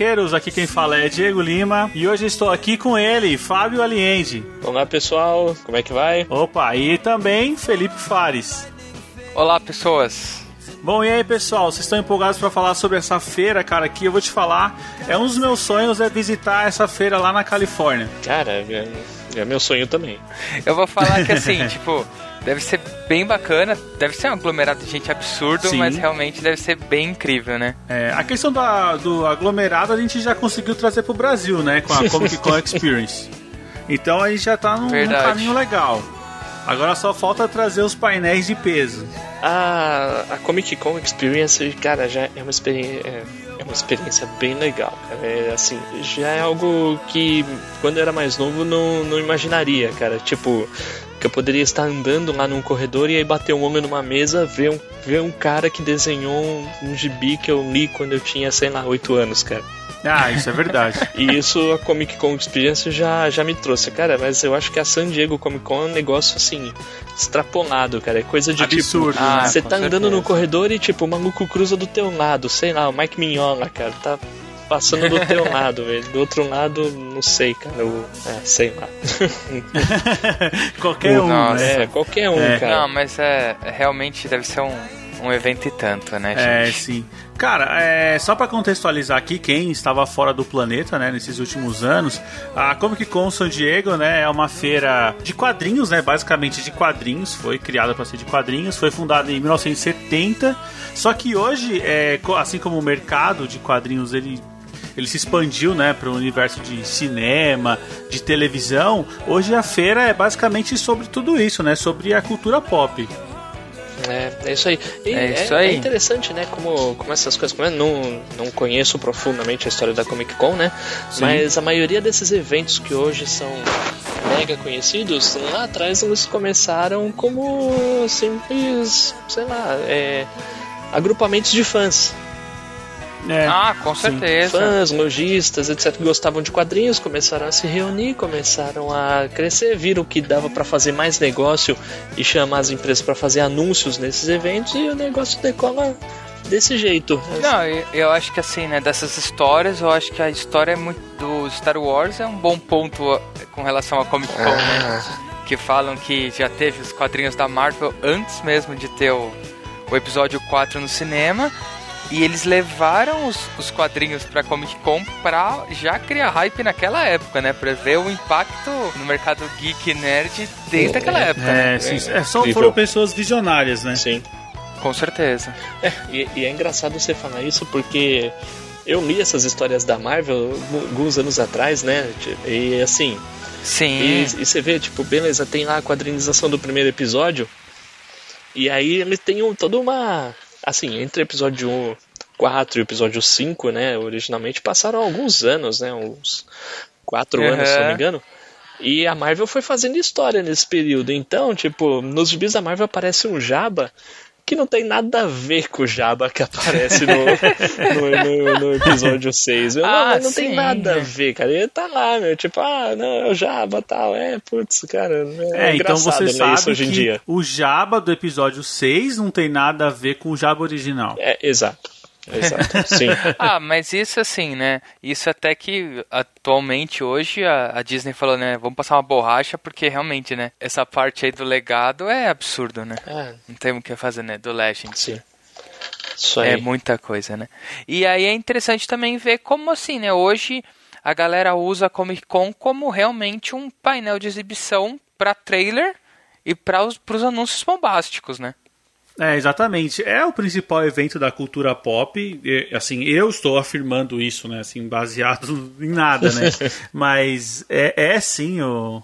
Aqui quem fala é Diego Lima e hoje estou aqui com ele, Fábio Aliende. Olá pessoal, como é que vai? Opa, e também Felipe Fares. Olá pessoas. Bom, e aí pessoal, vocês estão empolgados para falar sobre essa feira, cara? Aqui eu vou te falar, é um dos meus sonhos é visitar essa feira lá na Califórnia. Cara, é, é meu sonho também. Eu vou falar que assim, tipo, deve ser bem bacana, deve ser um aglomerado de gente absurdo, Sim. mas realmente deve ser bem incrível, né? É, a questão da, do aglomerado a gente já conseguiu trazer pro Brasil, né? Com a Comic Con Experience. Então a gente já tá num, num caminho legal. Agora só falta trazer os painéis de peso. A, a Comic Con Experience, cara, já é uma experiência. É, é uma experiência bem legal, cara. É, assim, já é algo que quando eu era mais novo não, não imaginaria, cara. Tipo, que eu poderia estar andando lá num corredor e aí bater um homem numa mesa, ver um, ver um cara que desenhou um, um gibi que eu li quando eu tinha, sei lá, 8 anos, cara. Ah, isso é verdade. e isso a Comic Con Experience já, já me trouxe, cara. Mas eu acho que a San Diego Comic Con é um negócio assim, extrapolado, cara. É coisa de tipo, Absurdo, tipo. Ah, você tá certeza. andando no corredor e tipo, o maluco cruza do teu lado, sei lá, o Mike Mignola, cara, tá passando do teu lado, velho. Do outro lado, não sei, cara. Eu, é, sei lá. qualquer um, Nossa, É, qualquer um, é. cara. Não, mas é, realmente deve ser um, um evento e tanto, né, é, gente? É, sim. Cara, é, só para contextualizar aqui quem estava fora do planeta, né, nesses últimos anos, a Comic Con San Diego, né, é uma feira de quadrinhos, né, basicamente de quadrinhos, foi criada para ser de quadrinhos, foi fundada em 1970, só que hoje, é, assim como o mercado de quadrinhos ele ele se expandiu, né, para o universo de cinema, de televisão. Hoje a feira é basicamente sobre tudo isso, né, sobre a cultura pop. É, é isso aí. E é, isso é, aí. é interessante, né? Como, como essas coisas. Como eu não, não conheço profundamente a história da Comic Con, né? Sim. Mas a maioria desses eventos que hoje são mega conhecidos, lá atrás eles começaram como simples, sei lá, é, agrupamentos de fãs. É, ah, com certeza. Fãs, lojistas, etc., que gostavam de quadrinhos, começaram a se reunir, começaram a crescer, viram que dava para fazer mais negócio e chamar as empresas para fazer anúncios nesses eventos e o negócio decola desse jeito. Não, eu acho que assim, né, dessas histórias, eu acho que a história é muito do Star Wars é um bom ponto com relação à Comic Con, né? ah. né? Que falam que já teve os quadrinhos da Marvel antes mesmo de ter o, o episódio 4 no cinema e eles levaram os, os quadrinhos pra Comic Con pra já criar hype naquela época, né? Pra ver o impacto no mercado geek nerd desde é, aquela época. É, né? sim, é, só foram pessoas visionárias, né? Sim. Com certeza. É, e, e é engraçado você falar isso porque eu li essas histórias da Marvel alguns anos atrás, né? E assim. Sim. E, e, você vê, tipo, beleza, tem lá a quadrinização do primeiro episódio. E aí ele tem um, toda uma assim, entre o episódio 4 e o episódio 5, né, originalmente passaram alguns anos, né, uns 4 uhum. anos, se não me engano. E a Marvel foi fazendo história nesse período. Então, tipo, nos gibis da Marvel aparece um Jabba que não tem nada a ver com o Jabba que aparece no, no, no, no, episódio 6. Meu, ah, não, não tem nada a ver, cara. Ele tá lá, meu, tipo, ah, não, é o Jabba tal. É, putz, cara. É, é então você né, sabe hoje em dia. o Jabba do episódio 6 não tem nada a ver com o Jabba original. É, exato. Exato, sim. ah, mas isso assim, né? Isso até que atualmente hoje a, a, Disney falou, né? Vamos passar uma borracha porque realmente, né? Essa parte aí do legado é absurdo, né? É. Não tem o que fazer, né? Do Legend. Sim. Isso aí. É muita coisa, né? E aí é interessante também ver como assim, né? Hoje a galera usa a Comic Con como realmente um painel de exibição pra trailer e para os anúncios bombásticos, né? É, exatamente. É o principal evento da cultura pop. E, assim, eu estou afirmando isso, né? Assim, baseado em nada, né? Mas é, é sim o,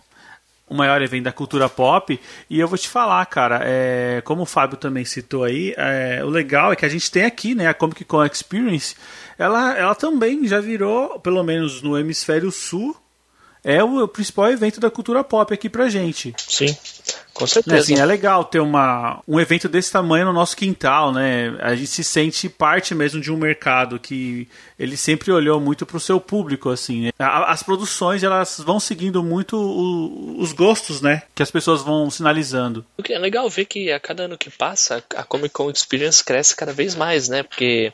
o maior evento da cultura pop. E eu vou te falar, cara, é, como o Fábio também citou aí, é, o legal é que a gente tem aqui, né, a Comic Con Experience, ela, ela também já virou, pelo menos no hemisfério sul, é o principal evento da cultura pop aqui pra gente. Sim. Com certeza. Assim, é legal ter uma, um evento desse tamanho no nosso quintal, né? A gente se sente parte mesmo de um mercado que ele sempre olhou muito para o seu público, assim. Né? As produções, elas vão seguindo muito o, os gostos, né? Que as pessoas vão sinalizando. É legal ver que a cada ano que passa, a Comic Con Experience cresce cada vez mais, né? Porque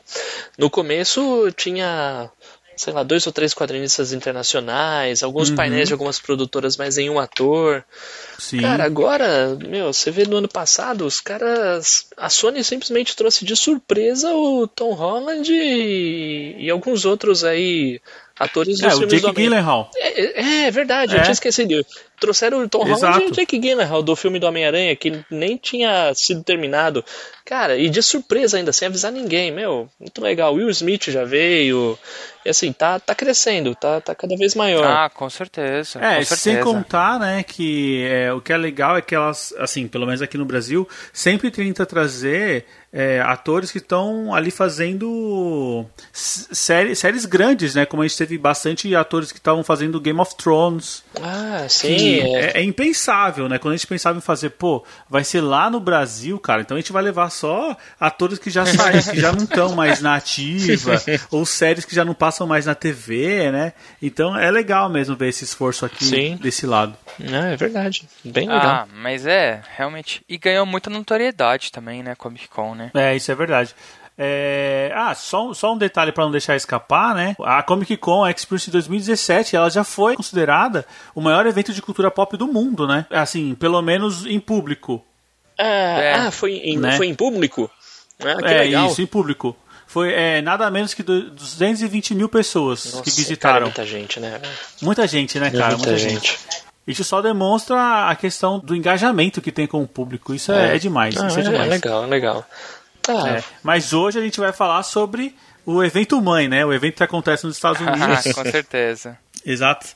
no começo tinha sei lá, dois ou três quadrinistas internacionais, alguns uhum. painéis de algumas produtoras, mas em um ator. Sim. Cara, agora, meu, você vê no ano passado, os caras. A Sony simplesmente trouxe de surpresa o Tom Holland e, e alguns outros aí atores dos é, filmes o Jake do Gyllenhaal. É, é, é verdade, é. eu tinha esquecido. Trouxeram o Tom Exato. Holland e o Jake Gyllenhaal do filme do Homem-Aranha, que nem tinha sido terminado. Cara, e de surpresa ainda, sem avisar ninguém, meu, muito legal. Will Smith já veio. E assim, tá, tá crescendo, tá, tá cada vez maior. Ah, com certeza. É, com certeza. sem contar, né, que é, o que é legal é que elas, assim, pelo menos aqui no Brasil, sempre tenta trazer é, atores que estão ali fazendo séries, séries grandes, né? Como a gente teve bastante atores que estavam fazendo Game of Thrones. Ah, sim. É. é. é. impensável, né? Quando a gente pensava em fazer, pô, vai ser lá no Brasil, cara, então a gente vai levar só atores que já saíram, que já não estão mais na ativa, ou séries que já não passam mais na TV, né? Então é legal mesmo ver esse esforço aqui sim. desse lado. É, é verdade. Bem legal. Ah, mas é, realmente. E ganhou muita notoriedade também, né? Comic Con, né? É, isso é verdade. É... Ah, só, só um detalhe para não deixar escapar, né? A Comic Con Experience 2017, ela já foi considerada o maior evento de cultura pop do mundo, né? Assim, pelo menos em público. É, é. Ah, foi em, né? foi em público? Ah, que é, legal. isso, em público. Foi é, nada menos que 220 mil pessoas Nossa, que visitaram. Cara, muita gente, né? Muita gente, né, cara? Muita, muita gente. gente. Isso só demonstra a questão do engajamento que tem com o público. Isso é, é, é demais. Ah, isso é, é demais. É legal, é legal. Ah. É. Mas hoje a gente vai falar sobre o evento mãe, né? O evento que acontece nos Estados Unidos. com certeza. Exato.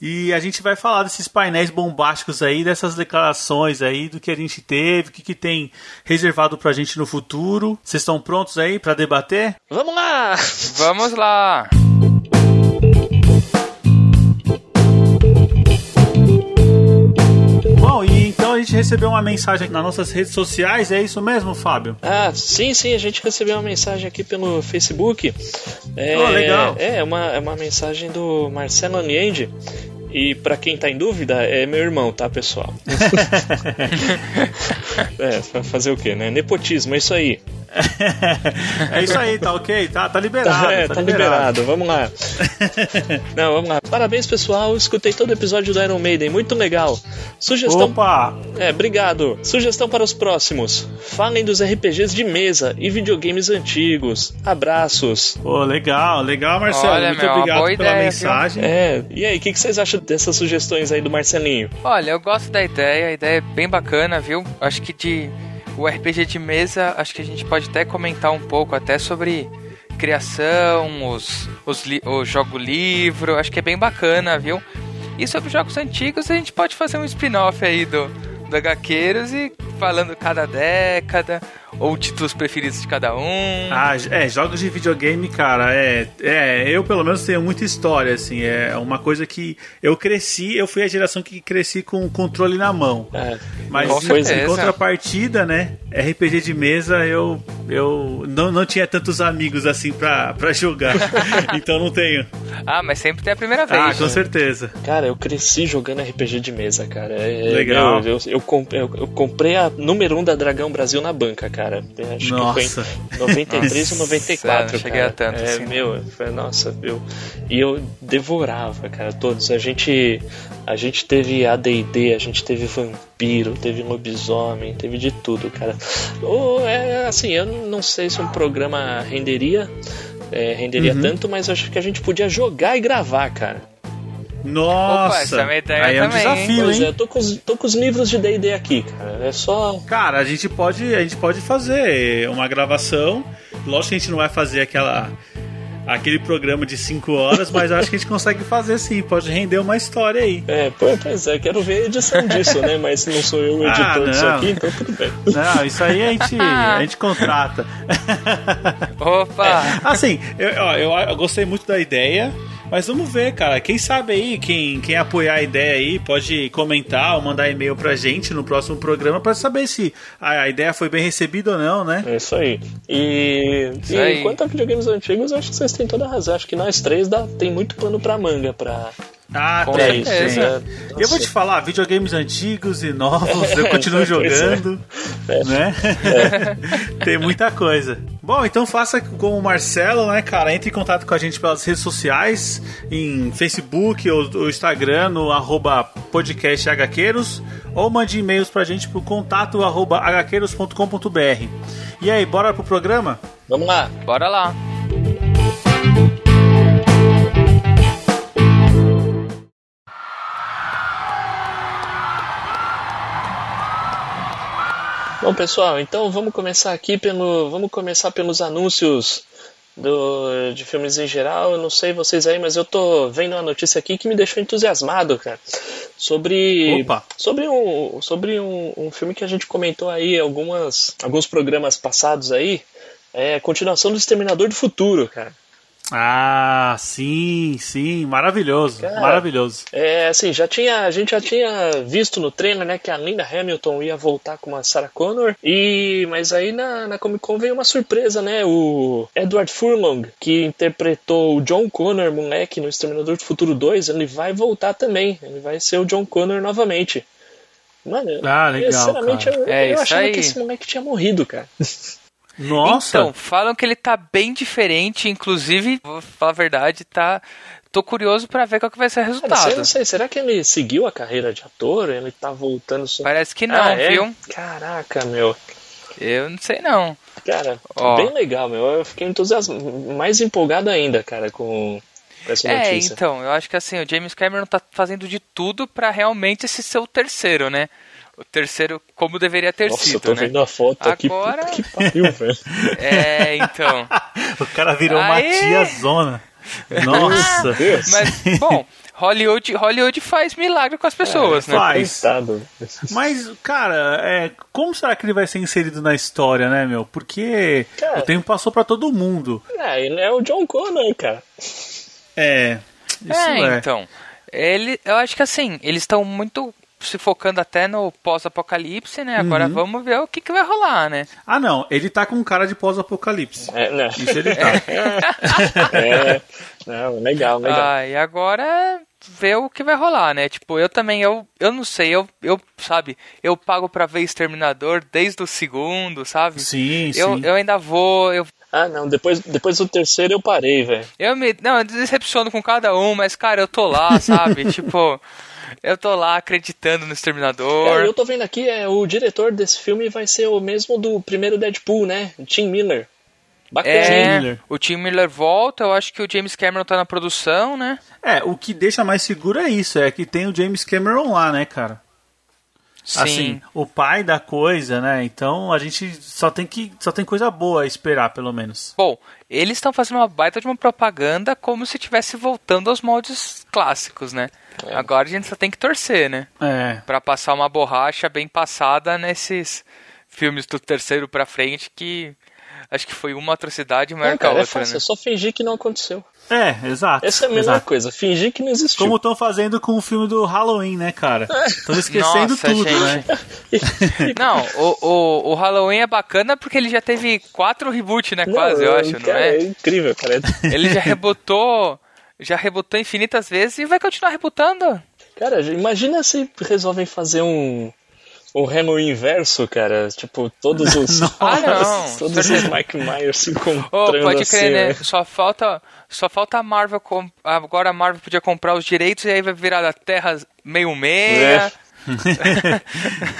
E a gente vai falar desses painéis bombásticos aí, dessas declarações aí, do que a gente teve, o que, que tem reservado pra gente no futuro. Vocês estão prontos aí para debater? Vamos lá! Vamos lá! A gente recebeu uma mensagem nas nossas redes sociais, é isso mesmo, Fábio? Ah, sim, sim, a gente recebeu uma mensagem aqui pelo Facebook. É, oh, legal. É, uma, é uma mensagem do Marcelo Aniende. E para quem tá em dúvida, é meu irmão, tá, pessoal? é, fazer o quê, né? Nepotismo, é isso aí. É isso aí, tá ok? Tá, tá liberado. É, tá, tá liberado. liberado. vamos lá. Não, vamos lá. Parabéns, pessoal. Escutei todo o episódio do Iron Maiden, muito legal. Sugestão. Opa! É, obrigado. Sugestão para os próximos: falem dos RPGs de mesa e videogames antigos. Abraços. Pô, legal, legal, Marcelo. Olha, muito meu, obrigado pela ideia, mensagem. Viu? É, e aí, o que, que vocês acham dessas sugestões aí do Marcelinho? Olha, eu gosto da ideia, a ideia é bem bacana, viu? Acho que de o RPG de mesa, acho que a gente pode até comentar um pouco até sobre criação, os, os o jogo livro, acho que é bem bacana, viu? E sobre jogos antigos, a gente pode fazer um spin-off aí do, do HQueiros e falando cada década, ou títulos preferidos de cada um. Ah, é, jogos de videogame, cara, é, é, eu pelo menos tenho muita história, assim, é uma coisa que eu cresci, eu fui a geração que cresci com o controle na mão. É, Mas em, em contrapartida, né, RPG de mesa, eu, eu não, não tinha tantos amigos assim pra, pra jogar, então não tenho. Ah, mas sempre tem a primeira vez. Ah, com né? certeza. Cara, eu cresci jogando RPG de mesa, cara. É, Legal. Eu, eu, eu, eu comprei a número 1 um da Dragão Brasil na banca, cara cara. Acho nossa. que foi em 93 ou 94. cheguei cara. a tanto, é, assim. Meu, foi, nossa, eu. E eu devorava, cara, todos. A gente. A gente teve ADD, a gente teve vampiro, teve lobisomem, teve de tudo, cara. Ou é assim, eu não sei se um programa renderia. É, renderia uhum. tanto, mas acho que a gente podia jogar e gravar, cara. Nossa, Opa, essa é aí é um também, desafio, Pois hein? é, tô com, os, tô com os livros de D&D aqui, cara. É só... Cara, a gente pode, a gente pode fazer uma gravação. Lógico que a gente não vai fazer aquela aquele programa de 5 horas, mas eu acho que a gente consegue fazer sim, pode render uma história aí. É, pois é, quero ver a edição disso, né? Mas não sou eu o editor Ah, disso aqui, então tudo bem. Não, isso aí a gente, a gente contrata. Opa! Assim, eu, ó, eu, eu gostei muito da ideia, mas vamos ver, cara. Quem sabe aí, quem, quem apoiar a ideia aí, pode comentar ou mandar e-mail pra gente no próximo programa pra saber se a, a ideia foi bem recebida ou não, né? É isso aí. E, Isso e aí. quanto a videogames antigos, eu acho que vocês têm toda a razão. Acho que nós três dá, tem muito pano pra manga pra, Ah, Com tem, isso. certeza. tem. né? Eu vou te falar, videogames antigos e novos, eu continuo Pois é. jogando, né? Tem muita coisa. Bom, então faça como o Marcelo, né, cara? Entre em contato com a gente pelas redes sociais, em Facebook ou, ou Instagram, no arroba podcast HQueiros, ou mande e-mails pra gente pro contato arroba hqueiros.com.br. E aí, bora pro programa? Vamos lá. Bora lá. Bom, pessoal, então vamos começar aqui pelo. Vamos começar pelos anúncios do, de filmes em geral. Eu não sei vocês aí, mas eu tô vendo uma notícia aqui que me deixou entusiasmado, cara. Sobre. Opa. Sobre, um, sobre um, um filme que a gente comentou aí algumas, alguns programas passados aí. É a continuação do Exterminador do Futuro, cara. Ah, sim, sim, maravilhoso, Cara, maravilhoso. É, assim, já tinha, a gente já tinha visto no trailer, né, que a Linda Hamilton ia voltar com a Sarah Connor, e mas aí na, na Comic Con veio uma surpresa, né, o Edward Furlong, que interpretou o John Connor, moleque, no Exterminador do Futuro 2, ele vai voltar também, ele vai ser o John Connor novamente. Mano, Ah, legal, sinceramente, cara. eu, É eu achava aí. que esse moleque tinha morrido, cara. Nossa, Então, falam que ele tá bem diferente, inclusive, vou falar a verdade, tá. Tô curioso pra ver qual que vai ser o Cara, resultado. eu não sei, será que ele seguiu a carreira de ator? Ele tá voltando só... Parece que não, Ah, é? viu? Caraca, meu. Eu não sei não. Cara, Ó. bem legal, meu. Eu fiquei entusiasmado, mais empolgado ainda, cara, com É, notícia. então, eu acho que assim, o James Cameron tá fazendo de tudo pra realmente esse ser o terceiro, né? O terceiro como deveria ter Nossa, sido, eu tô né? vendo a foto aqui. Agora- Puta que pariu, velho. É, então. o cara virou uma Aê! tia zona. Nossa. Deus. Mas, bom, Hollywood, Hollywood faz milagre com as pessoas, né? Faz. Mas, cara, é, como será que ele vai ser inserido na história, né, meu? Porque Cara. o tempo passou pra todo mundo. É, ele é o John Connor, cara. É, isso é, é. então. Ele, eu acho que assim, eles estão muito se focando até no pós-apocalipse, né? Agora Uhum. vamos ver o que, que vai rolar, né? Ah, não, ele tá com cara de pós-apocalipse. É, né? Isso ele tá. É, não, legal, legal. Ah, e agora ver o que vai rolar, né? Tipo, eu também, eu, eu não sei, eu, eu, sabe, eu pago pra ver Exterminador desde o segundo, sabe? Sim, Eu, sim. eu ainda vou, eu, Ah, não, depois, depois do terceiro eu parei, velho. eu me, não, eu decepciono com cada um, mas cara, eu tô lá, sabe? tipo, eu tô lá acreditando no Exterminador. eu tô vendo aqui, é, o diretor desse filme vai ser o mesmo do primeiro Deadpool, né? Tim Miller. Bacana. É, Miller. o Tim Miller volta, eu acho que o James Cameron tá na produção, né? É, o que deixa mais seguro é isso, é que tem o James Cameron lá, né, cara? Sim. Assim, o pai da coisa, né? Então a gente só tem que só tem coisa boa a esperar, pelo menos. Bom, eles estão fazendo uma baita de uma propaganda como se estivesse voltando aos moldes clássicos, né? Agora a gente só tem que torcer, né? É. Pra passar uma borracha bem passada nesses filmes do terceiro pra frente que acho que foi uma atrocidade maior Não, que a cara, é outra, fácil, né? é só fingir que não aconteceu. É, exato. Essa é a melhor exato. coisa, fingir que não existiu. Como estão fazendo com o filme do Halloween, né, cara? Estão esquecendo Nossa, tudo, gente. né? Não, o, o, o Halloween é bacana porque ele já teve quatro reboots, né? Não, Quase, eu acho, não cara, é? é incrível, cara. Ele já rebotou, já rebotou infinitas vezes e vai continuar rebutando. Cara, imagina se resolvem fazer um um Halloween inverso, cara. Tipo, todos os. Ah, não. Todos os Mike Myers se Oh, encontrando pode assim, crer, né? né? Só falta, só falta a Marvel. com- Agora a Marvel podia comprar os direitos e aí vai virar da Terra meio meia.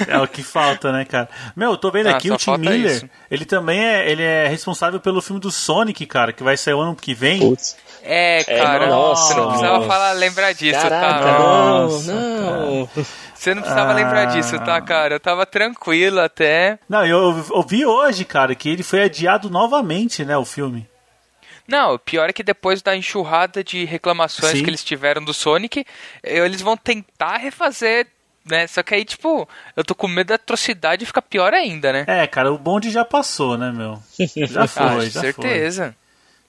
é o que falta, né, cara? Meu, eu tô vendo Ah, aqui o Tim Miller, isso. ele também é, ele é responsável pelo filme do Sonic, cara, que vai sair o ano que vem. Putz. É, É, cara, nossa, você não precisava nossa. falar, lembrar disso, Caraca, tá? não, Nossa, não. Você não precisava Ah. lembrar disso, tá, cara? Eu tava tranquilo até. Não, eu ouvi hoje, cara, que ele foi adiado novamente, né, o filme. Não, o pior é que depois da enxurrada de reclamações Sim. que eles tiveram do Sonic, eh, eles vão tentar refazer, né? Só que aí, tipo, eu tô com medo da atrocidade ficar pior ainda, né? É, cara, o bonde já passou, né, meu? Já foi, ah, já certeza. foi.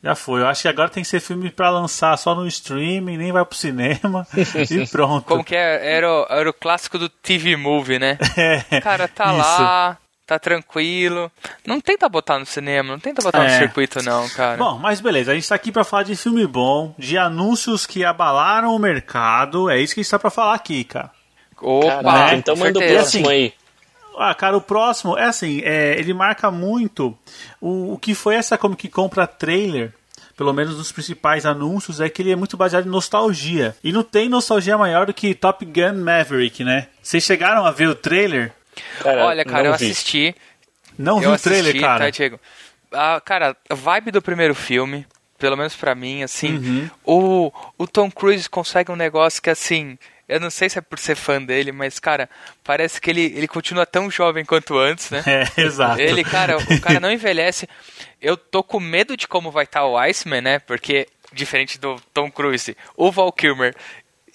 Já foi. Eu acho que agora tem que ser filme pra lançar só no streaming, nem vai pro cinema e pronto. Como que é? Era, o- era o clássico do TV Movie, né? É, Cara, tá isso. lá, tá tranquilo. Não tenta botar no cinema, não tenta botar no É. circuito, não, cara. Bom, mas beleza, a gente tá aqui pra falar de filme bom, de anúncios que abalaram o mercado, é isso que a gente tá pra falar aqui, cara. Opa, Caraca, então manda o próximo aí. Ah, cara, o próximo é assim, é, ele marca muito o, o que foi essa Comic Con pra trailer. Pelo menos nos principais anúncios, é que ele é muito baseado em nostalgia. E não tem nostalgia maior do que Top Gun Maverick, né? Vocês chegaram a ver o trailer? Cara, Olha, cara, não eu vi. assisti. Não eu viu o assisti, trailer, cara? tá, Diego? Ah, cara, a vibe do primeiro filme, pelo menos pra mim, assim, Uhum. o, o Tom Cruise consegue um negócio que, assim, eu não sei se é por ser fã dele, mas, cara, parece que ele, ele continua tão jovem quanto antes, né? É, exato. Ele, cara, o cara não envelhece. Eu tô com medo de como vai estar o Iceman, né? Porque, diferente do Tom Cruise, o Val Kilmer,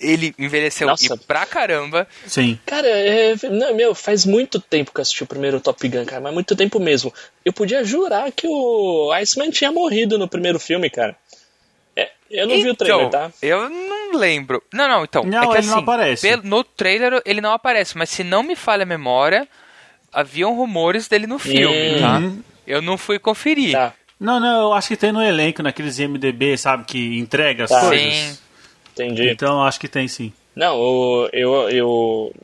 ele envelheceu Nossa. e pra caramba. Sim. Cara, é, não, meu, faz muito tempo que eu assisti o primeiro Top Gun, cara, mas muito tempo mesmo. Eu podia jurar que o Iceman tinha morrido no primeiro filme, cara. É, eu não vi o trailer, Então, tá? Eu não lembro. Não, não, então. Não, é que, ele não assim, aparece. pelo- no trailer ele não aparece, mas se não me falha a memória, haviam rumores dele no filme, tá? Eu não fui conferir. Tá, Não, não, eu acho que tem no elenco, naqueles MDB, sabe, que entrega as Tá. coisas. Sim. entendi. Então eu acho que tem sim. Não, o, eu, eu,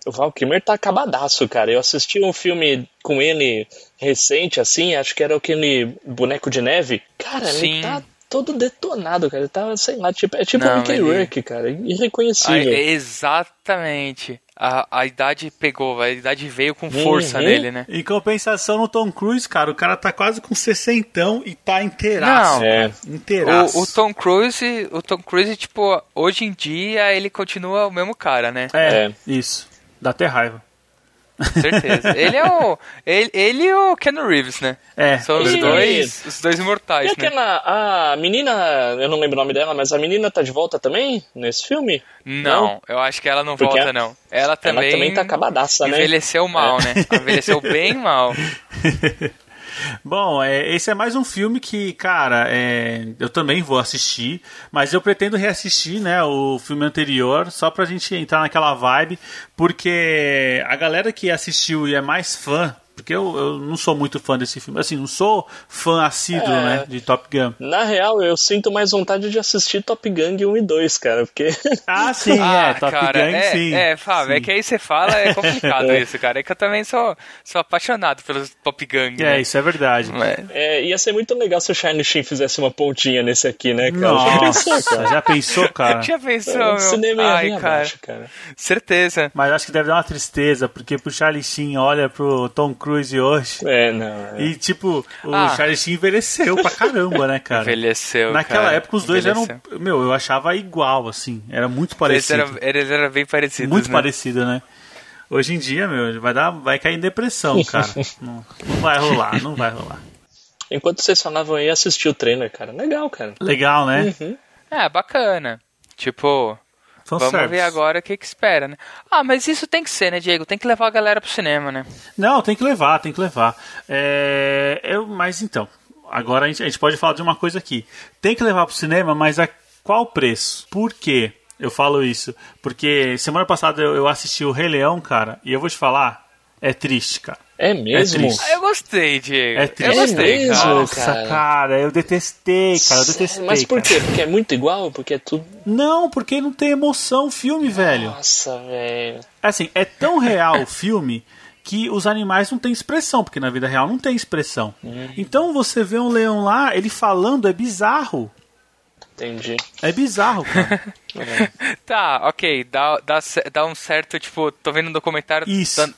o Val Kilmer tá acabadaço, cara. Eu assisti um filme com ele recente, assim, acho que era aquele Boneco de Neve. Cara, Sim. ele tá todo detonado, cara. Ele tá, sei lá, tipo, é tipo Não, o Mickey ele- Rourke, cara. Ah, Irreconhecível. exatamente. A, a idade pegou, a idade veio com força Uhum. nele, né? Em compensação no Tom Cruise, cara, o cara tá quase com sessentão e tá inteiraço. Não. É. Inteiraço. O, o Tom Cruise, o Tom Cruise, tipo, hoje em dia ele continua o mesmo cara, né? É, É. isso. Dá até raiva. Certeza. ele é o. Ele, ele e o Ken Reeves, né? É. São os E- dois, os dois E imortais, né? aquela, a menina, eu não lembro o nome dela, mas a menina tá de volta também nesse filme? Não, eu acho que ela não Porque volta, não. Ela também. Ela também tá acabadaça, né? Envelheceu mal, né? Envelheceu bem mal. Bom, é, esse é mais um filme que, cara, é, eu também vou assistir, mas eu pretendo reassistir, né, o filme anterior, só pra gente entrar naquela vibe, porque a galera que assistiu e é mais fã, porque eu, eu não sou muito fã desse filme, assim, não sou fã assíduo, É. né, de Top Gun. Na real, eu sinto mais vontade de assistir Top Gun 1 e 2, cara, porque... Ah, sim, ah, é, Top cara, Gun, é, sim. É, Fábio, é sim. que aí você fala, é complicado isso, cara. É que eu também sou, sou apaixonado pelos Top Gun. É, né? isso é verdade. É. É, ia ser muito legal se o Shine Sheen fizesse uma pontinha nesse aqui, né, cara? Já pensou, Nossa, cara? já pensou, cara? Já pensou, O meu? cinema Ai, cara. abaixo, cara. Certeza. Mas acho que deve dar uma tristeza, porque pro Charlie Sheen olha pro Tom Cruise hoje É, não. é. e, tipo, o Ah. Charlie Sheen envelheceu pra caramba, né, cara? Envelheceu. Naquela cara. época os dois Envelheceu. eram. Meu, eu achava igual, assim. Era muito Eles parecido. eram, eles eram bem parecidos. muito né? parecido, né? Hoje em dia, meu, vai, dar, vai cair em depressão, cara. não, não vai rolar, não vai rolar. Enquanto vocês falavam aí, assisti o trailer, cara. Legal, cara. Legal, né? Uhum. É, bacana. Tipo, vamos Fanservice. ver agora o que que espera, né? Ah, mas isso tem que ser, né, Diego? Tem que levar a galera pro cinema, né? Não, tem que levar, tem que levar. É, eu, mas então, agora a gente, a gente pode falar de uma coisa aqui. Tem que levar pro cinema, mas a qual preço? Por quê? Eu falo isso. Porque semana passada eu, eu assisti o Rei Leão, cara, e eu vou te falar, é triste, cara. É mesmo? triste. Ah, eu gostei, Diego. É triste. Eu gostei, É mesmo? cara. Nossa, cara. cara. eu detestei, cara, eu detestei. Mas por cara. quê? Porque é muito igual? Porque é tudo... Não, porque não tem emoção o filme, velho. Nossa, velho. Assim, é tão real o filme que os animais não têm expressão, porque na vida real não tem expressão. Então você vê um leão lá, ele falando é bizarro. Entendi. É bizarro, cara. Tá, ok, dá, dá, dá um certo, tipo, tô vendo um documentário. Isso. Da,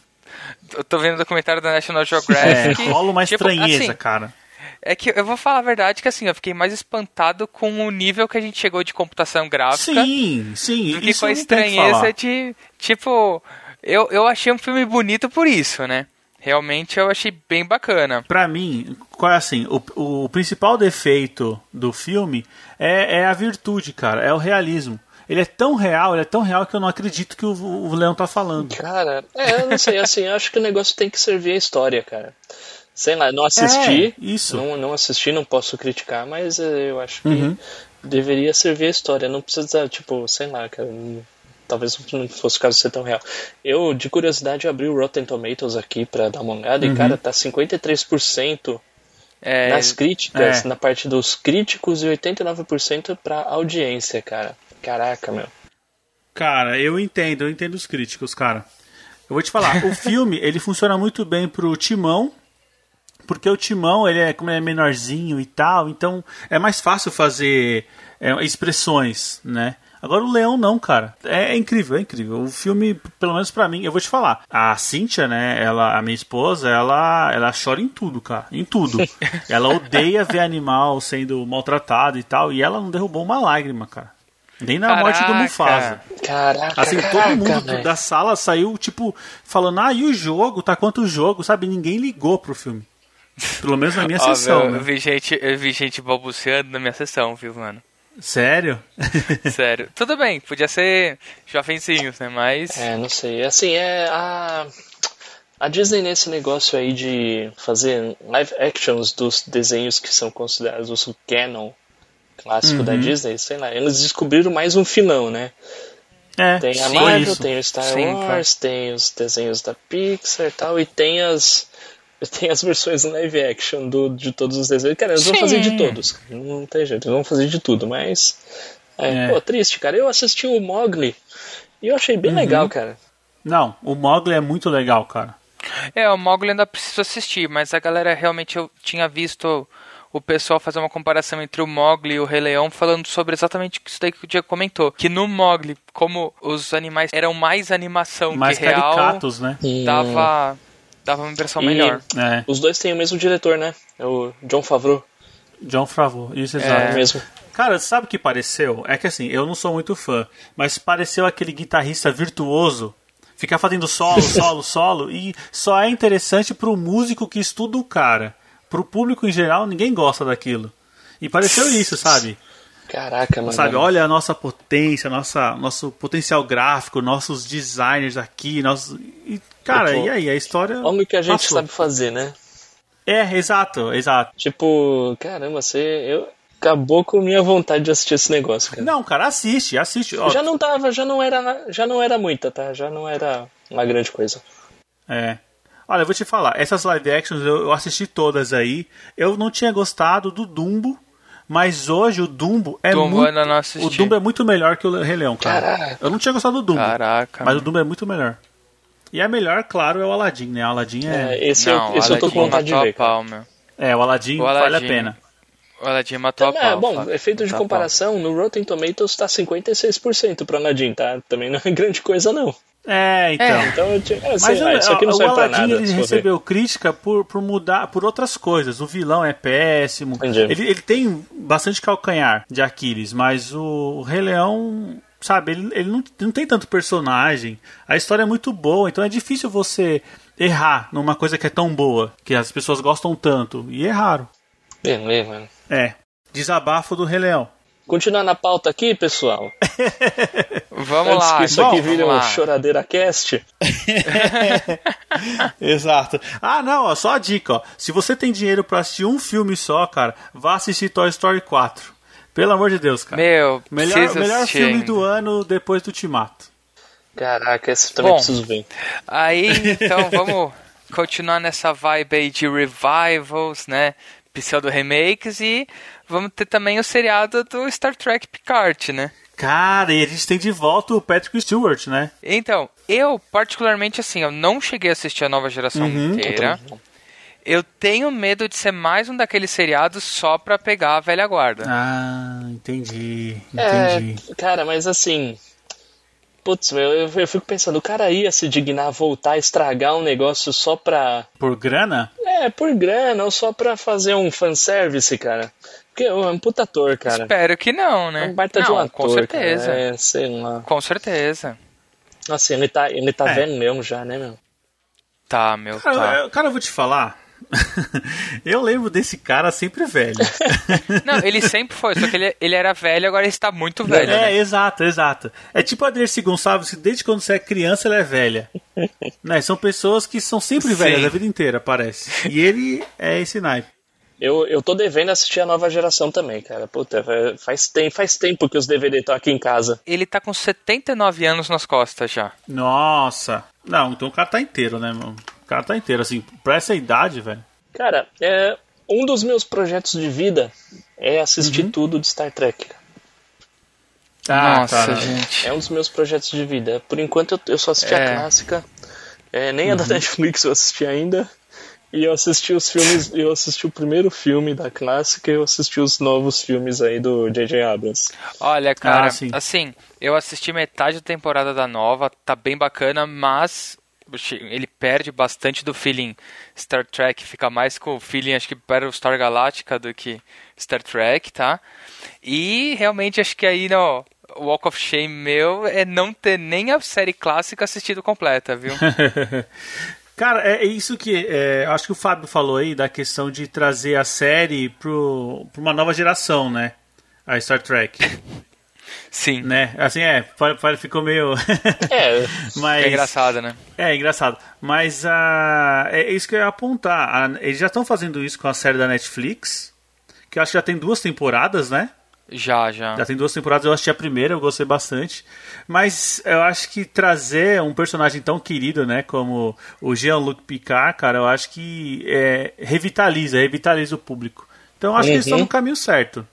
eu tô vendo um documentário da National É, Geographic. rola uma tipo, estranheza, assim, cara. É que eu vou falar a verdade que assim, eu fiquei mais espantado com o nível que a gente chegou de computação gráfica Sim, sim. do que isso com a o estranheza de. Tipo, eu, eu achei um filme bonito por isso, né? Realmente eu achei bem bacana. Pra mim, qual é assim, o, o principal defeito do filme é, é a virtude, cara, é o realismo. Ele é tão real, ele é tão real que eu não acredito que o, o Leão tá falando. Cara, é, eu não sei, assim, eu acho que o negócio tem que servir a história, cara. Sei lá, não assisti. É, isso. Não, não assisti, não posso criticar, mas eh, eu acho que Uhum. deveria servir a história. Não precisa, tipo, sei lá, cara. Talvez não fosse o caso de ser tão real. Eu, de curiosidade, abri o Rotten Tomatoes aqui pra dar uma olhada Uhum. e, cara, tá 53% É, nas críticas, é. na parte dos críticos e 89% pra audiência, cara. Caraca, meu. Cara, eu entendo, eu entendo os críticos, cara. Eu vou te falar, o filme, ele funciona muito bem pro Timão, porque o Timão, ele é como ele é menorzinho e tal, então é mais fácil fazer é, expressões, né? Agora o Leão não, cara. É, é incrível, é incrível. O filme, pelo menos pra mim, eu vou te falar. A Cíntia, né, ela, a minha esposa, ela, ela chora em tudo, cara, em tudo. ela odeia ver animal sendo maltratado e tal, e ela não derrubou uma lágrima, cara. Nem na morte do Caraca. Mufasa. Caraca, Assim, caraca, todo mundo da sala saiu, tipo, falando, ah, e o jogo? Tá quanto o jogo? Sabe? Ninguém ligou pro filme. Pelo menos na minha ó, sessão, meu, né? eu, vi gente, eu vi gente balbuciando na minha sessão, viu, mano? Sério? Sério. Tudo bem, podia ser jovenzinhos, né? Mas. É, não sei. Assim, é a. A Disney nesse negócio aí de fazer live actions dos desenhos que são considerados o canon clássico Uhum. da Disney, sei lá, eles descobriram mais um filão, né? É, Tem a Marvel, isso. tem o Star Sim, Wars, tem os desenhos da Pixar e tal, e tem as. Tem as versões live action do, de todos os desenhos. Cara, eles vão Sim. fazer de todos. cara. Não tem jeito, eles vão fazer de tudo, mas. É, É. Pô, triste, cara. Eu assisti o Mogli e eu achei Uhum. bem legal, cara. Não, o Mogli é muito legal, cara. É, o Mogli ainda preciso assistir, mas a galera realmente eu tinha visto o pessoal fazer uma comparação entre o Mogli e o Rei Leão falando sobre exatamente isso daí que o Diego comentou. Que no Mogli, como os animais eram mais animação Mais que real, caricatos, né? dava, dava uma impressão E- melhor. É, Os dois têm o mesmo diretor, né? É o John Favreau. John Favreau, isso É exato. mesmo. Cara, sabe o que pareceu? É que assim, eu não sou muito fã, mas pareceu aquele guitarrista virtuoso ficar fazendo solo, solo, solo e só é interessante pro músico que estuda o cara. Pro público em geral, ninguém gosta daquilo. E pareceu isso, sabe? Caraca, mano. Sabe, olha a nossa potência, nossa, nosso potencial gráfico, nossos designers aqui, nossos... E, cara, Tipo, e aí? A história. Olha o que a gente passou. sabe fazer, né? É, exato, exato. Tipo, caramba, você. Eu... Acabou com minha vontade de assistir esse negócio, cara. Não, cara, assiste, assiste. Ó, Já não tava, já não era, já não era muita, tá? Já não era uma grande coisa. É. Olha, eu vou te falar, essas live actions eu, eu assisti todas aí. Eu não tinha gostado do Dumbo, mas hoje o Dumbo é Dumbo muito. ainda não assisti. O Dumbo é muito melhor que o Rei Leão, cara. Caraca. Eu não tinha gostado do Dumbo, Caraca. mas o Dumbo é muito melhor. E é melhor, claro, é o Aladdin, né? O Aladdin é. É, esse, não, eu, esse eu tô com Aladdin vontade de ver. a pau. É, o Aladdin, O vale a Aladdin. pena. O Aladdin matou a Então, pau. é, bom, Flávio. efeito de a pau. comparação, no Rotten Tomatoes tá 56% pro Aladdin, tá? Também não é grande coisa, não. É, então. Então, eu é, Mas lá, isso aqui não o serve pra Aladdin nada. ele recebeu crítica por, por mudar por outras coisas. O vilão é péssimo. Entendi. Ele, ele tem bastante calcanhar de Aquiles, mas o Rei Leão, sabe, ele, ele não, não tem tanto personagem. A história é muito boa, então é difícil você errar numa coisa que é tão boa, que as pessoas gostam tanto. E erraram. Beleza, mano. É. Desabafo do Rei Leão. Continuar na pauta aqui, pessoal. Vamos Antes lá, que isso bom, aqui vire vamos um choradeira cast. Exato. Ah, não, ó, só a dica, ó. Se você tem dinheiro pra assistir um filme só, cara, vá assistir Toy Story 4. Pelo amor de Deus, cara. Meu, Melhor, melhor assistir filme ainda. do ano depois do Timato. Caraca, esse também Bom. preciso ver. Aí, então, vamos continuar nessa vibe aí de revivals, né? Pseudo remakes e vamos ter também o seriado do Star Trek Picard, né? Cara, e a gente tem de volta o Patrick Stewart, né? Então, eu particularmente assim, eu não cheguei a assistir a nova geração Uhum. inteira. Eu tenho medo de ser mais um daqueles seriados só pra pegar a velha guarda. Ah, entendi. É, Entendi. cara, mas assim. Putz, meu, eu, eu fico pensando, o cara ia se dignar a voltar a estragar um negócio só pra. Por grana? É, por grana ou só pra fazer um fanservice, cara. Porque é um puta ator, cara. Espero que não, É né? um baita não, de um ator. com certeza. Cara. É, sei lá. Com certeza. Nossa, ele tá, ele tá É. velho mesmo já, né, meu? Tá, meu, Cara, tá. eu- cara, eu vou te falar. eu lembro desse cara sempre velho. Não, ele sempre foi, só que ele, ele era velho, agora ele está muito velho, é, né? exato, exato. É tipo a Dercy Gonçalves, que desde quando você é criança ela é velha. né? São pessoas que são sempre Sim. velhas a vida inteira, parece. E ele é esse naipe. Eu, eu tô devendo assistir a nova geração também, cara. Puta, faz tempo, faz tempo que os DVD estão aqui em casa. Ele tá com 79 anos nas costas já. Nossa. Não, então o cara tá inteiro, né, mano? O cara tá inteiro, assim, pra essa idade, velho. Cara, é, um dos meus projetos de vida é assistir Uhum. tudo de Star Trek. Ah, Nossa, tá. gente. É um dos meus projetos de vida. Por enquanto eu, eu só assisti É. a clássica. É, nem a Uhum. da Netflix eu assisti ainda. E eu assisti os filmes. Eu assisti o primeiro filme da clássica e eu assisti os novos filmes aí do J.J. Abrams. Olha, cara, Ah, sim. assim, eu assisti metade da temporada da nova, tá bem bacana, mas ele perde bastante do feeling Star Trek, fica mais com o feeling, acho que Battlestar Galactica do que Star Trek, tá? E realmente acho que aí, no Walk of Shame meu é não ter nem a série clássica assistido completa, viu? Cara, é isso que. é, acho que o Fábio falou aí da questão de trazer a série pro, pra uma nova geração, né? A Star Trek. Sim. né? Assim, é, ficou meio. É, Mas, É engraçado, né? É, engraçado. Mas ah, é isso que eu ia apontar. Ah, eles já estão fazendo isso com a série da Netflix, que eu acho que já tem duas temporadas, né? Já, já. Já tem duas temporadas, eu assisti a primeira, eu gostei bastante. Mas eu acho que trazer um personagem tão querido, né, como o Jean-Luc Picard, cara, eu acho que é, revitaliza, revitaliza o público. Então eu acho que eles Uhum. estão no caminho certo.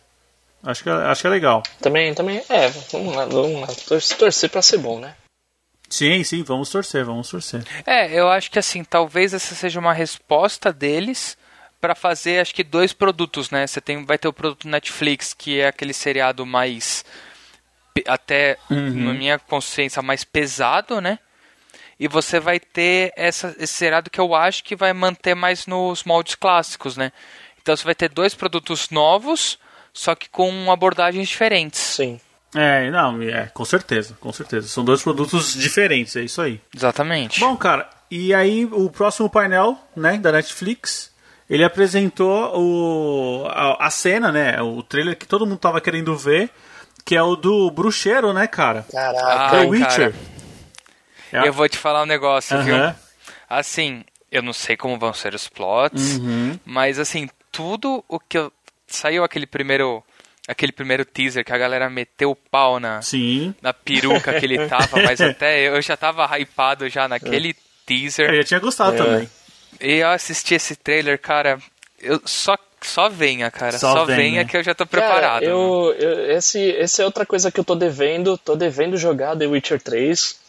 Acho que, acho que é legal. também, também. É, vamos lá, vamos lá. Torcer, torcer pra ser bom, né? Sim, sim, vamos torcer, vamos torcer. É, eu acho que assim, talvez essa seja uma resposta deles para fazer, acho que dois produtos, né? Você tem, vai ter o produto Netflix, que é aquele seriado mais até na minha consciência mais pesado, né? E você vai ter essa, esse seriado que eu acho que vai manter mais nos moldes clássicos, né? Então você vai ter dois produtos novos, só que com abordagens diferentes. Sim. É, não, é, com certeza, com certeza. São dois produtos diferentes, é isso aí. Exatamente. Bom, cara, e aí o próximo painel, né, da Netflix, ele apresentou o, a, a cena, né, o trailer que todo mundo tava querendo ver, que é o do bruxeiro, né, cara? Caraca. The Ai, Witcher. É. Eu vou te falar um negócio, viu? Aham. Assim, eu não sei como vão ser os plots, Uhum. mas assim, tudo o que eu... saiu aquele primeiro aquele primeiro teaser que a galera meteu o pau na, Sim. na peruca que ele tava, mas até eu já tava hypado já naquele Eu teaser. já tinha gostado É. também. E eu assisti esse trailer, cara, eu só só venha, cara, Só só, venha né? que eu já tô Cara, preparado. eu, eu- esse, esse é outra coisa que eu tô devendo. Tô devendo jogar The Witcher 3.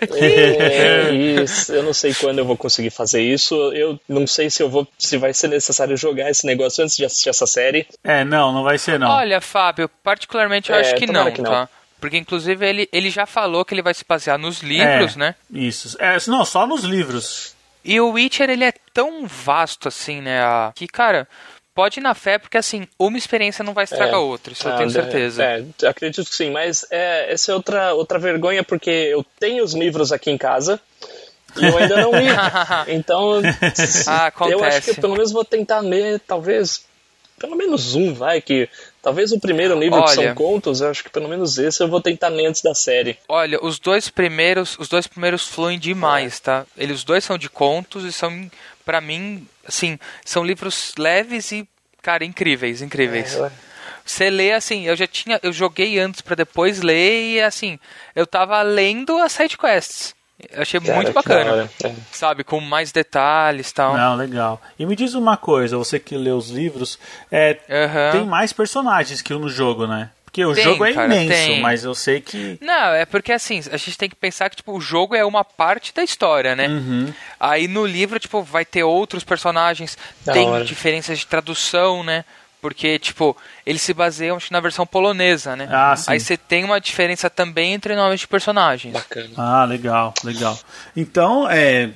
É, e eu não sei quando eu vou conseguir fazer isso. Eu não sei se eu vou, se vai ser necessário jogar esse negócio antes de assistir essa série. É, não, não vai ser não. Olha, Fábio, particularmente eu É, acho que não, que não. tá? Porque inclusive ele, ele já falou que ele vai se basear nos livros, É, né? Isso. É, não, só nos livros. E o Witcher, ele é tão vasto assim, né? a- Que, cara, pode ir na fé, porque assim, uma experiência não vai estragar É. outra, isso eu Ah, tenho é, certeza. É, acredito que sim, mas é, essa é outra, outra vergonha porque eu tenho os livros aqui em casa e eu ainda não li. Então, Ah, eu acho que eu pelo menos vou tentar ler, talvez, pelo menos um, vai, que talvez o primeiro livro que Olha. são contos, eu acho que pelo menos esse eu vou tentar ler antes da série. Olha, os dois primeiros, os dois primeiros fluem demais, tá? Eles os dois são de contos e são, pra mim, assim, são livros leves e, cara, incríveis, incríveis. É, Você lê assim, eu já tinha, eu joguei antes pra depois ler e assim, eu tava lendo as side quests. Eu achei cara, muito bacana. É. Sabe, com mais detalhes e tal. Não, legal. E me diz uma coisa, você que lê os livros, é, tem mais personagens que no jogo, né? Porque o Tem, jogo é cara, imenso, tem. mas eu sei que. Não, é porque assim, a gente tem que pensar que tipo, o jogo é uma parte da história, né? Uhum. Aí no livro, tipo, vai ter outros personagens, Da tem hora. diferenças de tradução, né? Porque, tipo, eles se baseiam na versão polonesa, né? Ah, sim. Aí você tem uma diferença também entre nomes de personagens. Bacana. Ah, legal, legal. Então, é.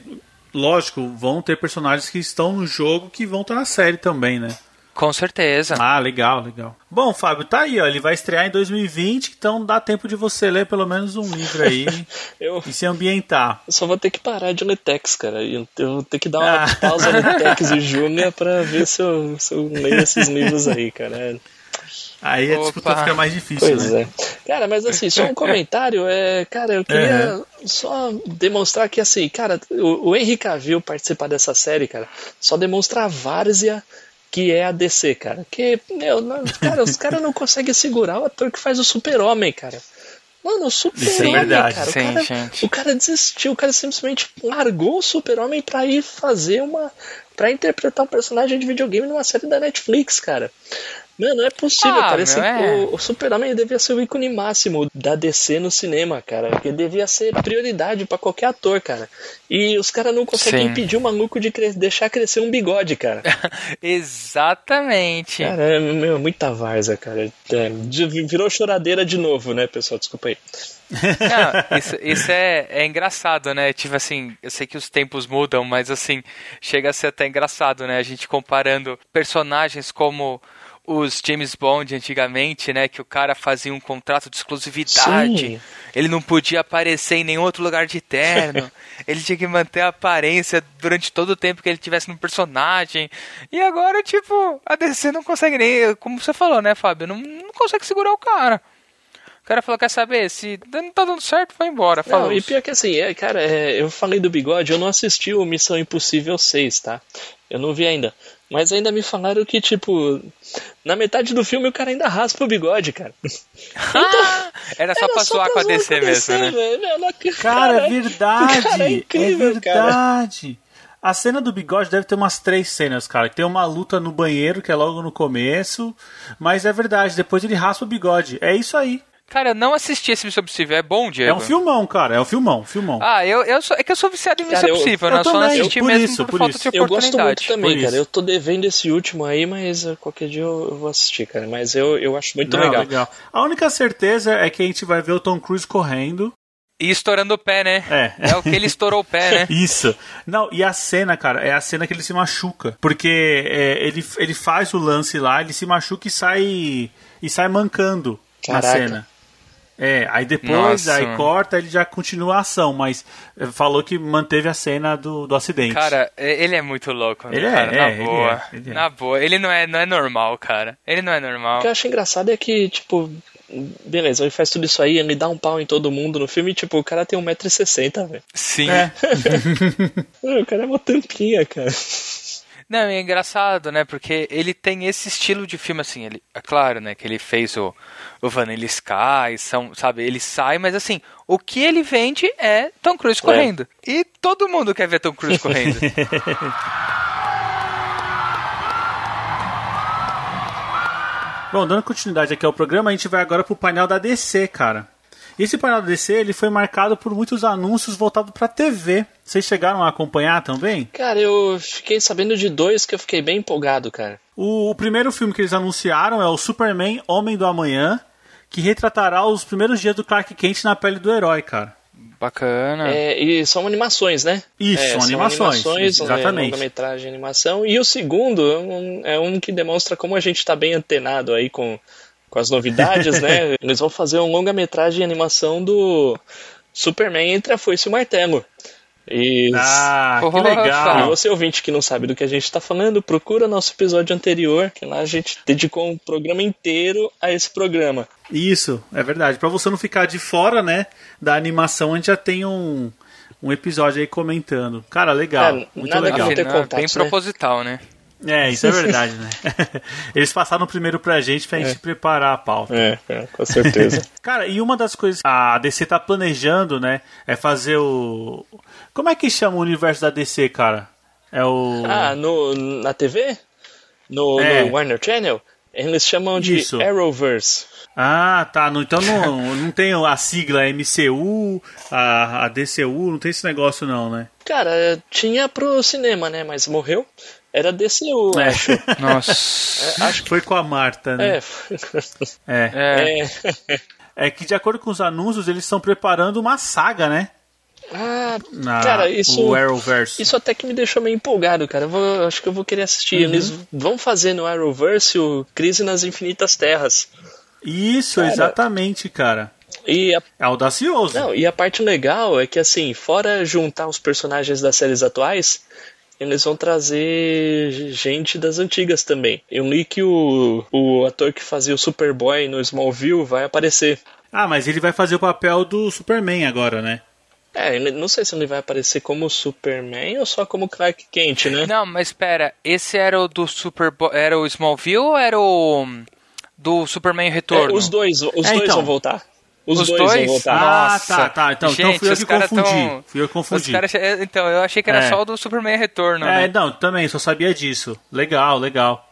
Lógico, vão ter personagens que estão no jogo que vão estar na série também, né? Com certeza. Ah, legal, legal. Bom, Fábio, tá aí, ó. Ele vai estrear em 2020, então dá tempo de você ler pelo menos um livro aí Eu, e se ambientar. eu só vou ter que parar de ler Tex, cara. Eu, eu vou ter que dar uma Ah. pausa no Tex e Júnior pra ver se eu, se eu leio esses livros aí, cara. É, Aí a Opa. disputa fica mais difícil, Pois né? é. Cara, mas assim, só um comentário. É, cara, eu queria só demonstrar que, assim, cara, o, o Henry Cavill participar dessa série, cara, só demonstra a várzea que é a DC, cara. Que, meu, não- cara, os caras não conseguem segurar o ator que faz o super-homem, cara. Mano, o super-homem, verdade. cara. Sim, o, cara gente. o cara desistiu, o cara simplesmente largou o super-homem pra ir fazer uma. pra interpretar um personagem de videogame numa série da Netflix, cara. Mano, não é possível, Ah, cara. Esse, é. o, o Super-Homem devia ser o ícone máximo da DC no cinema, cara. Porque devia ser prioridade pra qualquer ator, cara. E os caras não conseguem Sim. impedir o maluco de deixar crescer um bigode, cara. Exatamente. Cara, é meu, muita várzea, cara. É, virou choradeira de novo, né, pessoal? Desculpa aí. Não, isso, isso é, é engraçado, né? Tipo assim, eu sei que os tempos mudam, mas assim, chega a ser até engraçado, né? A gente comparando personagens como os James Bond antigamente, né? Que o cara fazia um contrato de exclusividade. Sim. Ele não podia aparecer em nenhum outro lugar de terno. ele tinha que manter a aparência durante todo o tempo que ele tivesse no personagem. E agora, tipo, a DC não consegue nem. Como você falou, né, Fábio? Não, não consegue segurar o cara. O cara falou, quer saber? Se não tá dando certo, vai embora. Não, Falou. e pior que assim, é, cara, é, eu falei do bigode, eu não assisti o Missão Impossível 6, tá? Eu não vi ainda. Mas ainda me falaram que, tipo, na metade do filme o cara ainda raspa o bigode, cara. Ah, era só Era pra zoar com a DC mesmo, né? velho. Meu, não- Cara, é verdade. cara, é incrível, é cara. verdade. A cena do bigode deve ter umas três cenas, cara. Tem uma luta no banheiro, que é logo no começo. Mas é verdade, depois ele raspa o bigode. É isso aí. Cara, eu não assisti esse Missão Possível. É bom, Diego? É um filmão, cara. É um filmão, filmão. Ah, eu, eu sou, é que eu sou viciado em Cara, Missão eu- Possível, eu né? Eu só não assisti por mesmo isso, por, por falta isso. de Eu gosto muito oportunidade. também, cara. Eu tô devendo esse último aí, mas uh, qualquer dia eu, eu vou assistir, cara. Mas eu, eu acho muito Não, legal. A única certeza é que a gente vai ver o Tom Cruise correndo. E estourando o pé, né? É. É o que ele estourou o pé, né? Isso. Não, e a cena, cara, é a cena que ele se machuca. Porque é, ele, ele faz o lance lá, ele se machuca e sai. e sai mancando na Caraca. cena. É, aí depois, Nossa, aí corta, ele já continua a ação, mas é, falou que manteve a cena do, do acidente. Cara, é- ele é muito louco, né, Ele é, cara? é, na ele boa. é, ele é. Na boa. Ele não é, não é normal, cara. Ele não é normal. O que eu acho engraçado é que, tipo, beleza, ele faz tudo isso aí, ele dá um pau em todo mundo no filme, e, tipo, o cara tem 1,60m, velho. Sim. É. O cara é uma tampinha, cara. Não, é engraçado, né? Porque ele tem esse estilo de filme, assim, ele, é claro, né? Que ele fez o, o Vanilla Sky, são, sabe? Ele sai, mas assim, o que ele vende é Tom Cruise correndo. E todo mundo quer ver Tom Cruise correndo. Bom, dando continuidade aqui ao programa, a gente vai agora pro painel da DC, cara. Esse painel da DC, ele foi marcado por muitos anúncios voltados pra TV. Vocês chegaram a acompanhar também? Cara, eu fiquei sabendo de dois que eu fiquei bem empolgado, cara. O, o primeiro filme que eles anunciaram é o Superman Homem do Amanhã, que retratará os primeiros dias do Clark Kent na pele do herói, cara. Bacana. É, e são animações, né? Isso, é, são são animações, animações, exatamente. É, longa-metragem animação. E o segundo é um, é um que demonstra como a gente tá bem antenado aí com, com as novidades, né? Eles vão fazer um longa-metragem animação do Superman entre a foice e o martelo. E Ah, que Opa. E legal. você ouvinte que não sabe do que a gente está falando, procura nosso episódio anterior, que lá a gente dedicou um programa inteiro a esse programa. Isso, é verdade. Pra você não ficar de fora, né, da animação, a gente já tem um, um episódio aí comentando. Cara, legal. É, muito nada que legal. não ter Afinal, contatos, bem né? proposital, né? É, isso é verdade, né? Eles passaram primeiro pra gente pra gente preparar a pauta. É, é com certeza. Cara, e uma das coisas que a DC tá planejando, né, é fazer o. Como é que chama o universo da DC, cara? É o. ah, no, na TV? No, É. no Warner Channel? Eles chamam de Isso. Arrowverse. Ah, tá. Então não, não tem a sigla MCU, a, a DCU, não tem esse negócio não, né? Cara, tinha pro cinema, né? Mas morreu. Era DCU, É. acho. Nossa. É, acho que Foi com a Marta, né? é. É. É. é. É que de acordo com os anúncios, eles estão preparando uma saga, né? Ah, Na, cara, isso. O Arrowverse. Isso até que me deixou meio empolgado, cara. Eu vou- acho que eu vou querer assistir. Uhum. Eles vão fazer no Arrowverse o Crise nas Infinitas Terras. Isso, Cara. exatamente, cara. E a, É audacioso. não, e a parte legal é que, assim, fora juntar os personagens das séries atuais, eles vão trazer gente das antigas também. Eu li que o, o ator que fazia o Superboy no Smallville vai aparecer. Ah, mas ele vai fazer o papel do Superman agora, né? É, não sei se ele vai aparecer como Superman ou só como Clark Kent, né? Não, mas espera, esse era o do Super era o Smallville ou era o do Superman É, Retorno? os dois, os É, dois então. vão voltar. Os, Os dois, dois? vão voltar. Ah, Nossa. tá, tá. Então, então Gente, fui eu os que confundi. tão- Fui eu que confundi. é, então, eu achei que era É. só o do Superman Retorno, É, né? não, também, só sabia disso. Legal, legal.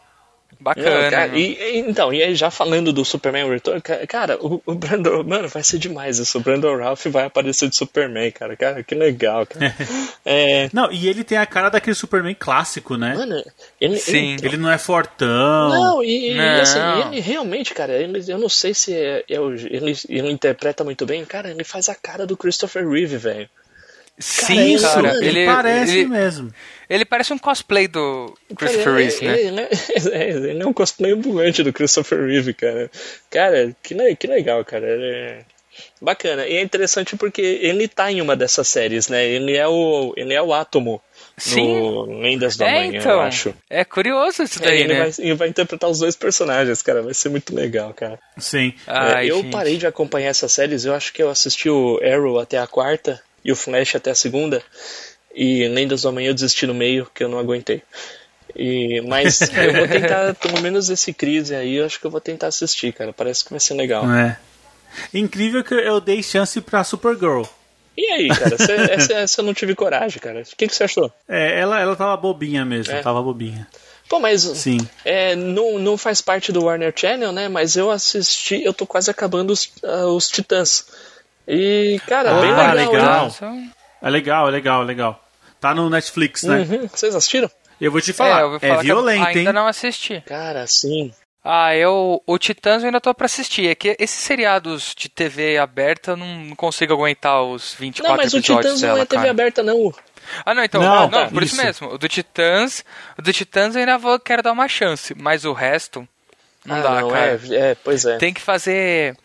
Bacana. Não, cara, e, e- então, e aí já falando do Superman Return, ca- cara, o, o Brandon, mano, vai ser demais isso. O Brandon Ralph vai aparecer de Superman, cara. Cara, que legal, cara. é, Não, e ele tem a cara daquele Superman clássico, né? mano, ele, Sim. ele- Ele não é fortão. não, e, e, Não. assim, ele realmente, cara, ele, eu não sei se é, é o- ele, ele interpreta muito bem, cara, ele faz a cara do Christopher Reeve, velho. Sim, Isso, cara. ele, Ele, parece ele, mesmo. Ele parece um cosplay do Christopher Cara, Reeve, né? ele, ele, é, ele é um cosplay ambulante do Christopher Reeve, cara. Cara, que, que legal, cara. Ele é bacana. E é interessante porque ele tá em uma dessas séries, né? Ele é o, ele é o Átomo Sim. no Lendas do É, Amanhã, então. eu acho. É curioso isso É, daí, ele, né? vai, ele vai interpretar os dois personagens, cara. Vai ser muito legal, cara. Sim. É, Ai, eu gente. parei de acompanhar essas séries. Eu acho que eu assisti o Arrow até a quarta e o Flash até a segunda. E Lendas do Amanhã eu desisti no meio, que eu não aguentei. E, mas eu vou tentar, pelo menos esse crise aí, eu acho que eu vou tentar assistir, cara. Parece que vai ser legal. É. Incrível que eu dei chance pra Supergirl. E aí, cara? Cê, essa, essa eu não tive coragem, cara. O que, que você achou? É, ela, ela tava bobinha mesmo, É. tava bobinha. Pô, mas Sim. é, não, não faz parte do Warner Channel, né? Mas eu assisti, eu tô quase acabando os, ah, os Titãs. E, cara, Ah, bem legal, legal. Então, É legal, é legal, é legal. Tá no Netflix, né? Uhum. Vocês assistiram? Eu vou te é, falar, é, falar que eu violento, ainda hein? não assisti. Cara, sim. Ah, eu. O Titãs eu ainda tô pra assistir. É que esses seriados de TV aberta eu não consigo aguentar os 24 Não, mas o episódios Titãs não dela, é TV cara. aberta, não. Ah, não, então. Não, Não, tá, por isso. isso. mesmo. O do Titãs. O do Titãs eu ainda vou, quero dar uma chance. Mas o resto. Não Ah, dá, não, cara. É, é, pois é. Tem que fazer.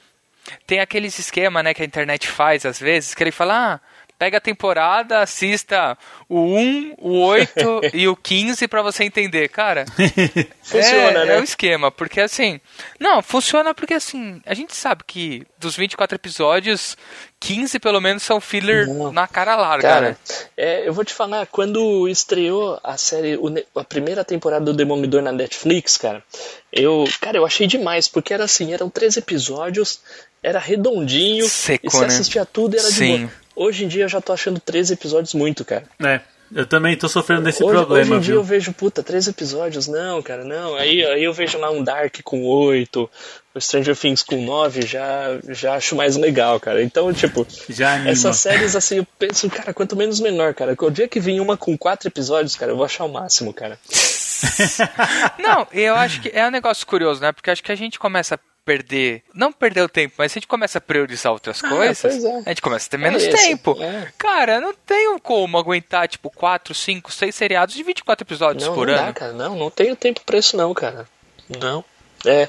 Tem aqueles esquema, né, que a internet faz às vezes, que ele fala, ah, pega a temporada, assista o 1, o 8 e o 15 pra você entender, cara. Funciona, é, né? É o esquema, porque assim. Não, funciona porque assim, a gente sabe que dos 24 episódios, 15 pelo menos são filler Não. na cara larga, Cara, né? é, eu vou te falar, quando estreou a série, a primeira temporada do Demolidor na Netflix, cara, eu, cara, eu achei demais, porque era assim, eram três episódios, era redondinho, Seco, e você né? assistia tudo e era de Sim. boa. Hoje em dia eu já tô achando três episódios muito, cara. É, eu também tô sofrendo desse hoje, problema, hoje em dia viu? eu vejo, puta, três episódios, não, cara, não. Aí, aí eu vejo lá um Dark com oito, o Stranger Things com nove, já, já acho mais legal, cara. Então, tipo, essas séries, assim, eu penso, cara, quanto menos menor, cara. O dia que vir uma com quatro episódios, cara, eu vou achar o máximo, cara. Não, eu acho que é um negócio curioso, né? Porque acho que a gente começa a perder. Não perder o tempo, mas se a gente começa a priorizar outras coisas, pois é. a gente começa a ter menos É esse, tempo. é. Cara, não tenho como aguentar, tipo, 4, 5, 6 seriados de 24 episódios Não, por não ano. dá, cara. Não, não tenho tempo pra isso, não, cara. Não. É.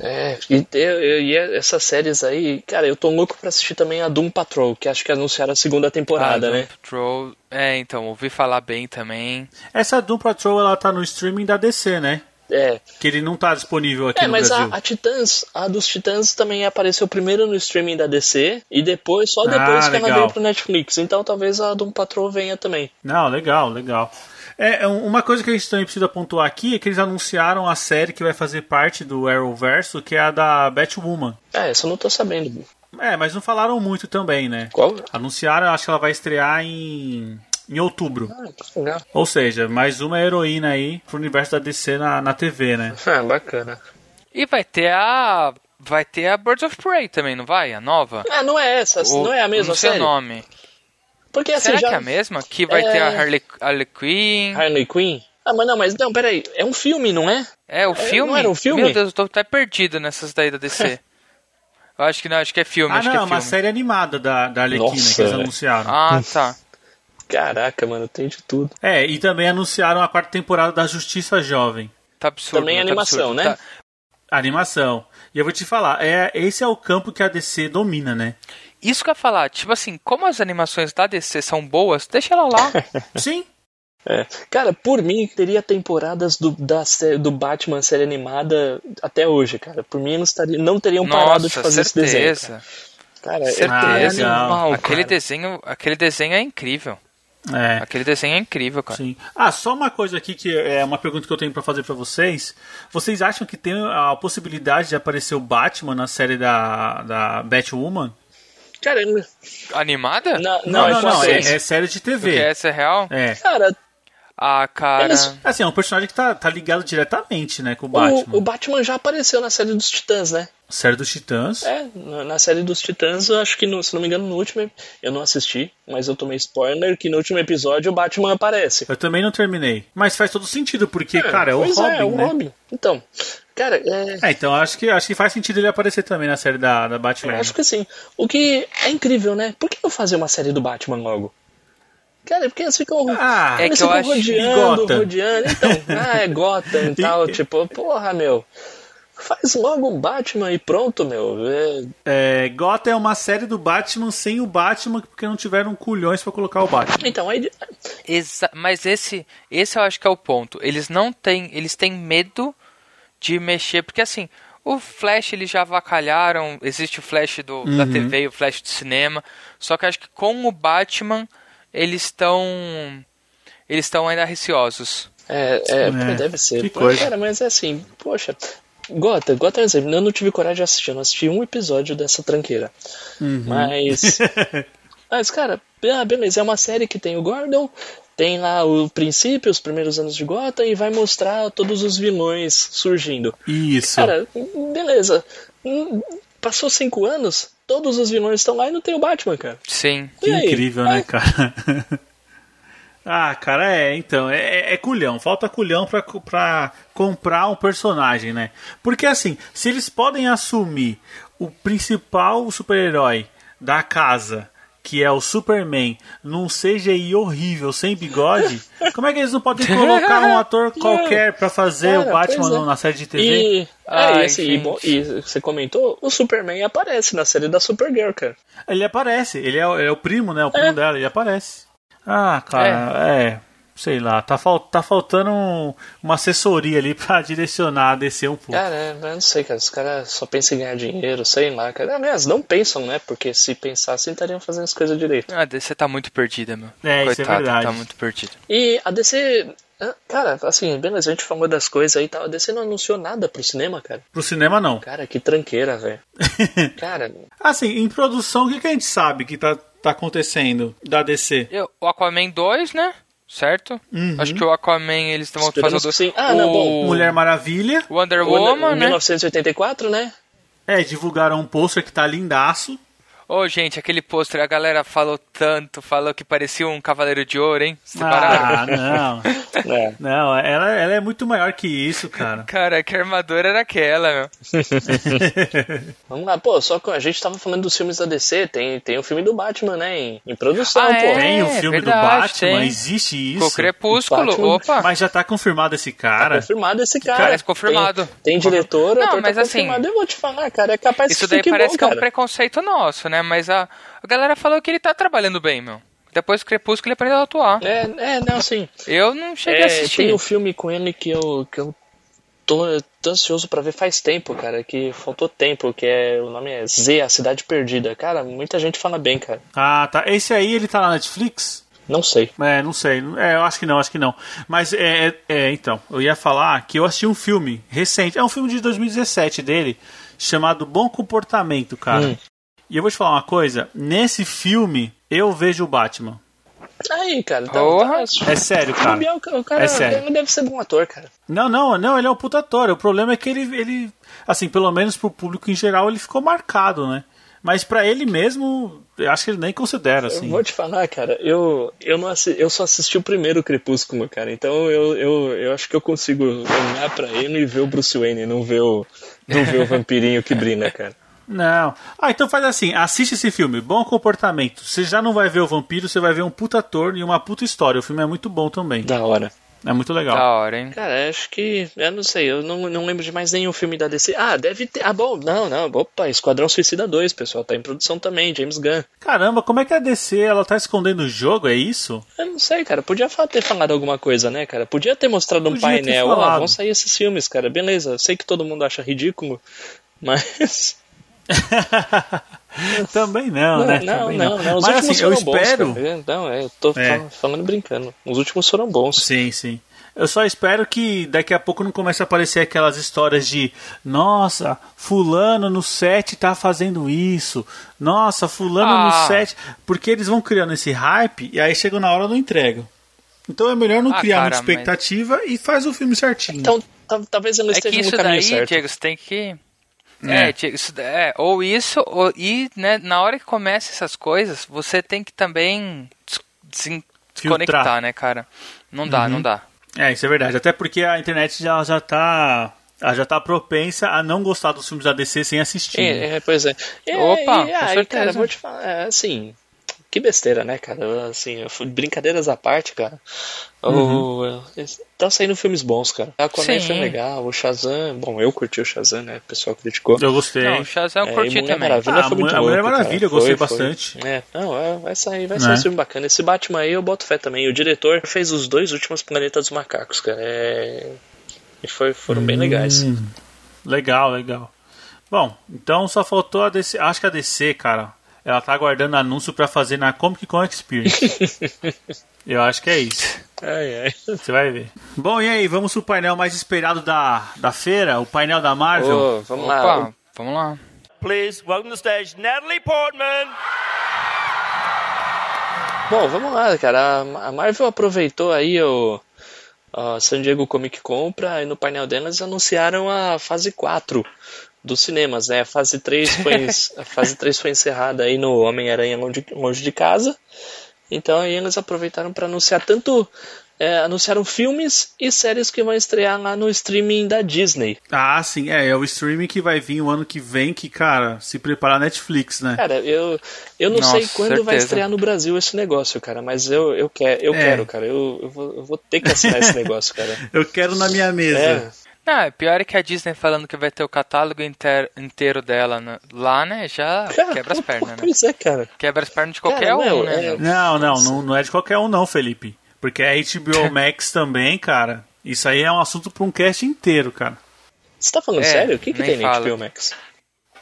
É, e, eu- e essas séries aí, cara, eu tô louco pra assistir também a Doom Patrol, que acho que anunciaram a segunda temporada, Ah, né? Doom Patrol. É, então, ouvi falar bem também. Essa Doom Patrol, ela tá no streaming da DC, né? É, Que ele não tá disponível aqui É, no mas a, Brasil. a Titãs, a dos Titãs também apareceu primeiro no streaming da DC e depois, só depois Ah, que ela legal. veio pro Netflix. Então talvez a Doom Patrol venha também. Não, legal, legal. É, é, uma coisa que a gente também precisa pontuar aqui é que eles anunciaram a série que vai fazer parte do Arrowverso, que é a da Batwoman. É, essa eu não tô sabendo. É, mas não falaram muito também, né? Qual? Anunciaram, acho que ela vai estrear em, em outubro. Ah, que legal. Ou seja, mais uma heroína aí pro universo da DC na, na TV, né? Ah, bacana. E vai ter a vai ter a Birds of Prey também, não vai? A nova? Ah, não é essa, Ou- não é a mesma não sei série. o nome. Porque assim Será já que é a mesma? Que vai É. ter a Harley, Harley Quinn? Harley Quinn. Ah, mas não, mas não, peraí, é um filme, não é? É, o É, filme? não era um filme? Meu Deus, eu tô até perdido nessas daí da DC. eu acho que não, acho que é filme, Ah, acho não, que é é uma filme. série animada da, da Arlequina Nossa, que eles anunciaram. Ah, tá. Caraca, mano, tem de tudo. É, e também anunciaram a quarta temporada da Justiça Jovem. Tá absurdo. Também é tá animação, absurdo. né? Tá- Animação. E eu vou te falar, é, esse é o campo que a DC domina, né? Isso que eu ia falar, tipo assim, como as animações da DC são boas, deixa ela lá. Sim. É. Cara, por mim, teria temporadas do, da, do Batman série animada até hoje, cara. Por mim, não, estaria, não teriam parado de Nossa, fazer esse desenho. certeza. Cara, Cara, é, Certeza. é animal, aquele cara. desenho, aquele desenho é incrível. É. Aquele desenho é incrível, cara. Sim. Ah, só uma coisa aqui que é uma pergunta que eu tenho pra fazer pra vocês. Vocês acham que tem a possibilidade de aparecer o Batman na série da, da Batwoman? Cara, ele- Animada? não, Não, não, não, é não. É, é série de Porque TV. essa é real? É. Cara, Ah, cara. Eles- Assim, é um personagem que tá, tá ligado diretamente, né, com o o, Batman. o Batman já apareceu na série dos Titãs, né? Série dos Titãs. É, na série dos Titãs, eu acho que, no- se não me engano, no último. Eu não assisti, mas eu tomei spoiler que no último episódio o Batman aparece. Eu também não terminei. Mas faz todo sentido, porque, cara, é o pois Robin, é, é o né? Robin. Então, cara, é, É, então acho que, acho que faz sentido ele aparecer também na série da, da Batman. eu acho que sim. O que é incrível, né? Por que não fazer uma série do Batman logo? Cara, porque eles ficam. Ah, É eles que eu ficam acho- rodeando, rodeando. Então, ah, é Gotham e tal. Tipo, porra, meu. Faz logo um Batman e pronto, meu. É, É, Gotham é uma série do Batman sem o Batman, porque não tiveram culhões pra colocar o Batman. Então, aí. Exa mas esse, esse eu acho que é o ponto. Eles não têm, eles têm medo de mexer, porque assim, o Flash eles já avacalharam, existe o Flash do, da TV e o Flash do cinema, só que eu acho que com o Batman eles estão eles estão ainda receosos. É, é, É, deve ser. que coisa. Cara, mas é assim, poxa. Gotham, Gotham é um exemplo. Eu não tive coragem de assistir, eu não assisti um episódio dessa tranqueira. Uhum. Mas. Mas, cara, ah, beleza, é uma série que tem o Gordon, tem lá o princípio, os primeiros anos de Gotham, e vai mostrar todos os vilões surgindo. Isso. Cara, beleza. Hum, Passou cinco anos, todos os vilões estão lá e não tem o Batman, cara. Sim. que aí? incrível, É. né, cara? ah, cara, é, então, é, é- é culhão. Falta culhão pra, pra comprar um personagem, né? Porque, assim, se eles podem assumir o principal super-herói da casa, que é o Superman, num CGI horrível, sem bigode, como é que eles não podem colocar um ator qualquer pra fazer Cara, o Batman pois é. na série de TV? E, Ai, é, e assim, e, bom, e você comentou, o Superman aparece na série da Supergirl, cara. Ele aparece, ele é, o- é o primo, né? O primo dela, ele aparece. Ah, cara, é. sei lá, tá, fal tá faltando um- uma assessoria ali pra direcionar, descer um pouco. Cara, é, eu não sei, cara. Os caras só pensam em ganhar dinheiro, sei lá, cara. Aliás, não pensam, né? Porque se pensassem, estariam fazendo as coisas direito. A DC tá muito perdida, meu. É, isso é verdade. tá muito perdida. E a DC. ah, Cara, assim, beleza, a gente falou das coisas aí e tal. A DC não anunciou nada pro cinema, cara. Pro cinema, não. Cara, que tranqueira, velho. Cara, assim, em produção, o que, que a gente sabe que tá, tá acontecendo da DC? Eu, o Aquaman 2, né? Certo? Uhum. Acho que o Aquaman eles estão fazendo. sim. Ah, não, bom. Mulher Maravilha. Wonder o- Woman, o né? 1984, né? É, divulgaram um pôster que tá lindaço. Ô, gente, aquele pôster, a galera falou tanto, falou que parecia um Cavaleiro de Ouro, hein? Separaram? Ah, não. É. Não, ela, ela é muito maior que isso, cara. Cara, que armadura era aquela, meu? Vamos lá, pô, só que a gente tava falando dos filmes da DC, tem, tem o filme do Batman, né? Em, em produção, Ah, pô. é? Tem o filme do verdade, Batman, tem. existe Com o isso. Crepúsculo, Batman. opa. Mas já tá confirmado esse cara. Confirmado esse cara. Parece confirmado. Tem, tem diretor, Não, ator mas tá assim, confirmado. Eu vou te falar, cara, é capaz Isso que daí fique parece bom, que é um cara. preconceito nosso, né? Mas a, a galera falou que ele tá trabalhando bem, meu. Depois do Crepúsculo ele aprendeu a atuar. É, é, não, sim. Eu não cheguei a É, assistir. tem um filme com ele que eu, que eu tô, tô ansioso pra ver faz tempo, cara, que faltou tempo, que é, o nome é Z, A Cidade Perdida. Cara, muita gente fala bem, cara. Ah, tá. Esse aí, ele tá na Netflix? Não sei. É, não sei. É, eu acho que não, acho que não. Mas, é, é, é, então, eu ia falar que eu assisti um filme recente. É um filme de 2017 dele, chamado Bom Comportamento, cara. Hum. E eu vou te falar uma coisa. Nesse filme, eu vejo o Batman. Aí, cara, tá, Porra. tá- É sério, o cara. Biel, o cara É sério. ele deve ser bom ator, cara. Não, não, não, ele é um puta ator. O problema é que ele, ele assim, pelo menos pro público em geral, ele ficou marcado, né? Mas pra ele mesmo, eu acho que ele nem considera, Eu assim. vou te falar, cara, eu, eu, não assi- eu só assisti o primeiro Crepúsculo, cara. Então eu, eu, eu acho que eu consigo olhar pra ele e ver o Bruce Wayne, não ver o, não ver o vampirinho que brilha, cara. Não. Ah, então faz assim, assiste esse filme, bom comportamento. Você já não vai ver o vampiro, você vai ver um puta ator e uma puta história. O filme é muito bom também. Da hora. É muito legal. Da hora, hein? Cara, acho que. Eu não sei, eu não, não lembro de mais nenhum filme da DC. Ah, deve ter. Ah, bom, não, não. Opa, Esquadrão Suicida 2, pessoal. Tá em produção também, James Gunn. Caramba, como é que a DC ela tá escondendo o jogo? É isso? Eu não sei, cara. Podia ter falado alguma coisa, né, cara? Podia ter mostrado um Podia ter painel. Ó, vão sair esses filmes, cara. Beleza, sei que todo mundo acha ridículo, mas. Também não, Não, né? não, Também não, não. Os Mas últimos assim, eu foram bons, espero. cara. Não, é, eu tô É. fal- falando brincando. Os últimos foram bons. Sim, sim. Eu só espero que daqui a pouco não comece a aparecer aquelas histórias de nossa, fulano no set tá fazendo isso. Nossa, fulano Ah. no set. Porque eles vão criando esse hype e aí chega na hora não entregam. Então é melhor não Ah, criar cara, muita expectativa e faz o filme certinho. Então, ta- talvez ele É que esteja no isso caminho daí, certo. Diego, você tem que. É. É, isso, é, ou isso, ou, e né, na hora que começa essas coisas, você tem que também desconectar, né, cara? Não dá, Uhum. não dá. É, isso é verdade. Até porque a internet já, já tá. ela já tá propensa a não gostar dos filmes da DC sem assistir. né? É, é, pois é. E, Opa, e, com aí, certeza. cara, vou te falar, é, assim, que besteira, né, cara? Assim, brincadeiras à parte, cara. O, tá saindo filmes bons, cara. Aquaman Sim. foi legal, o Shazam, bom, eu curti o Shazam, né? O pessoal criticou. Eu gostei. Não, o Shazam eu É, curti também. Maravilha Ah, foi muito a Mulher louco, Maravilha cara. eu gostei Foi, foi. bastante. É, não, é, vai sair, vai Né? sair um filme bacana. Esse Batman aí eu boto fé também. O diretor fez os dois últimos Planetas dos Macacos, cara. É... E foi, foram bem legais. Hum, legal, legal. Bom, então só faltou a DC. Acho que a DC, cara, ela tá aguardando anúncio pra fazer na Comic Con Experience. Eu acho que é isso. Ai, ai. Você vai ver. Bom, e aí, vamos pro painel mais esperado da, da feira, o painel da Marvel. Ô, vamos lá. Opa, vamos lá. Please welcome to the stage Natalie Portman. Bom, vamos lá, cara. A Marvel aproveitou aí o a San Diego Comic Con pra, e no painel delas anunciaram a fase 4 dos cinemas, né? A fase 3 foi, a fase 3 foi encerrada aí no Homem-Aranha longe, longe de casa. Então aí eles aproveitaram para anunciar tanto é, anunciaram filmes e séries que vão estrear lá no streaming da Disney. Ah, sim, é, é o streaming que vai vir o ano que vem, que, cara, se preparar Netflix, né? Cara, eu, eu não Nossa, sei quando vai certeza. estrear no Brasil esse negócio, cara, mas eu, eu, quero, eu É. quero, cara. Eu, eu, vou, eu vou ter que assinar esse negócio, cara. Eu quero na minha mesa. É, Não, é pior é que a Disney falando que vai ter o catálogo inter- inteiro dela na- lá, né? Já Cara, quebra as pernas, né? Pois é, cara. Quebra as pernas de qualquer Cara, um, meu, né? é- meu? Não, não, não, não é de qualquer um não, Felipe. Porque a HBO Max também, cara. Isso aí é um assunto pra um cast inteiro, cara. Você tá falando É, sério? O que, que tem na. HBO Max?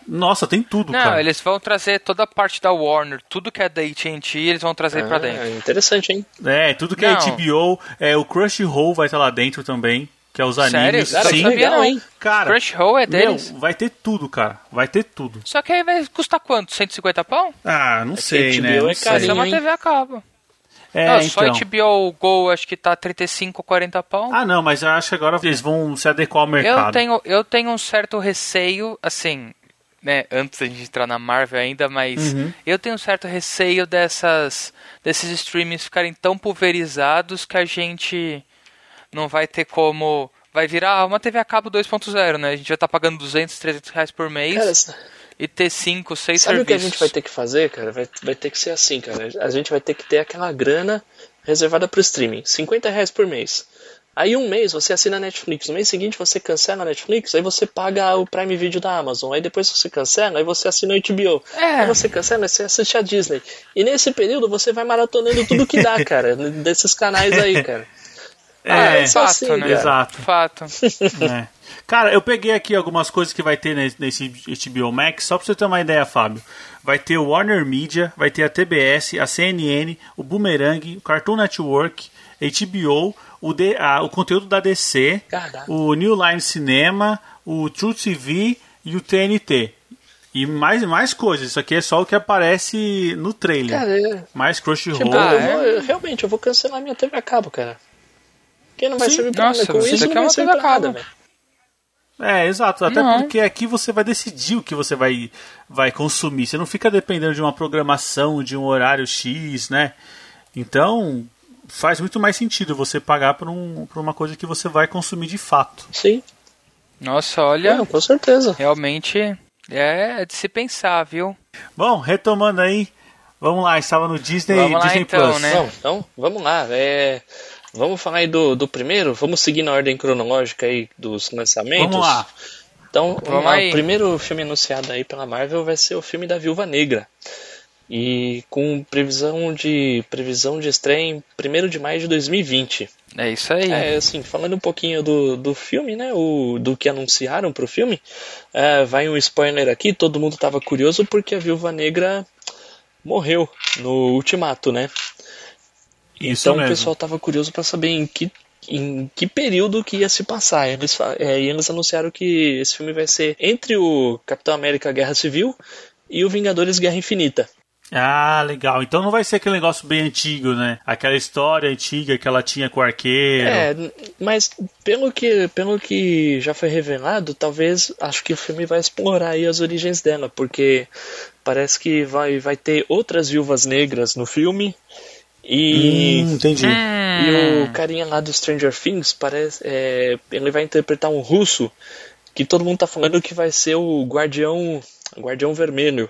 Nossa, tem tudo, Não, cara. eles vão trazer toda a parte da Warner, tudo que é da AT&T, eles vão trazer pra Ah, dentro. interessante, hein? É, tudo que é Não. HBO, é, o Crunchyroll vai estar lá dentro também, que é os Sério? animes. Cara, Sim, sabia não. hein? cara. Crunchyroll é meu, deles? vai ter tudo, cara. Vai ter tudo. Só que aí vai custar quanto? 150 pau? Ah, não sei, HBO né? Não é sei. carinho. É uma? TV a cabo. É, não, só então. HBO Go acho que tá 35, 40 pau. Ah, não, mas eu acho que agora eles vão se adequar ao mercado. eu, tenho, eu tenho um certo receio, assim, né, antes da gente entrar na Marvel ainda, mas Uhum. eu tenho um certo receio dessas desses streamings ficarem tão pulverizados que a gente não vai ter como vai virar uma TV a cabo 2.0, né? A gente vai estar pagando 200, 300 reais por mês Cara, e ter 5, 6 sabe o que a serviços. gente vai ter que fazer, cara? Vai, vai ter que ser assim, cara. A gente vai ter que ter aquela grana reservada pro streaming. 50 reais por mês. Aí um mês você assina a Netflix, no mês seguinte você cancela a Netflix, aí você paga o Prime Video da Amazon, aí depois você cancela, aí você assina o HBO. É. Aí você cancela, você assiste a Disney. E nesse período você vai maratonando tudo que dá, cara, desses canais aí, cara. Ah, É, só Fato, assim, né? exato. Fato. É. Cara, eu peguei aqui algumas coisas que vai ter nesse, HBO Max, só pra você ter uma ideia, Fábio. Vai ter o Warner Media, vai ter a TBS, a CNN, o Boomerang, o Cartoon Network, HBO, o, D- a- o conteúdo da DC, Caraca. o New Line Cinema, o True TV e o TNT. E mais, mais coisas. Isso aqui é só o que aparece no trailer. Cara, é, mais Crunchyroll. tipo, Ah, eu é? realmente, eu vou cancelar minha TV a cabo, cara. Porque não vai Sim, servir pra nossa, nada. Com isso não vai uma servir pra nada, velho. É, exato. Até Não. porque aqui você vai decidir o que você vai, vai consumir. Você não fica dependendo de uma programação, de um horário X, né? Então, faz muito mais sentido você pagar por, um, por uma coisa que você vai consumir de fato. Sim, Nossa, olha, não, com certeza. realmente é de se pensar, viu? Bom, retomando aí. Vamos lá, estava no Disney, Vamos lá, Disney então, Plus. né? Bom, então, vamos lá. É, vamos falar aí do, do primeiro? Vamos seguir na ordem cronológica aí dos lançamentos? Vamos lá. Então, vamos lá. o primeiro filme anunciado aí pela Marvel vai ser o filme da Viúva Negra. E com previsão de previsão de estreia em 1 de maio de 2020. É isso aí. É, assim, falando um pouquinho do, do filme, né? O, do que anunciaram pro filme, é, vai um spoiler aqui, todo mundo tava curioso porque a Viúva Negra morreu no Ultimato, né? Isso então o mesmo. pessoal tava curioso para saber em que, em que período que ia se passar. Eles, é, e eles anunciaram que esse filme vai ser entre o Capitão América Guerra Civil e o Vingadores Guerra Infinita. Ah, legal. Então não vai ser aquele negócio bem antigo, né? Aquela história antiga que ela tinha com o arqueiro. É, mas pelo que, pelo que já foi revelado, talvez acho que o filme vai explorar aí as origens dela, porque parece que vai, vai ter outras viúvas negras no filme. E, Hum, entendi. e o carinha lá do Stranger Things parece. é, ele vai interpretar um russo que todo mundo tá falando que vai ser o Guardião. Guardião Vermelho.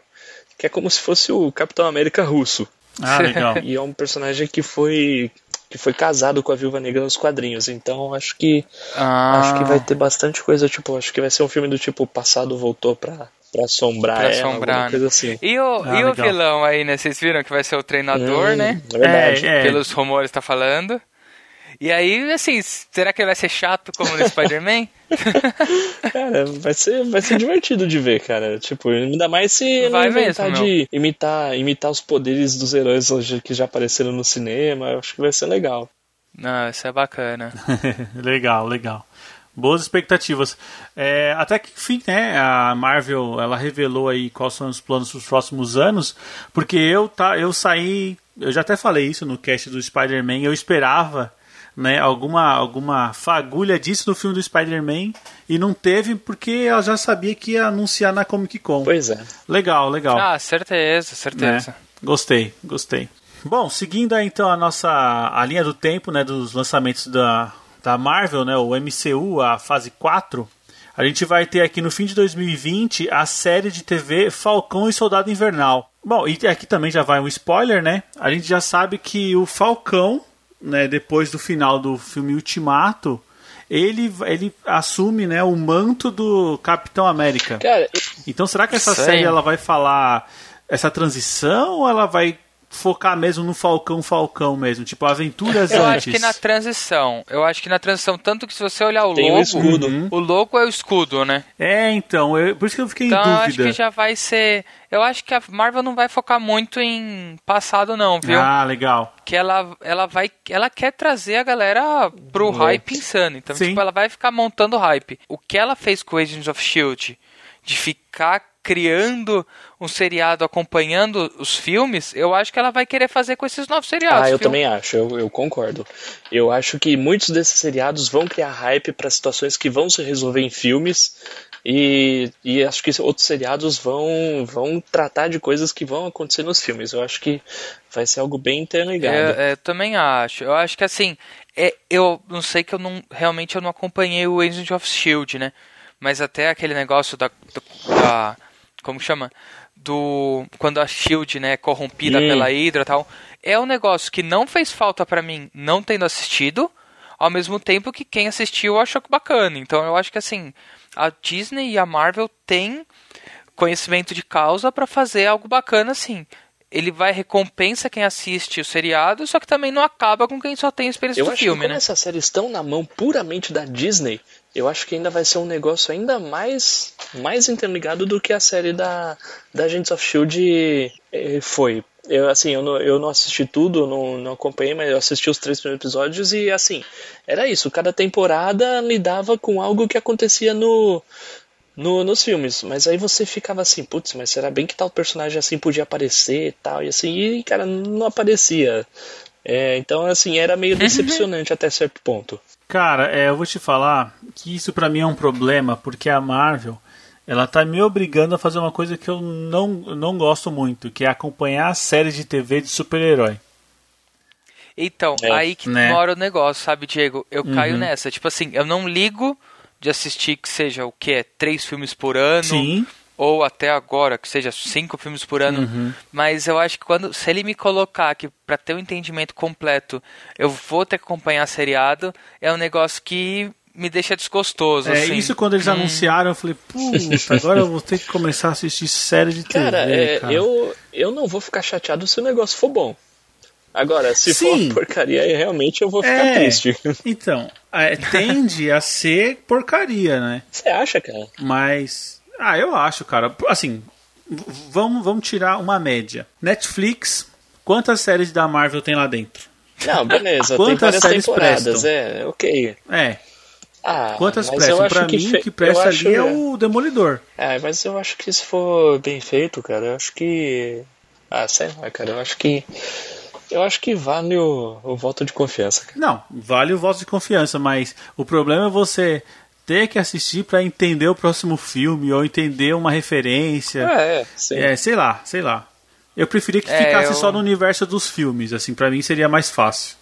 Que é como se fosse o Capitão América russo. Ah, legal. E é um personagem que foi que foi casado com a Viúva Negra nos quadrinhos. Então acho que Ah, acho que vai ter bastante coisa, tipo, acho que vai ser um filme do tipo o passado voltou pra, pra assombrar Pra ela, assombrar, alguma né? coisa assim. E o, Ah, e o vilão aí, né? Vocês viram que vai ser o treinador, Hum, né? É verdade. É, é. Pelos rumores tá falando. E aí, assim, será que ele vai ser chato como no Spider-Man? Cara, vai ser, vai ser divertido de ver, cara. Tipo, ainda mais se ele Vai inventar mesmo, de imitar, imitar os poderes dos heróis hoje que já apareceram no cinema. Eu acho que vai ser legal. Não, isso é bacana. legal, legal. Boas expectativas. É, até que enfim, né? A Marvel ela revelou aí quais são os planos para os próximos anos, porque eu tá, eu saí, eu já até falei isso no cast do Spider-Man, eu esperava né, alguma, alguma fagulha disso no filme do Spider-Man e não teve porque eu já sabia que ia anunciar na Comic Con. Pois é. Legal, legal. Ah, certeza, né? certeza. Gostei, gostei. Bom, seguindo aí, então a nossa a linha do tempo, né, dos lançamentos da, da Marvel, né, o MCU, a fase 4, a gente vai ter aqui no fim de 2020 a série de TV Falcão e Soldado Invernal. Bom, e aqui também já vai um spoiler, né? A gente já sabe que o Falcão, né, depois do final do filme Ultimato, ele, ele assume, né, o manto do Capitão América. Cara, Então será que essa Sei. série ela vai falar essa transição ou ela vai focar mesmo no Falcão Falcão mesmo, tipo aventuras Eu antes? acho que na transição. Eu acho que na transição, tanto que se você olhar o Tem o logo, escudo. o logo é o escudo, né? É, então, eu- por isso que eu fiquei Então em eu acho dúvida. que já vai ser. Eu acho que a Marvel não vai focar muito em passado, não, viu? Ah, legal. Que ela, ela vai. Ela quer trazer a galera pro hype insano. Então, Sim. tipo, ela vai ficar montando hype. O que ela fez com Agents of Shield, de ficar criando um seriado acompanhando os filmes, eu acho que ela vai querer fazer com esses novos seriados. Ah, eu viu? também acho, eu, eu concordo. Eu acho que muitos desses seriados vão criar hype para situações que vão se resolver em filmes. E, e acho que outros seriados vão, vão tratar de coisas que vão acontecer nos filmes. Eu acho que vai ser algo bem interligado. É, é, também acho. Eu acho que assim, é, eu não sei que eu não realmente eu não acompanhei o Agent of Shield, né? Mas até aquele negócio da, da como chama? Do quando a Shield, né, é corrompida Hum. pela Hydra e tal, é um negócio que não fez falta pra mim não tendo assistido, ao mesmo tempo que quem assistiu achou bacana. Então eu acho que assim, a Disney e a Marvel têm conhecimento de causa pra fazer algo bacana assim. Ele vai recompensa quem assiste o seriado, só que também não acaba com quem só tem a experiência Eu do acho filme, que como né? essas séries estão na mão puramente da Disney, eu acho que ainda vai ser um negócio ainda mais, mais interligado do que a série da, da Agents of S.H.I.E.L.D. eh, foi. Eu, assim, eu não, eu não assisti tudo, não, não acompanhei, mas eu assisti os três primeiros episódios e, assim, era isso. Cada temporada lidava com algo que acontecia no, no, nos filmes. Mas aí você ficava assim, putz, mas será bem que tal personagem assim podia aparecer e tal? E assim, e cara, não aparecia. É, então, assim, era meio decepcionante até certo ponto. Cara, é, eu vou te falar que isso pra mim é um problema, porque a Marvel, ela tá me obrigando a fazer uma coisa que eu não, não gosto muito, que é acompanhar a série de TV de super-herói. Então, É, aí que né? mora o negócio, sabe, Diego? Eu caio Uhum. nessa. Tipo assim, eu não ligo de assistir que seja o que? Três filmes por ano. Sim, Ou até agora, que seja cinco filmes por ano. Uhum. Mas eu acho que quando. Se ele me colocar que pra ter um entendimento completo, eu vou ter que acompanhar seriado, é um negócio que me deixa desgostoso. é assim. isso quando eles Hum. anunciaram, eu falei, puta, agora eu vou ter que começar a assistir série de TV, Cara, é, cara. Eu, eu não vou ficar chateado se o negócio for bom. Agora, se for Sim. uma porcaria, realmente eu vou ficar É. triste. Então, é, tende a ser porcaria, né? Você acha, cara? Mas. Ah, eu acho, cara. Assim, vamos, vamos tirar uma média. Netflix, quantas séries da Marvel tem lá dentro? Não, beleza, tem Quantas várias séries temporadas, prestam? é, ok. É, Ah, quantas prestam? Pra que mim, fe- o que presta acho- ali é o Demolidor. É, mas eu acho que se for bem feito, cara, eu acho que. Ah, sei lá, cara, eu acho que. Eu acho que vale o, o voto de confiança, cara. Não, vale o voto de confiança, mas o problema é você ter que assistir pra entender o próximo filme ou entender uma referência. É, sim. É, sei lá, sei lá. Eu preferia que É, ficasse eu- só no universo dos filmes, assim, pra mim seria mais fácil.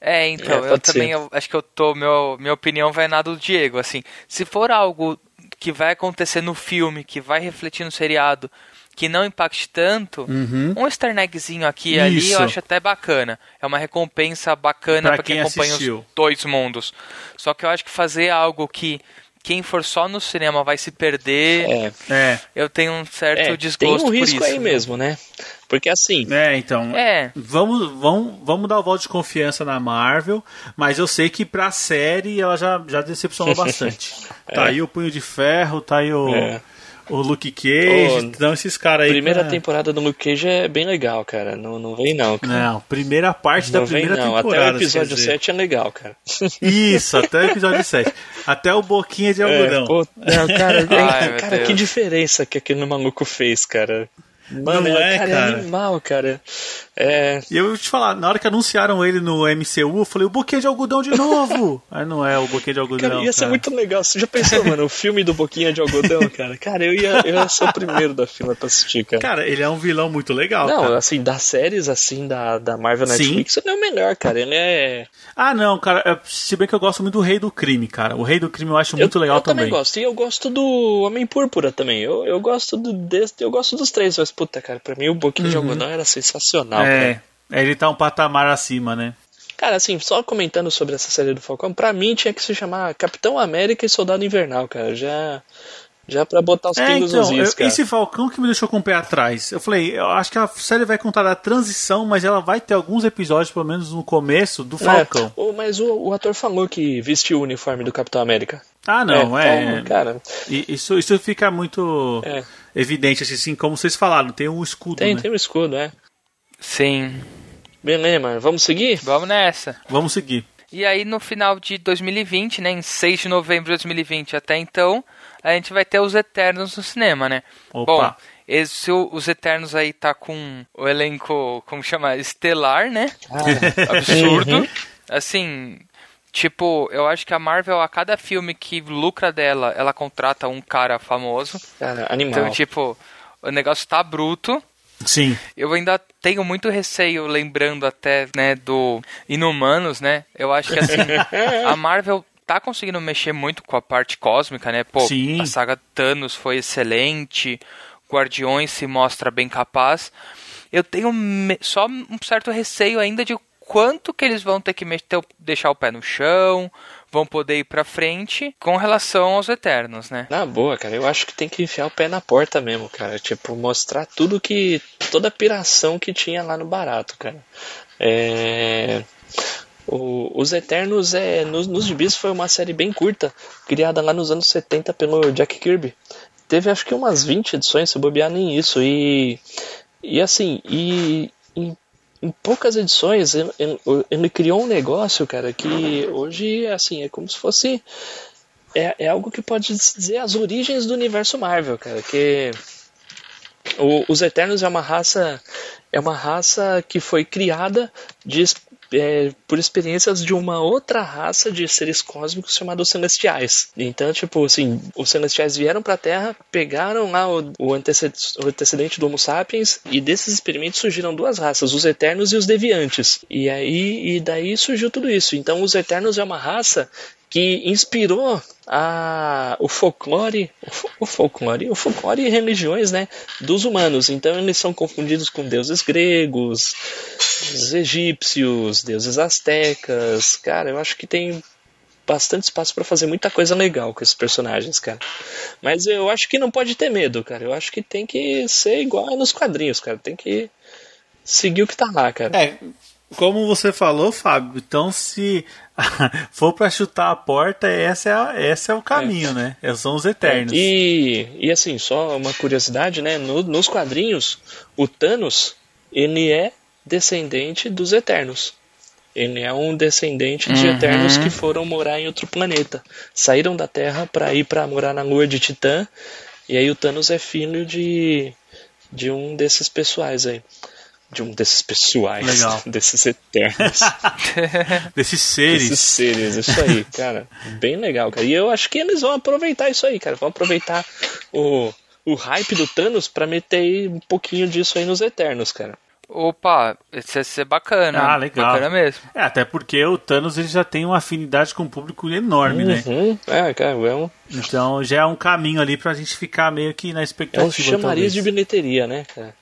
É, então, É, eu também eu acho que eu tô. Meu, minha opinião vai na do Diego. Assim, se for algo que vai acontecer no filme, que vai refletir no seriado, que não impacte tanto, um easter eggzinho aqui e ali Uhum. Eu acho até bacana. É uma recompensa bacana Pra pra quem, quem acompanha assistiu. os dois mundos. Só que eu acho que fazer algo que quem for só no cinema vai se perder, É, É, eu tenho um certo é tem desgosto um por risco isso. aí mesmo, né? Porque assim, é, então. É, Vamos, vamos, vamos dar o voto de confiança na Marvel, mas eu sei que pra série ela já, já decepcionou bastante. Tá aí o Punho de Ferro, tá aí o, É. o Luke Cage, então esses caras aí. primeira cara, temporada do Luke Cage é bem legal, cara. Não, não vem não, cara. Não, primeira parte da Não vem primeira não. temporada. Até o episódio quer dizer. 7 é legal, cara. Isso, até o episódio 7. Até o Boquinha de Algodão. É, pô, não, cara, Ai, cara que diferença que aquele maluco fez, cara. Mano, Não é, cara, cara? é animal, cara. É, E eu te falar, na hora que anunciaram ele no MCU, eu falei, o Boquinha de Algodão de novo! Aí não é o Boquinha de Algodão. cara, ia ser cara. muito legal. Você já pensou, mano, o filme do Boquinha de Algodão, cara? Cara, eu ia, eu ia ser o primeiro da fila pra assistir, cara. Cara, ele é um vilão muito legal. não, cara. assim, das séries, assim, da, da Marvel Sim. Netflix, ele é o melhor, cara. Ele é... Ah, não, cara. é- Se bem que eu gosto muito do Rei do Crime, cara. O Rei do Crime eu acho muito eu, legal eu também. também gosto. E eu gosto do Homem Púrpura também. Eu, eu gosto do, desse, eu gosto dos três, mas puta, cara, pra mim o Boquinha de Algodão era sensacional, cara. Uhum. É, ele tá um patamar acima, né? Cara, assim, só comentando sobre essa série do Falcão, pra mim tinha que se chamar Capitão América e Soldado Invernal, cara. Já, já pra botar os É, pingos então, nos is, eu- cara. esse Falcão que me deixou com o pé atrás. Eu falei, eu acho que a série vai contar da transição, mas ela vai ter alguns episódios, pelo menos no começo, do Falcão. É, o- mas o, o ator falou que vestiu o uniforme do Capitão América. Ah, não, é. então, cara, Isso, isso fica muito É. evidente, assim, como vocês falaram, tem um escudo, tem, né? tem um escudo, é. sim. Beleza, mano. Vamos seguir? Vamos nessa. Vamos seguir. E aí, no final de 2020, né, em 6 de novembro de 2020 até então, a gente vai ter os Eternos no cinema, né? Opa. Bom, esse, os Eternos aí tá com o elenco, como chama? Estelar, né? Absurdo. Assim, tipo, eu acho que a Marvel, a cada filme que lucra dela, ela contrata um cara famoso. Cara, animal. Então, tipo, o negócio tá bruto. Sim. Eu ainda tenho muito receio, lembrando até, né, do Inumanos, né? Eu acho que, assim, a Marvel tá conseguindo mexer muito com a parte cósmica, né? Pô, Sim. a saga Thanos foi excelente, Guardiões se mostra bem capaz. Eu tenho só um certo receio ainda de quanto que eles vão ter que meter, deixar o pé no chão, vão poder ir pra frente com relação aos Eternos, né? Na boa, cara, eu acho que tem que enfiar o pé na porta mesmo, cara. Tipo, mostrar tudo que. toda a piração que tinha lá no barato, cara. É. o- os Eternos é, nos, nos gibis foi uma série bem curta, criada lá nos anos 70 pelo Jack Kirby. Teve acho que umas 20 edições, se bobear nem isso. E, e assim, e em, em poucas edições ele, ele- ele criou um negócio, cara, que hoje assim é como se fosse é, é algo que pode dizer as origens do universo Marvel, cara, que o- os Eternos é uma raça é uma raça que foi criada de, é, por experiências de uma outra raça de seres cósmicos chamados Celestiais. Então, tipo, assim, os Celestiais vieram pra Terra, pegaram lá o, o antecedente do Homo sapiens e desses experimentos surgiram duas raças, os Eternos e os Deviantes. E aí, e daí surgiu tudo isso. Então, os Eternos é uma raça que inspirou a, o folclore, o, fo- o folclore, o folclore e religiões, né, dos humanos. Então eles são confundidos com deuses gregos, deuses egípcios, deuses astecas. Cara, eu acho que tem bastante espaço pra fazer muita coisa legal com esses personagens, cara. Mas eu acho que não pode ter medo, cara. Eu acho que tem que ser igual nos quadrinhos, cara. Tem que seguir o que tá lá, cara. É, como você falou, Fábio, então se for pra chutar a porta, essa é, a- esse é o caminho, né? São os eternos. E, e assim, só uma curiosidade, né? No- nos quadrinhos, o Thanos, ele é descendente dos Eternos. Ele é um descendente de Uhum. Eternos que foram morar em outro planeta. Saíram da Terra para ir para morar na Lua de Titã. E aí o Thanos é filho de, de um desses pessoais aí. De um desses pessoais. Legal. Desses Eternos. Desses seres. Esses seres, isso aí, cara. Bem legal, cara. E eu acho que eles vão aproveitar isso aí, cara. Vão aproveitar o, o hype do Thanos pra meter aí um pouquinho disso aí nos Eternos, cara. Opa, isso ia ser bacana. Ah, legal. Bacana mesmo. É, até porque o Thanos ele já tem uma afinidade com um público enorme, né? Uhum. É, cara, é um, Então já é um caminho ali pra gente ficar meio que na é expectativa. um chamariz talvez. de bilheteria, né, cara?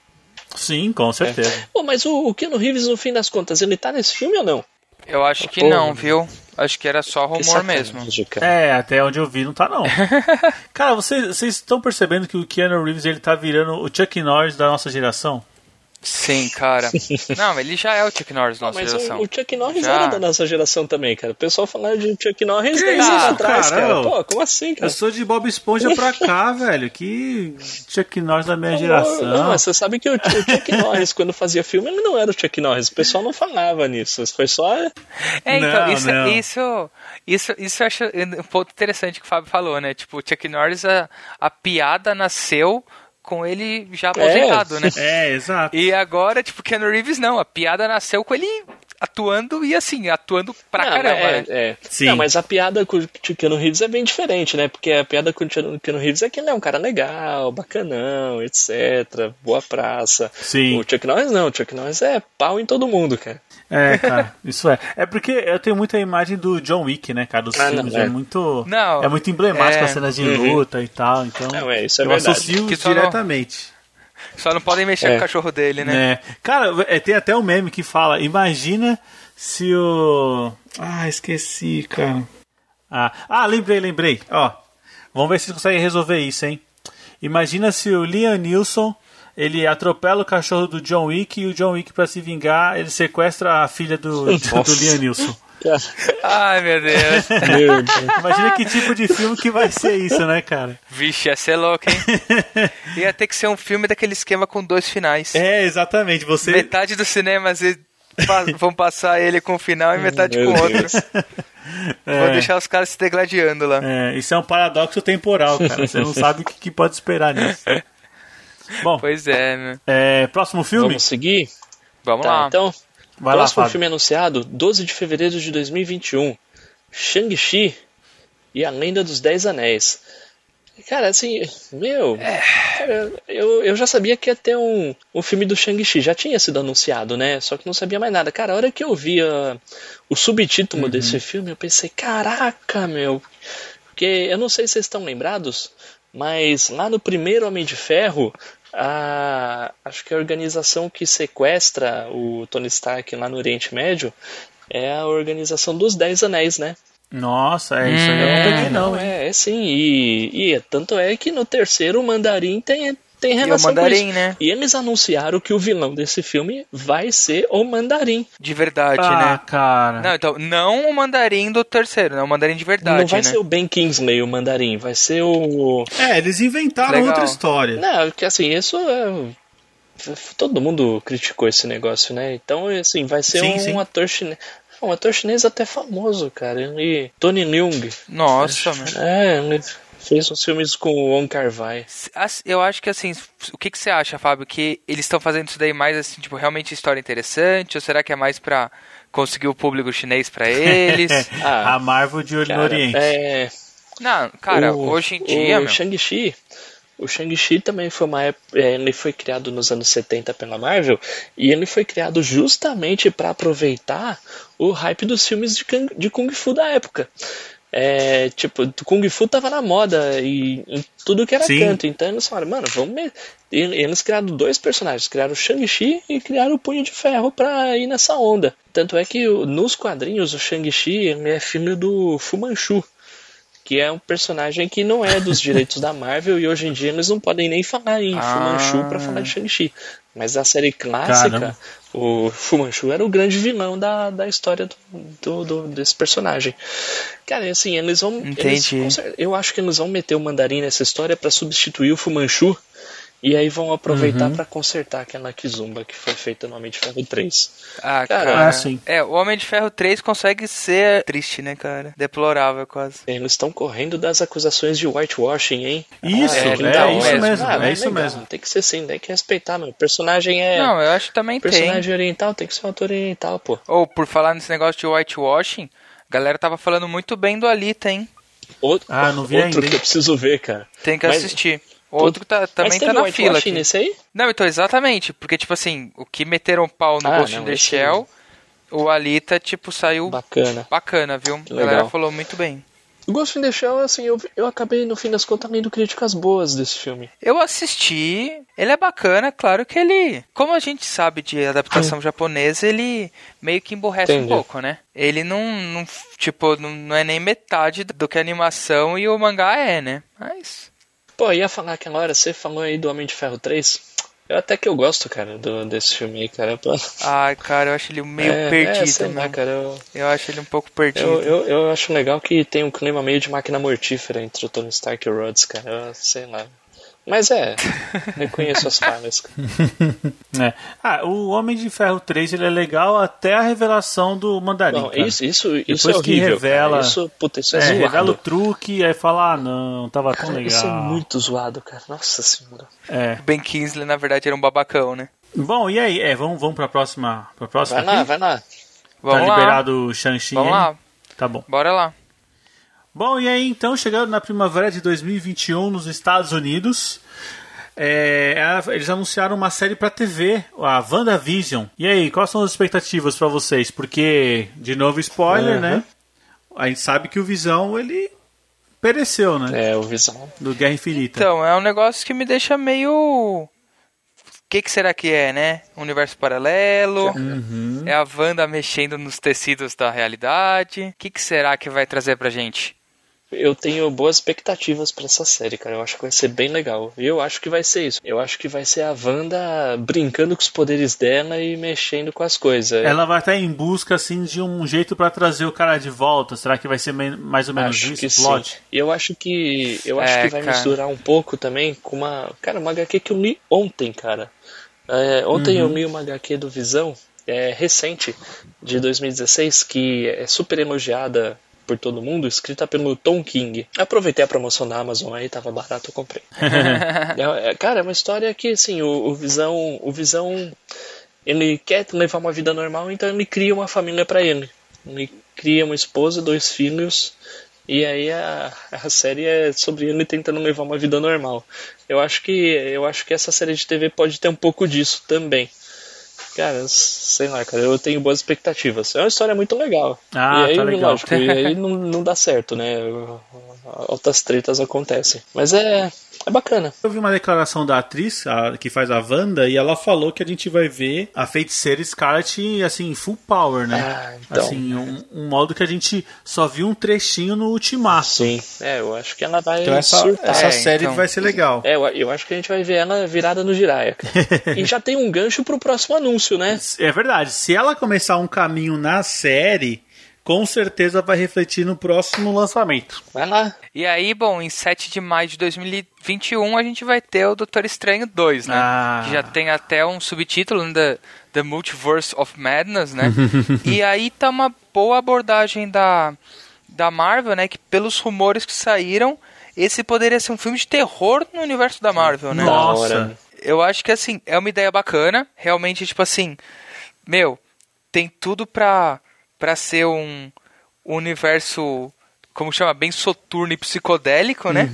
Sim, com certeza. Pô, mas o, o Keanu Reeves, no fim das contas, ele tá nesse filme ou não? Eu acho que Pô. não, viu? Acho que era só rumor mesmo. É, até onde eu vi não tá não. Cara, vocês vocês estão percebendo que o Keanu Reeves ele tá virando o Chuck Norris da nossa geração? Sim, cara. Não, ele já é o Chuck Norris da nossa Mas geração. o, o Chuck Norris Já. era da nossa geração também, cara. O pessoal falava de Chuck Norris Que 10 isso, anos atrás, cara? cara. Pô, como assim, cara? Eu sou de Bob Esponja pra cá, velho. Que Chuck Norris da minha Não, geração. Não, mas você sabe que o, o Chuck Norris, quando fazia filme, ele não era o Chuck Norris. O pessoal não falava nisso. Foi só. É, então, Não, isso, não. isso, isso, isso eu acho um ponto interessante que o Fábio falou, né? Tipo, o Chuck Norris, a, a piada nasceu com ele já aposentado, né? É, exato. E agora, tipo, Ken Reeves não, a piada nasceu com ele atuando e assim, atuando pra Não, caramba, é, né? é. Sim. Não, mas a piada com o Keanu Reeves é bem diferente, né? Porque a piada com o Keanu Reeves é que ele é um cara legal, bacanão, etc. Boa praça. Sim. O Chuck Norris não. O Chuck Norris é pau em todo mundo, cara. É, cara, isso é. É porque eu tenho muita imagem do John Wick, né, cara? Dos Ah, não, filmes. é. é. muito. Não, é muito emblemático é. as cenas de Uhum. luta e tal. Então. Não, é, isso é eu verdade. associo Que só não- diretamente. Só não podem mexer É. com o cachorro dele, né? É. Cara, é, tem até um meme que fala: imagina se o. Ah, esqueci, cara. Ah, ah lembrei, lembrei. Ó, vamos ver se vocês conseguem resolver isso, hein? Imagina se o Liam Neeson ele atropela o cachorro do John Wick e o John Wick, pra se vingar, ele sequestra a filha do, do. Liam Neeson. Cara, Ai, meu Deus. meu Deus. Imagina que tipo de filme que vai ser isso, né, cara? Vixe, ia ser louco, hein? Ia ter que ser um filme daquele esquema com dois finais. É, exatamente. Você. Metade dos cinemas e- pa- vão passar ele com um final e metade Meu com outro. Deus. Vão deixar os caras se degladiando lá. É, isso é um paradoxo temporal, cara. Você não sabe o que, que pode esperar nisso. Bom, Pois é, né? é, próximo filme? Vamos seguir? Vamos Tá, lá. então. Vai lá, próximo Fábio. filme anunciado, 12 de fevereiro de 2021. Shang-Chi e a Lenda dos Dez Anéis. Cara, assim, meu. É. cara, eu, eu já sabia que ia ter um, um filme do Shang-Chi, já tinha sido anunciado, né? Só que não sabia mais nada. Cara, a hora que eu vi a- o subtítulo Uhum. desse filme, eu pensei, caraca, meu. Porque eu não sei se vocês estão lembrados, mas lá no primeiro Homem de Ferro, a, acho que a organização que sequestra o Tony Stark lá no Oriente Médio é a organização dos Dez Anéis, né? Nossa, é isso aí. Eu não peguei, não, é, é sim. E, e tanto é que no terceiro o Mandarim tem, tem E o relação com Mandarim, isso. né? E eles anunciaram que o vilão desse filme vai ser o Mandarim. De verdade, Ah, né? cara. Não, então, não o mandarim do terceiro, não o mandarim de verdade, não vai né? ser o Ben Kingsley o Mandarim, vai ser o É, eles inventaram Legal. outra história. Não, que assim, isso é... Todo mundo criticou esse negócio, né? Então, assim, vai ser Sim, um sim. ator chinês. um ator chinês até famoso, cara. Ele. Tony Leung. Nossa, mano. É, ele fez uns filmes com o Wong Kar Wai. Eu acho que assim, o que, que você acha, Fábio? Que eles estão fazendo isso daí mais assim, tipo, realmente história interessante? Ou será que é mais pra conseguir o público chinês pra eles? Ah, a Marvel de olho no Cara, Oriente. é, Não, cara, o- hoje em dia, o meu, Shang-Chi, o Shang-Chi também foi uma época, é, ele foi criado nos anos 70 pela Marvel e ele foi criado justamente para aproveitar o hype dos filmes de, Kung- de Kung Fu da época. É, tipo, Kung Fu tava na moda e em tudo que era Sim. canto. Então eles falaram, mano, vamos. me- Eles criaram dois personagens, criaram o Shang-Chi e criaram o Punho de Ferro pra ir nessa onda. Tanto é que nos quadrinhos o Shang-Chi é filho do Fu Manchu que é um personagem que não é dos direitos da Marvel e hoje em dia eles não podem nem falar em Fu Ah. Manchu pra falar de Shang-Chi. Mas na série clássica, Caramba. O Fu Manchu era o grande vilão da, da história do, do- do- desse personagem. Cara, assim, eles vão. eles- Entendi. cer- eu acho que eles vão meter o mandarim nessa história pra substituir o Fu Manchu. E aí vão aproveitar pra consertar aquela Kizumba que foi feita no Homem de Ferro 3. ah, cara, cara, ah, sim. é, o Homem de Ferro 3 consegue ser triste, né, cara? Deplorável quase. Eles estão correndo das acusações de whitewashing, hein? Isso, Ah, é, que da isso mesmo, Ah, é mas isso legal, mesmo. Tem que ser assim, tem que respeitar, meu. Personagem é. Não, eu acho que também tem. personagem oriental tem que ser um ator oriental, pô. Ou, por falar nesse negócio de whitewashing, a galera tava falando muito bem do Alita, hein? Outro, Ah, não vi outro ainda, que hein? eu preciso ver, cara. Tem que Mas- assistir. Outro que tá, também tá teve na fila whitewashing aqui. nesse aí? Não, então, exatamente. Porque, tipo assim, o que meteram pau no Ah, Ghost não, in the Shell, o Alita, tipo, saiu Bacana. bacana, viu? A galera falou muito bem. O Ghost in the Shell, assim, eu, eu acabei, no fim das contas, lendo críticas boas desse filme. Eu assisti, ele é bacana, claro que ele. Como a gente sabe de adaptação japonesa, ele meio que emborrece Entendi. um pouco, né? Ele não, não tipo, não, não é nem metade do que a animação e o mangá é, né? Mas. Pô, ia falar aquela hora, você falou aí do Homem de Ferro 3. Eu até que eu gosto, cara, do, desse filme aí, cara. Ai, cara, eu acho ele meio é, perdido, é, lá, né? cara. Eu, Eu acho ele um pouco perdido. eu, eu, eu acho legal que tem um clima meio de máquina mortífera entre o Tony Stark e o Rhodes, cara. Eu, sei lá. Mas é, reconheço as falhas. É. Ah, o Homem de Ferro 3 ele é legal até a revelação do Mandarim. Não, cara. isso, isso, isso Depois é que horrível. revela- cara. Isso, puta, isso é, É, zoado. revela o truque, aí fala, ah, não, tava tão Cara, legal. Isso é muito zoado, cara. Nossa senhora. É. O Ben Kingsley, na verdade, era um babacão, né? Bom, e aí? É, vamos, vamos pra próxima. Pra próxima Vai lá, aqui? vai lá. Tá Vamos lá. liberado o Shang-Chi. Vamos hein? lá. Tá bom. Bora lá. Bom, e aí então, chegando na primavera de 2021 nos Estados Unidos, é, eles anunciaram uma série pra TV, a WandaVision. E aí, quais são as expectativas pra vocês? Porque, de novo, spoiler, Uhum. né? A gente sabe que o Visão, ele pereceu, né? É, o Visão. Do Guerra Infinita. Então, é um negócio que me deixa meio. O que, que será que é, né? Universo paralelo? Uhum. É a Wanda mexendo nos tecidos da realidade? O que, que será que vai trazer pra gente? Eu tenho boas expectativas pra essa série, cara. Eu acho que vai ser bem legal. E eu acho que vai ser isso. Eu acho que vai ser a Wanda brincando com os poderes dela e mexendo com as coisas. Ela vai estar em busca, assim, de um jeito pra trazer o cara de volta. Será que vai ser mais ou menos acho isso, que plot? sim. E eu acho que eu acho É, que vai cara. misturar um pouco também com uma, cara, uma HQ que eu li ontem, cara. É, ontem eu li uma HQ do Visão, é, recente, de 2016, que é super elogiada por todo mundo, escrita pelo Tom King. Aproveitei a promoção da Amazon aí, tava barato, eu comprei. É, é, cara, é uma história que, assim, o, o Visão, o Visão, ele quer levar uma vida normal, então ele cria uma família pra ele. Ele cria uma esposa, dois filhos, e aí a, a série é sobre ele tentando levar uma vida normal. Eu acho que eu acho que essa série de TV pode ter um pouco disso também. Cara, sei lá, cara, eu tenho boas expectativas. É uma história muito legal. Ah, e aí, tá legal. lógico, e aí não, não dá certo, né? Altas tretas acontecem. Mas é, é bacana. Eu vi uma declaração da atriz a- que faz a Wanda e ela falou que a gente vai ver a feiticeira Scarlet assim, full power, né? Ah, então. Assim, um, um modo que a gente só viu um trechinho no Ultimato. Sim, é, eu acho que ela vai Então essa, surtar. essa É, série então. vai ser legal. É, eu, eu acho que a gente vai ver ela virada no Jiraya. e já tem um gancho pro próximo anúncio, né? É verdade. Se ela começar um caminho na série, com certeza vai refletir no próximo lançamento. Vai lá. E aí, bom, em 7 de maio de 2021 a gente vai ter o Doutor Estranho 2, né? Ah. Que já tem até um subtítulo, né, The, Multiverse of Madness, né? e aí tá uma boa abordagem da, da Marvel, né? Que pelos rumores que saíram, esse poderia ser um filme de terror no universo da Marvel, né? Nossa. Eu acho que assim, é uma ideia bacana. Realmente, tipo assim, meu, tem tudo pra, pra ser um universo, como chama, bem soturno e psicodélico, né?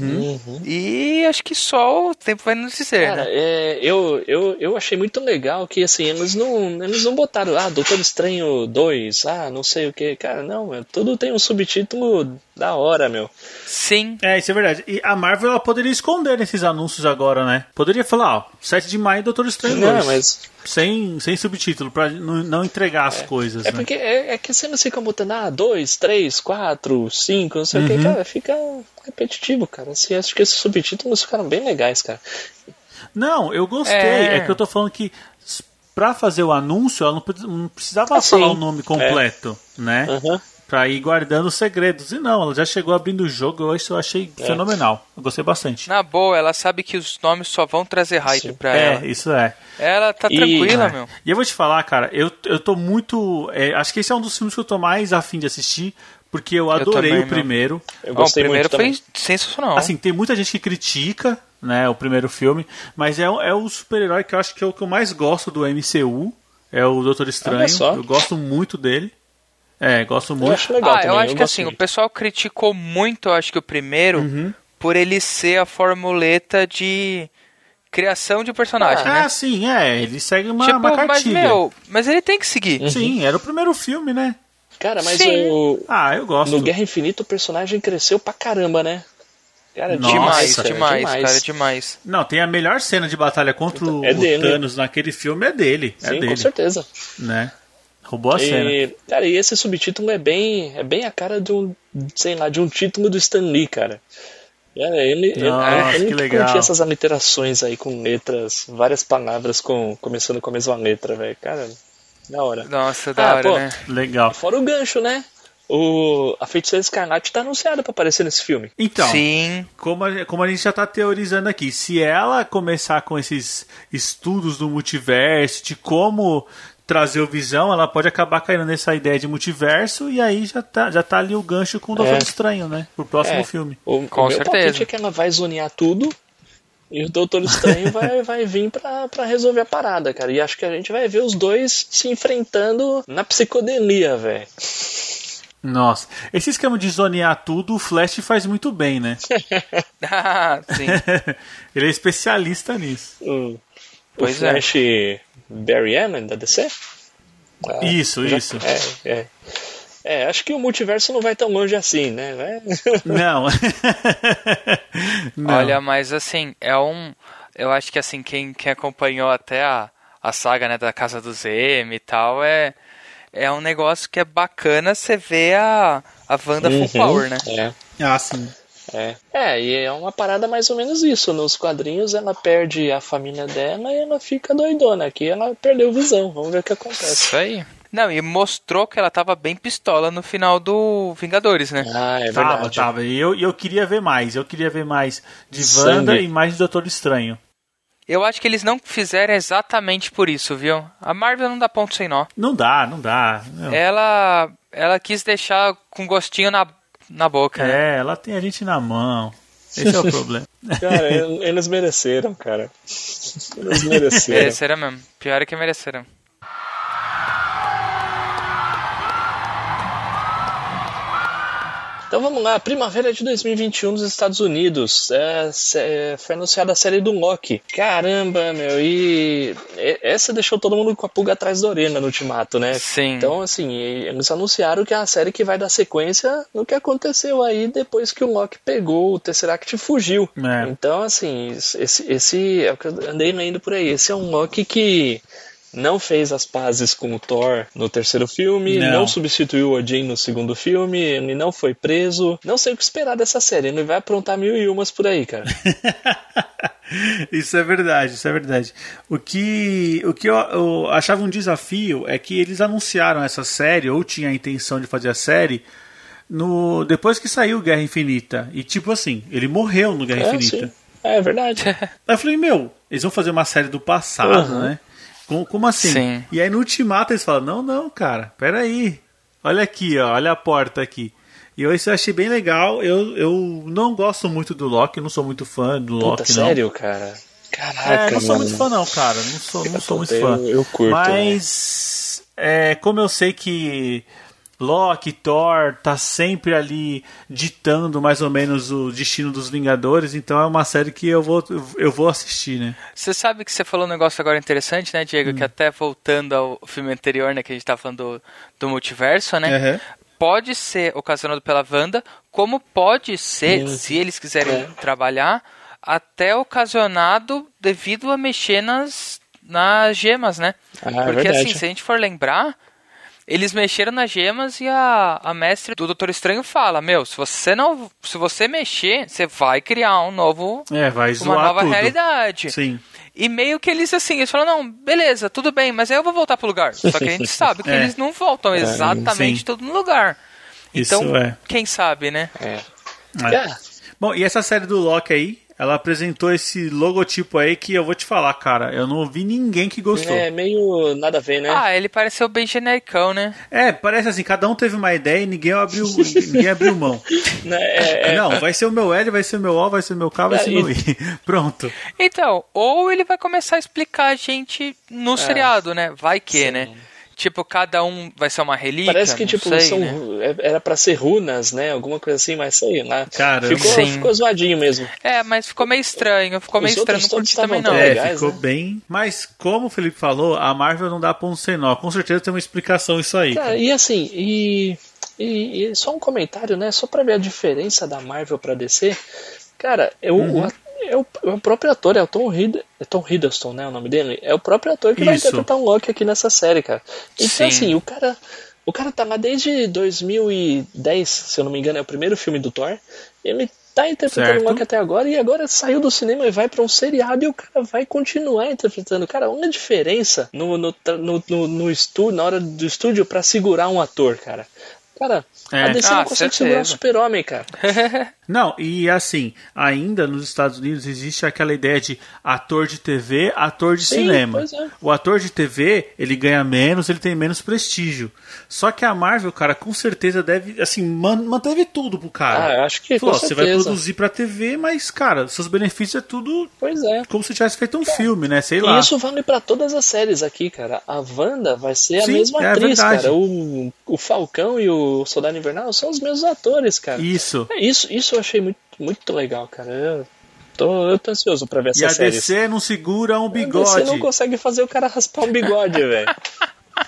E acho que só o tempo vai nos dizer, Cara, né? é, eu, eu, eu achei muito legal que assim, eles não, eles não botaram, ah, Doutor Estranho 2, ah, não sei o que. Cara, não, meu, tudo tem um subtítulo da hora, meu. Sim, É, isso é verdade. E a Marvel ela poderia esconder nesses anúncios agora, né? Poderia falar, ó, 7 de maio, Doutor Estranho 2. Não, mas Sem, sem subtítulo, pra não, não entregar as coisas, é né? porque é, é que você não fica botando, ah, 2, 3, 4, 5, não sei o Uhum. que, cara, fica repetitivo, cara. Assim, acho que esses subtítulos ficaram bem legais, cara. Não, eu gostei. É. É. que eu tô falando que pra fazer o anúncio, ela não, pre- não precisava Ah, falar o nome completo, né? Aham. Pra ir guardando os segredos. E não, ela já chegou abrindo o jogo, eu isso eu achei É. fenomenal. Eu gostei bastante. na boa, ela sabe que os nomes só vão trazer hype Sim. pra É, ela. isso é. Ela tá E- tranquila, É. meu. E eu vou te falar, cara, eu, eu tô muito. é, acho que esse é um dos filmes que eu tô mais afim de assistir, porque eu adorei também, o primeiro. Eu Ó, o gostei primeiro muito foi também. sensacional. Assim, tem muita gente que critica, né, o primeiro filme, mas é, o- é o super-herói que eu acho que é o que eu mais gosto do MCU. É o Doutor Estranho. Eu gosto muito dele. É, gosto Eu muito. acho legal ah, também. eu acho que gosto assim, o pessoal criticou muito, eu acho que o primeiro, por ele ser a formuleta de criação de personagem, Ah, né? sim, é. Ele segue uma, tipo, uma mas cartilha. meu, mas ele tem que seguir. Sim, era o primeiro filme, né? Cara, mas Sim. o, Ah, eu gosto. no Guerra Infinita o personagem cresceu pra caramba, né? Cara, Nossa, demais, cara, demais, cara, demais. Não, tem a melhor cena de batalha contra o, É o dele. Thanos naquele filme, é dele. é Sim, dele. com certeza. Né? Roubou a cena. E, cara, e esse subtítulo é bem, é bem a cara de um, sei lá, de um título do Stan Lee, cara. Cara, ele, ele, Nossa, ele que que legal. curtia essas aliterações aí com letras, várias palavras com, começando com a mesma letra, velho. Cara, da hora. Nossa, da Ah, hora, pô. né? Legal. Fora o gancho, né? O, a Feiticeira Escarlate tá anunciada pra aparecer nesse filme. Então, Sim. como a, como a gente já tá teorizando aqui, se ela começar com esses estudos do multiverso, de como trazer o Visão, ela pode acabar caindo nessa ideia de multiverso e aí já tá, já tá ali o gancho com o Doutor É. Estranho, né? Pro próximo É. filme. O, Com o meu certeza. é que ela vai zonear tudo e o Doutor Estranho vai, vai vir pra, pra resolver a parada, cara. E acho que a gente vai ver os dois se enfrentando na psicodelia, velho. Nossa, esse esquema de zonear tudo, o Flash faz muito bem, né? Ah, sim. Ele é especialista nisso. O, Pois o é. Barry Allen da DC? Ah, Isso, já- isso. É, é. É, acho que o multiverso não vai tão longe assim, né? Não. Não. Olha, mas assim, é um. Eu acho que assim, quem, quem acompanhou até a, a saga né, da Casa do Zeme e tal, é, é um negócio que é bacana você ver a, a Wanda Uhum. Full Power, né? É. Ah, sim. É. é, e é uma parada mais ou menos isso. Nos quadrinhos ela perde a família dela e ela fica doidona. Aqui ela perdeu visão. Vamos ver o que acontece. Isso aí. Não, e mostrou que ela tava bem pistola no final do Vingadores, né? Ah, é Tava, verdade. tava. E eu, e eu queria ver mais. Eu queria ver mais de Sangue. Wanda e mais de Doutor Estranho. Eu acho que eles não fizeram exatamente por isso, viu? A Marvel não dá ponto sem nó. Não dá, não dá. Não. Ela, ela quis deixar com gostinho na, na boca. né? É, ela tem a gente na mão. Esse é o problema. Cara, el- eles mereceram, cara. Eles mereceram. Mereceram mesmo. Pior é que mereceram. Então vamos lá, primavera de 2021 nos Estados Unidos. É, foi anunciada a série do Loki. Caramba, meu, e essa deixou todo mundo com a pulga atrás da orelha no ultimato, né? Sim. Então, assim, eles anunciaram que é a série que vai dar sequência no que aconteceu aí depois que o Loki pegou o Tesseract e fugiu. É. Então, assim, esse, esse é o que eu andei lendo por aí. Esse é um Loki que não fez as pazes com o Thor no terceiro filme, Não. não, substituiu o Odin no segundo filme, ele não foi preso. Não sei o que esperar dessa série, ele vai aprontar mil e umas por aí, cara. Isso é verdade, isso é verdade. O que, o que eu, eu achava um desafio é que eles anunciaram essa série, ou tinha a intenção de fazer a série, no depois que saiu Guerra Infinita. E tipo assim, ele morreu no Guerra É, Infinita. sim. É verdade. Aí eu falei, meu, eles vão fazer uma série do passado, Uhum. né? Como, como assim? Sim. E aí no Ultimato eles falam, não, não, cara, peraí. Olha aqui, ó, olha a porta aqui. E eu, isso eu achei bem legal. Eu, eu não gosto muito do Loki, não sou muito fã do Puta, Loki, não. sério, cara? Caraca, É, não sou mano. muito fã não, cara. Não sou, não sou muito Eu- fã. eu curto, Mas é, como eu sei que Loki, Thor tá sempre ali ditando mais ou menos o destino dos Vingadores, então é uma série que eu vou eu vou assistir, né? Você sabe que você falou um negócio agora interessante, né, Diego? Hum. Que até voltando ao filme anterior, né, que a gente tava falando do, do multiverso, né? Aham. Pode ser ocasionado pela Wanda, como pode ser, Sim. se eles quiserem É. trabalhar, até ocasionado devido a mexer nas, nas gemas, né? Ah, é Porque verdade. assim, se a gente for lembrar, eles mexeram nas gemas e a, a mestre do Doutor Estranho fala, meu, se você não. Se você mexer, você vai criar um novo. É, vai Uma nova tudo. realidade. Sim. E meio que eles assim, eles falam, não, beleza, tudo bem, mas aí eu vou voltar pro lugar. Só que a gente sabe que É. eles não voltam exatamente sim. tudo no lugar. Isso Então, é. quem sabe, né? É. É. É. Bom, e essa série do Loki aí, ela apresentou esse logotipo aí que eu vou te falar, cara, eu não ouvi ninguém que gostou. É meio nada a ver, né? Ah, ele pareceu bem genericão, né? É, parece assim, cada um teve uma ideia e ninguém abriu, ninguém abriu mão. É, é, Não, vai ser o meu L, vai ser o meu O, vai ser o meu K, vai É, ser o meu I. Pronto. Então, ou ele vai começar a explicar a gente no seriado, né? Vai que, Sim. né? Tipo, cada um vai ser uma relíquia, Parece que, tipo, sei, são, né? é- era pra ser runas, né? Alguma coisa assim, mas sei lá. Caramba. Ficou, Sim. ficou zoadinho mesmo. É, mas ficou meio estranho, ficou Os meio estranho, não curti também não. É, legais, ficou né? bem. Mas, como o Felipe falou, a Marvel não dá ponto sem nó. Com certeza tem uma explicação isso aí. Cara, e assim, e, e, e só um comentário, né? Só pra ver a diferença da Marvel pra DC. Cara, o, Uhum. o, é o, é o próprio ator, é o Tom, Hidd, é Tom Hiddleston, né? O nome dele? É o próprio ator que vai Isso. interpretar um Loki aqui nessa série, cara. Então, Sim. assim, o cara. O cara tá lá desde 2010, se eu não me engano, é o primeiro filme do Thor. Ele tá interpretando Certo. o Loki até agora e agora saiu do cinema e vai pra um seriado e o cara vai continuar interpretando. Cara, uma diferença no, no, no, no, no estúdio, na hora do estúdio pra segurar um ator, cara. Cara, É. a DC Ah, não consegue segurar o certeza. super-homem, cara. Não, e assim, ainda nos Estados Unidos existe aquela ideia de ator de TV, ator de Sim, cinema. é. O ator de TV, ele ganha menos, ele tem menos prestígio. Só que a Marvel, cara, com certeza deve, assim, man- manteve tudo pro cara. Ah, acho que Falou, você vai produzir pra TV, mas, cara, seus benefícios é tudo Pois é. como se tivesse feito um filme, né? Sei E lá. isso vale pra todas as séries aqui, cara. A Wanda vai ser a Sim, mesma é atriz, verdade. cara. O, o Falcão e o Soldado Invernal são os mesmos atores, cara. Isso. É, Isso, isso achei muito, muito legal, cara. Eu tô, eu tô ansioso pra ver E essa a série. DC não segura um Você bigode. não consegue fazer o cara raspar um bigode, velho.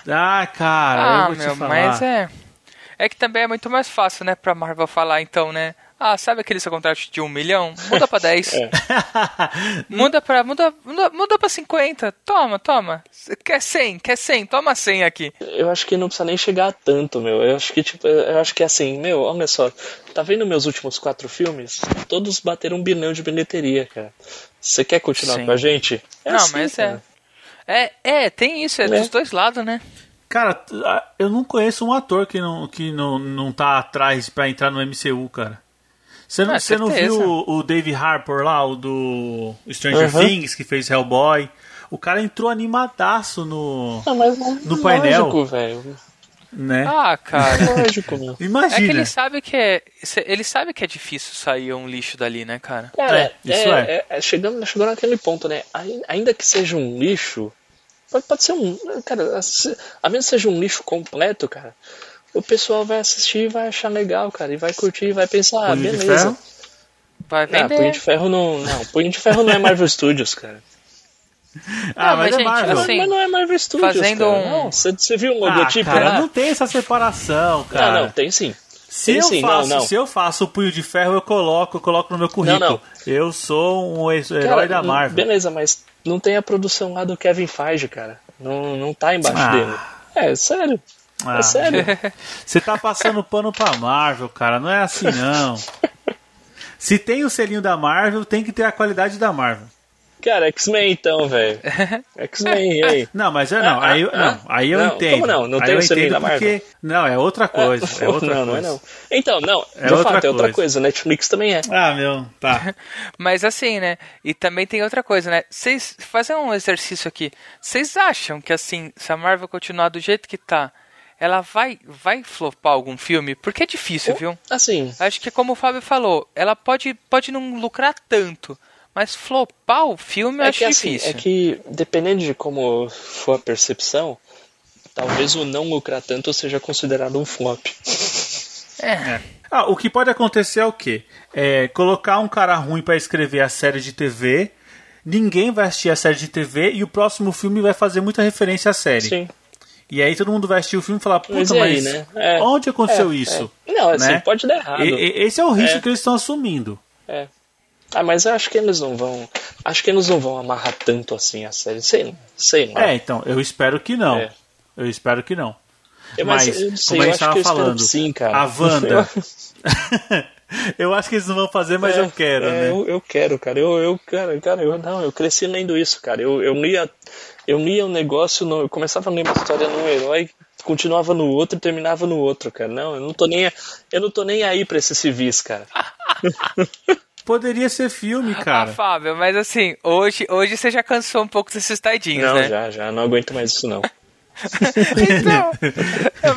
Ah, cara, eu Ah, vou te meu, falar. mas é. É que também é muito mais fácil, né, pra Marvel falar, então, né? Ah, sabe aquele seu contrato de um milhão? Muda pra 10. É. Muda pra. Muda, muda, muda pra 50. Toma, toma. Quer 100? Quer 100? Toma 100 aqui. Eu acho que não precisa nem chegar a tanto, meu. Eu acho que, tipo, eu acho que assim, meu, olha só. Tá vendo meus últimos quatro filmes? Todos bateram um bilhão de bilheteria, cara. Você quer continuar Sim. com a gente? É não, assim, mas cara. é. É, é, tem isso, é, É. dos dois lados, né? Cara, eu não conheço um ator que não, que não, não tá atrás pra entrar no MCU, cara. Você não, Ah, você não viu o, o Dave Harper lá, o do Stranger Uhum. Things, que fez Hellboy? O cara entrou animadaço no. Não, mas não, No painel. Lógico, velho. né? Ah, cara. Lógico, meu. É que Imagina. ele sabe que é. Ele sabe que é difícil sair um lixo dali, né, cara? Cara, É, isso é, é. é- é chegando, chegou naquele ponto, né? Ai- Ainda que seja um lixo, pode, pode ser um. Cara, a menos que seja um lixo completo, cara, o pessoal vai assistir e vai achar legal, cara, e vai curtir, e vai pensar, ah, beleza. Ferro? Vai Ah, vender. Punho de Ferro não. Não, Punho de Ferro não é Marvel Studios, cara. Ah, Não, mas, mas, é gente, Marvel. assim, mas não é Marvel Studios. fazendo cara. um- Não, você, você viu o ah, logotipo? cara, né? não tem essa separação, cara. Não, não, tem sim. Se Tem eu, sim, faço, não, não. se eu faço o punho de ferro, eu coloco, eu coloco no meu currículo. não. Eu sou um herói Cara, da Marvel. Beleza, mas não tem a produção lá do Kevin Feige, cara. Não, não tá embaixo Ah. dele. É, sério. Ah, É sério. Você tá passando pano pra Marvel, cara. Não é assim, não. Se tem o selinho da Marvel, tem que ter a qualidade da Marvel. Cara, X-Men então, velho. X-Men, e aí? Não, mas eu não. Ah, Aí, eu- ah, não, aí eu não, entendo. como não? Não aí tem o selinho da porque. Marvel? Não, é outra coisa. É outra não, coisa. não é não. Então, não, É de outra fato, é outra coisa. coisa. Netflix também é. Ah, meu. Tá. Mas assim, né? E também tem outra coisa, né? Vocês fazer um exercício aqui. Vocês acham que assim, se a Marvel continuar do jeito que tá, ela vai vai flopar algum filme? Porque é difícil, viu? Assim, Acho que como o Fábio falou, ela pode pode não lucrar tanto, mas flopar o filme eu é acho que assim, difícil. é que dependendo de como for a percepção, talvez o não lucrar tanto seja considerado um flop. É. Ah, o que pode acontecer é o quê? É colocar um cara ruim pra escrever a série de TV, ninguém vai assistir a série de TV e o próximo filme vai fazer muita referência à série. Sim. E aí todo mundo vai assistir o filme e falar, puta, Mas mas, aí, né? É. onde aconteceu É, isso? é. Não, assim, né? pode dar errado. E- esse é o risco É. que eles estão assumindo. É. Ah, mas eu acho que eles não vão. Acho que eles não vão amarrar tanto assim a série. Sei, sei lá. É, então, eu espero que não. É. Eu espero que não. Eu- Mas, eu não sei, como a gente acho que tava eu espero falando, sim, cara. a Wanda. eu acho que eles não vão fazer, mas É, eu quero, é, né? Eu, eu quero, cara. Eu, eu, cara, cara, eu não, eu cresci lendo isso, cara. Eu, eu lia, eu lia um negócio, no, eu começava a ler uma história num herói, continuava no outro e terminava no outro, cara. Não, eu não tô nem, eu não tô nem aí pra esses civis, cara. Poderia ser filme, Ah, cara. Fábio, mas assim, hoje, hoje você já cansou um pouco desses tadinhos, Não, né? já, já, não aguento mais isso não. Então,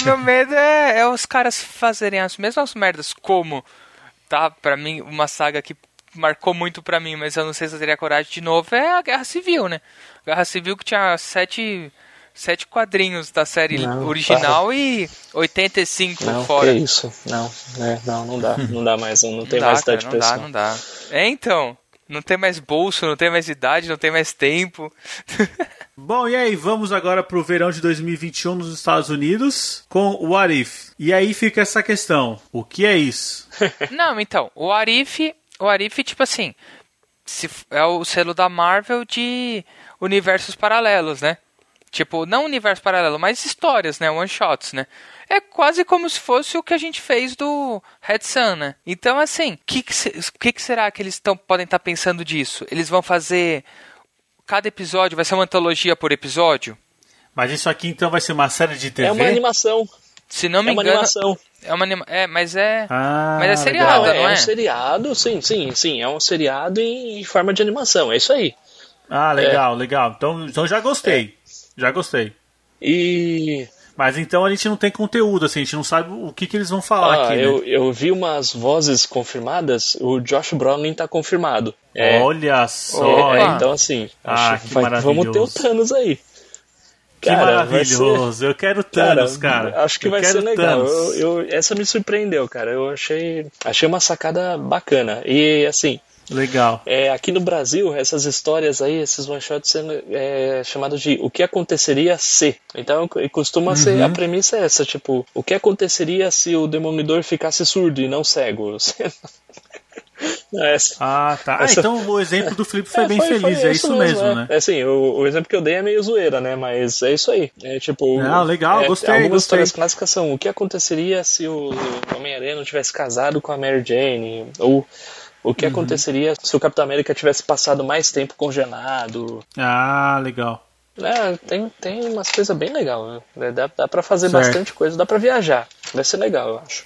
o meu medo é, é os caras fazerem as mesmas merdas como, tá, pra mim, uma saga que marcou muito pra mim, mas eu não sei se eu teria coragem de novo, é a Guerra Civil, né? Guerra Civil que tinha sete, sete quadrinhos da série Não, original e 85 Não, fora. que isso? Não, é, não, não dá, não dá mais, não, não tem não mais dá, cara, idade não pra dá, não dá. É, então, não tem mais bolso, não tem mais idade, não tem mais tempo. Bom, e aí, vamos agora pro verão de 2021 nos Estados Unidos com o What If. E aí fica essa questão: o que é isso? Não, então, o Arif, o Arif, tipo assim, se é o selo da Marvel de universos paralelos, né? Tipo, não universo paralelo, mas histórias, né? One shots, né? É quase como se fosse o que a gente fez do Red Sun, né? Então, assim, o que, que, que, que será que eles tão, podem estar pensando disso? Eles vão fazer. Cada episódio vai ser uma antologia por episódio? Mas isso aqui então vai ser uma série de TV? É uma animação, Se não me é uma engano. animação. É uma anima... É, mas é. Ah, Mas é seriado, Não, é, não é é? um seriado, sim, sim, sim, é um seriado em forma de animação, é isso aí. Ah, legal, legal. Então, então já gostei. Já gostei. E Mas então a gente não tem conteúdo, assim, a gente não sabe o que, que eles vão falar ah, aqui, né? eu, eu vi umas vozes confirmadas, o Josh Brolin tá confirmado. É, Olha só, é, então assim, Ah, acho vai- vamos ter o. Thanos aí. Que Cara, vai ser- maravilhoso. Eu quero Thanos, cara. Acho que Eu vai quero ser legal. Eu, eu- essa me surpreendeu, cara. Eu achei, achei uma sacada bacana. E assim, Legal. é, aqui no Brasil, essas histórias aí, esses one shots sendo é, chamados de o que aconteceria se. Então costuma ser Uhum. a premissa é essa, tipo, o que aconteceria se o demolidor ficasse surdo e não cego? Não, essa- Ah, tá. Ah, Essa- então o exemplo do Felipe foi É, bem feliz, é isso mesmo, é. né? É assim, o, o exemplo que eu dei é meio zoeira, né? Mas é isso aí. É tipo. Não, legal, é, gostei, Algumas gostei. histórias clássicas são o que aconteceria se o Homem-Aranha não tivesse casado com a Mary Jane? Ou o Uhum. que aconteceria se o Capitão América tivesse passado mais tempo congelado? Ah, legal. É, tem, tem umas coisas bem legais, né? Dá, dá pra fazer Certo. bastante coisa, dá pra viajar. Vai ser legal, eu acho.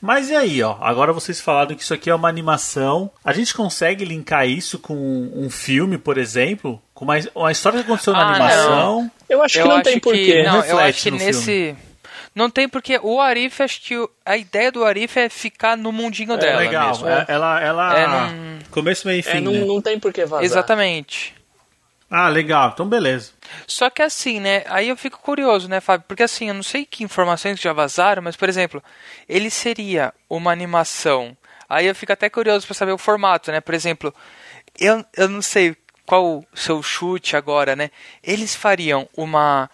Mas e aí, ó? Agora vocês falaram que isso aqui é uma animação. A gente consegue linkar isso com um filme, por exemplo? Com uma, uma história que aconteceu na Ah, animação? Eu acho que eu não acho tem que porquê. não, eu reflete acho que nesse não tem porque o Arif acho que o- a ideia do Arif é ficar no mundinho dela legal. mesmo. É, ela, ela. É, não- Começo, meio e fim. É, não, né? não tem por que vazar. Exatamente. Ah, legal. Então, beleza. Só que assim, né? Aí eu fico curioso, né, Fábio? Porque assim, eu não sei que informações já vazaram, mas por exemplo, ele seria uma animação. Aí eu fico até curioso para saber o formato, né? Por exemplo, eu, eu não sei qual o seu chute agora, né? Eles fariam uma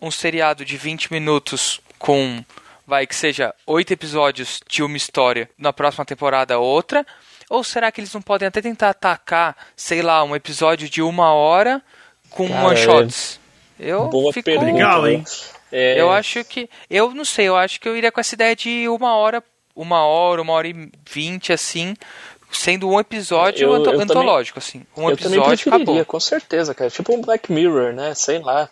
um seriado de 20 minutos com vai que seja oito episódios de uma história, na próxima temporada outra, ou será que eles não podem até tentar atacar, sei lá, um episódio de uma hora com Cara, one shots? Eu Boa fico... pergunta. Legal, hein? É, Eu acho que. Eu não sei, eu acho que eu iria com essa ideia de uma hora, uma hora, uma hora e vinte, assim, sendo um episódio Eu- eu anto- também- antológico, assim. Um eu também episódio preferiria, acabou. com certeza, cara. Tipo um Black Mirror, né? Sei lá.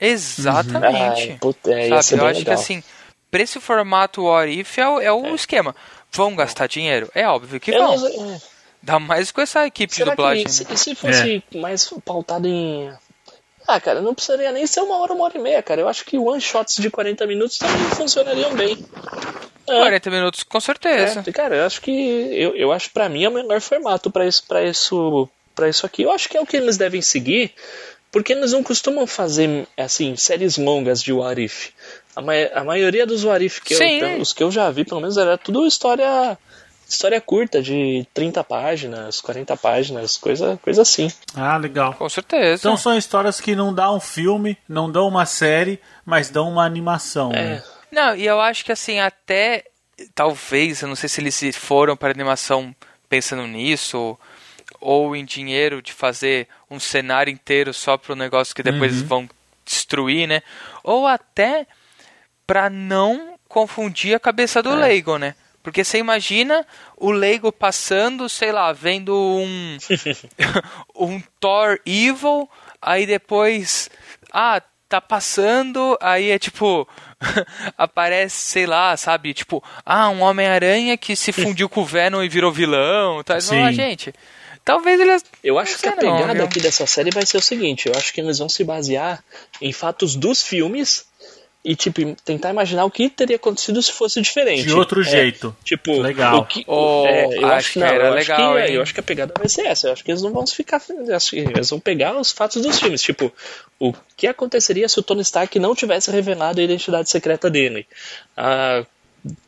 Exatamente. Ah, puta, é, Sabe? Eu acho legal. que assim, pra esse formato What If é, o- é o esquema. Vão gastar dinheiro? É óbvio que Eu vão. não é. Dá mais com essa equipe de Será dublagem. que se, né? se fosse mais pautado em. Ah, cara, não precisaria nem ser uma hora, uma hora e meia, cara. Eu acho que one shots de 40 minutos também funcionariam bem. É, 40 minutos, com certeza. é, cara, eu acho que. Eu, eu acho pra mim é o melhor formato pra isso, pra isso, pra isso aqui. Eu acho que é o que eles devem seguir, porque eles não costumam fazer, assim, séries longas de What If. A, ma a maioria dos What If, que eu, Sim. os que eu já vi, pelo menos, era tudo história. História curta, de 30 páginas, 40 páginas, coisa, coisa assim. Ah, legal. Com certeza. Então são histórias que não dão um filme, não dão uma série, mas dão uma animação. né? Não, e eu acho que assim, até talvez, eu não sei se eles se foram para animação pensando nisso, ou, ou em dinheiro de fazer um cenário inteiro só para o negócio que depois eles vão destruir, né? Ou até para não confundir a cabeça do Lego, né? Porque você imagina o Lego passando, sei lá, vendo um um Thor Evil, aí depois ah, tá passando, aí é tipo aparece, sei lá, sabe, tipo, ah, um Homem-Aranha que se fundiu com o Venom e virou vilão, tá? Sim. Ah, gente, talvez eles Eu acho Não que a não, pegada viu? aqui dessa série vai ser o seguinte: eu acho que eles vão se basear em fatos dos filmes e, tipo, tentar imaginar o que teria acontecido se fosse diferente. De outro É, jeito. Tipo, Legal. o que, Oh, é, eu acho acho que não, era eu legal, acho que, hein? eu acho que a pegada vai ser essa. Eu acho que eles não vão ficar. acho que Eles vão pegar os fatos dos filmes. Tipo, o que aconteceria se o Tony Stark não tivesse revelado a identidade secreta dele? Ah,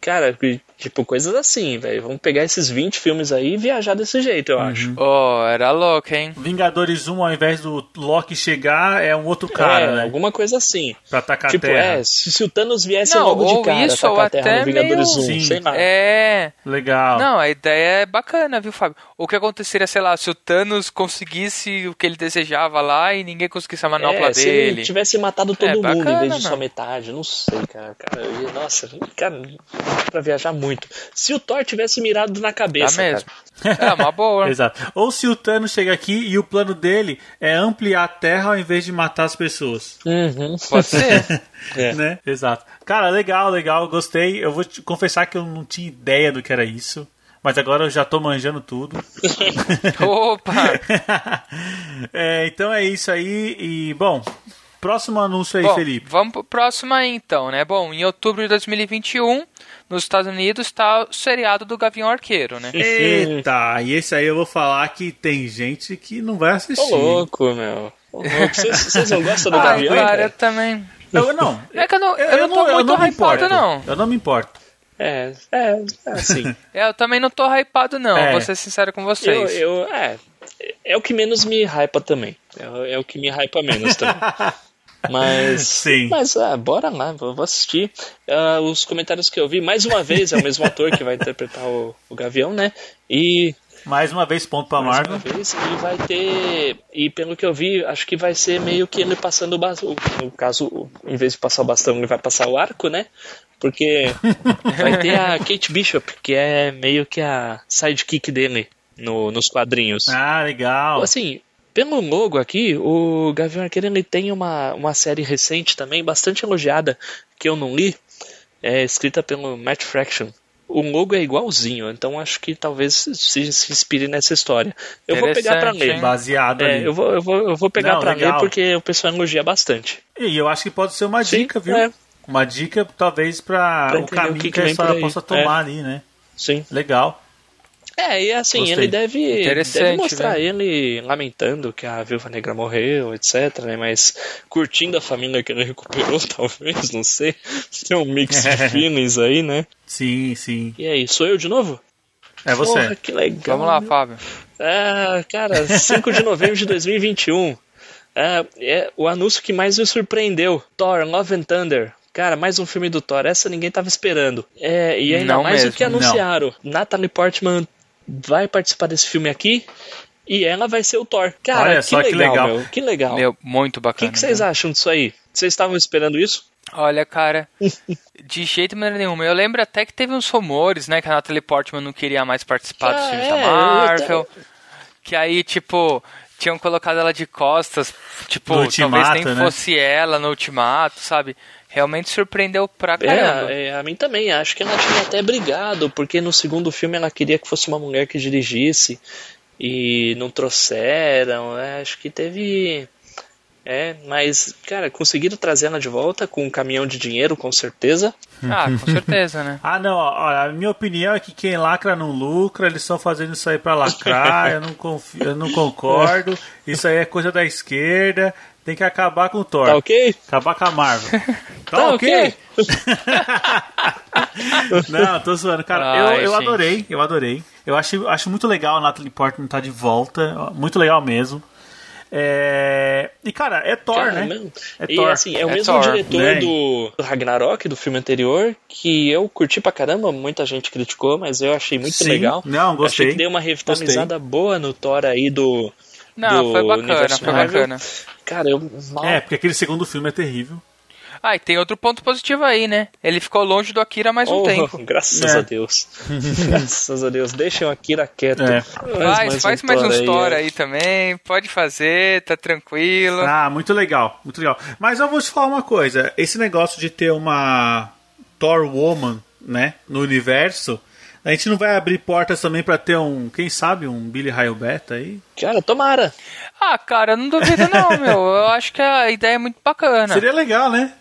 cara, tipo, coisas assim, velho. Vamos pegar esses 20 filmes aí e viajar desse jeito, eu acho. Oh, era louco, hein? Vingadores 1, ao invés do Loki chegar, é um outro cara, é, né? alguma coisa assim. Pra atacar tipo, a Terra. é, se, se o Thanos viesse Não, logo de cara isso, atacar a Terra até no Vingadores meio- 1, Sim. sei lá. É. Legal. Não, a ideia é bacana, viu, Fábio? O que aconteceria, sei lá, se o Thanos conseguisse o que ele desejava lá e ninguém conseguisse a manopla É, se dele. ele tivesse matado todo É, mundo em bacana, vez de só mano. metade, não sei, cara. cara ia- nossa, cara, pra viajar muito. Se o Thor tivesse mirado na Tá cabeça, mesmo. cara. É uma boa. Exato. Ou se o Thanos chega aqui e o plano dele é ampliar a Terra ao invés de matar as pessoas. Uhum. Pode ser. É. Né? Exato. Cara, legal, legal, gostei. Eu vou te confessar que eu não tinha ideia do que era isso. Mas agora eu já tô manjando tudo. Opa! É, então é isso aí. E, bom, próximo anúncio aí, Bom, Felipe. vamos pro próximo aí então, né? Bom, em outubro de 2021, nos Estados Unidos, tá o seriado do Gavião Arqueiro, né? Eita, e esse aí eu vou falar que tem gente que não vai assistir. louco, meu. Louco. Vocês, vocês não gostam do Ah, Gavião? cara, cara? eu também. Eu não. É que eu não, eu, não tô eu muito não me hypado, importo. não. Eu não me importo. É, é, é assim. É, eu também não tô hypado, não. É. Vou ser sincero com eu, vocês. eu, é, é o que menos me hypa também. É, é o que me hypa menos também. Mas, Sim. mas ah, bora lá, vou, assistir. Ah, os comentários que eu vi, mais uma vez, é o mesmo ator que vai interpretar o, o Gavião, né? E Mais uma vez, ponto pra mais Marvel. uma vez, e vai ter. E pelo que eu vi, acho que vai ser meio que ele passando o bastão. No caso, em vez de passar o bastão, ele vai passar o arco, né? Porque vai ter a Kate Bishop, que é meio que a sidekick dele no, nos quadrinhos. Ah, legal. Assim, pelo logo aqui, o Gavião Arqueiro ele tem uma, uma série recente também, bastante elogiada, que eu não li, é escrita pelo Matt Fraction. O logo é igualzinho, então acho que talvez se, se inspire nessa história. Eu vou pegar pra ler. hein? Baseado É, ali. eu vou, eu vou, eu vou pegar Não, pra legal. ler porque o pessoal elogia bastante. E eu acho que pode ser uma Sim, dica, viu? é. Uma dica, talvez, pra, Pra o caminho que que, que a história possa tomar ali, né? Sim. Legal. É, e assim, Gostei. ele deve, deve mostrar né? ele lamentando que a Viúva Negra morreu, etc, né? Mas curtindo a família que ele recuperou, talvez, não sei. Tem um mix de feelings aí, né? Sim, sim. E aí, sou eu de novo? É você. Porra, que legal. Vamos lá, Fábio. É, cara, 5 de novembro de 2021. É, é o anúncio que mais me surpreendeu. Thor, Love and Thunder. Cara, mais um filme do Thor. Essa ninguém tava esperando. É, e ainda Não mais mesmo, o que anunciaram. Natalie Portman vai participar desse filme aqui. e ela vai ser o Thor. Cara, Olha que, só que legal, legal. meu. Que legal. Meu, muito o bacana. que, que vocês acham disso aí? Vocês estavam esperando isso? Olha, cara, de jeito maneira nenhuma. Eu lembro até que teve uns rumores, né, que a Natalie Portman não queria mais participar dos Ah, filmes é, da Marvel. Que aí, tipo, tinham colocado ela de costas, tipo, talvez nem né? fosse ela no ultimato, sabe? Realmente surpreendeu pra caramba. É, é, a mim também. Acho que ela tinha até brigado, porque no segundo filme ela queria que fosse uma mulher que dirigisse e não trouxeram. né? Acho que teve. É, mas, cara, conseguiram trazer ela de volta com um caminhão de dinheiro, com certeza. Ah, com certeza, né? Ah, não, ó, a minha opinião é que quem lacra não lucra, eles estão fazendo isso aí pra lacrar, eu não, confio, eu não concordo, isso aí é coisa da esquerda, tem que acabar com o Thor. Tá ok? Acabar com a Marvel. Tá, Tá ok? não, tô zoando, cara. Ai, eu, eu adorei, eu adorei. Eu acho, acho muito legal a Natalie Portman estar de volta, muito legal mesmo. É... E, cara, é Thor, Cara, né? mesmo. É e Thor. assim, é o É mesmo Thor, diretor né? do, Ragnarok, do filme anterior, que eu curti pra caramba, muita gente criticou, mas eu achei muito Sim, legal. não, gostei. Achei que deu uma revitalizada boa no Thor aí do. Não, do foi bacana, universo foi Marvel. bacana. Cara, eu mal. É, porque aquele segundo filme é terrível. Ah, e tem outro ponto positivo aí, né? Ele ficou longe do Akira mais um Oh, tempo. Graças É. a Deus. graças a Deus. Deixem o Akira quieto. É. Faz, faz um mais Thor uns aí, é. aí também, pode fazer, tá tranquilo. Ah, muito legal, muito legal. Mas eu vou te falar uma coisa: esse negócio de ter uma Thor Woman, né, no universo, a gente não vai abrir portas também pra ter um, quem sabe, um Billy Raio Beta aí? Cara, tomara. Ah, cara, eu não duvido não, meu. Eu acho que a ideia é muito bacana. Seria legal, né?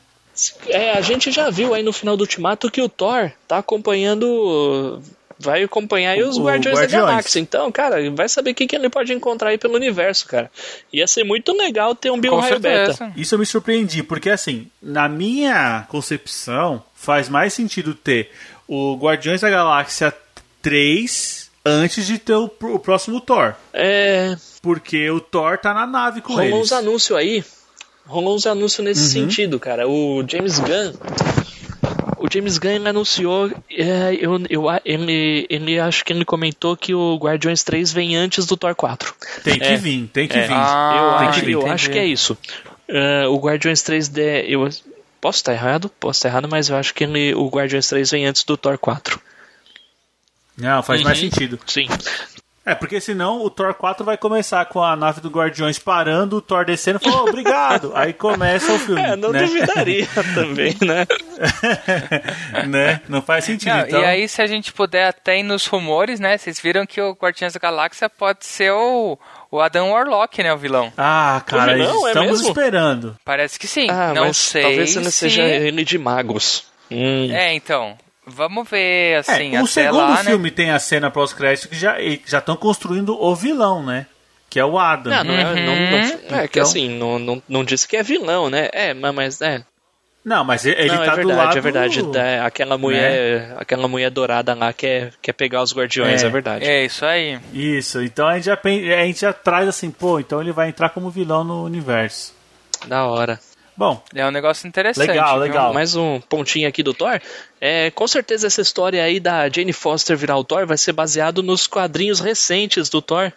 É, a gente já viu aí no final do Ultimato que o Thor tá acompanhando. Vai acompanhar aí os O- o Guardiões, Guardiões. da Galáxia. Então, cara, vai saber o que, que ele pode encontrar aí pelo universo, cara. Ia ser muito legal ter um Bill Raio Beta. Isso eu me surpreendi, porque assim, na minha concepção, faz mais sentido ter o Guardiões da Galáxia 3 antes de ter o, o próximo Thor. É. Porque o Thor tá na nave com Rolou eles. uns anúncios aí. Rolou uns anúncios nesse Uhum. sentido, cara. O James Gunn. O James Gunn ele anunciou. é, eu, eu, ele, ele acho que ele comentou que o Guardiões 3 vem antes do Thor 4. Tem que É. vir, tem que É. vir. Ah, eu tem acho, que vir, eu acho que é isso. É, o Guardiões 3 de, eu posso estar errado, posso estar errado, mas eu acho que ele, o Guardiões 3 vem antes do Thor 4. Não, faz mais Uhum. sentido. Sim. É, porque senão o Thor 4 vai começar com a nave do Guardiões parando, o Thor descendo e falou, "Oh, obrigado. Aí começa o filme. É, não né? duvidaria também, né? né? Não faz sentido. Não, então... E aí, se a gente puder até ir nos rumores, né? Vocês viram que o Guardiões da Galáxia pode ser o, o Adam Warlock, né? O vilão. Ah, cara, vilão, é estamos mesmo? esperando. Parece que sim. Ah, não mas sei talvez ele se... seja ele de magos. Hum. É, então. Vamos ver, assim, é, o até segundo lá, né? filme tem a cena pós-crédito que já já estão construindo o vilão, né? Que é o Adam. Não, não é, não, não- é que Então- assim, não, não, não disse que é vilão, né? É, mas, mas é. Não, mas ele não, tá é do verdade, lado... é verdade. É, aquela mulher, aquela mulher dourada lá quer, quer pegar os guardiões, É. é, verdade. É isso aí. Isso, então a gente, já, a gente já traz assim, pô, então ele vai entrar como vilão no universo. Da hora. Bom, É um negócio interessante. Legal, viu? legal. Mais um pontinho aqui do Thor. É, com certeza essa história aí da Jane Foster virar o Thor vai ser baseado nos quadrinhos recentes do Thor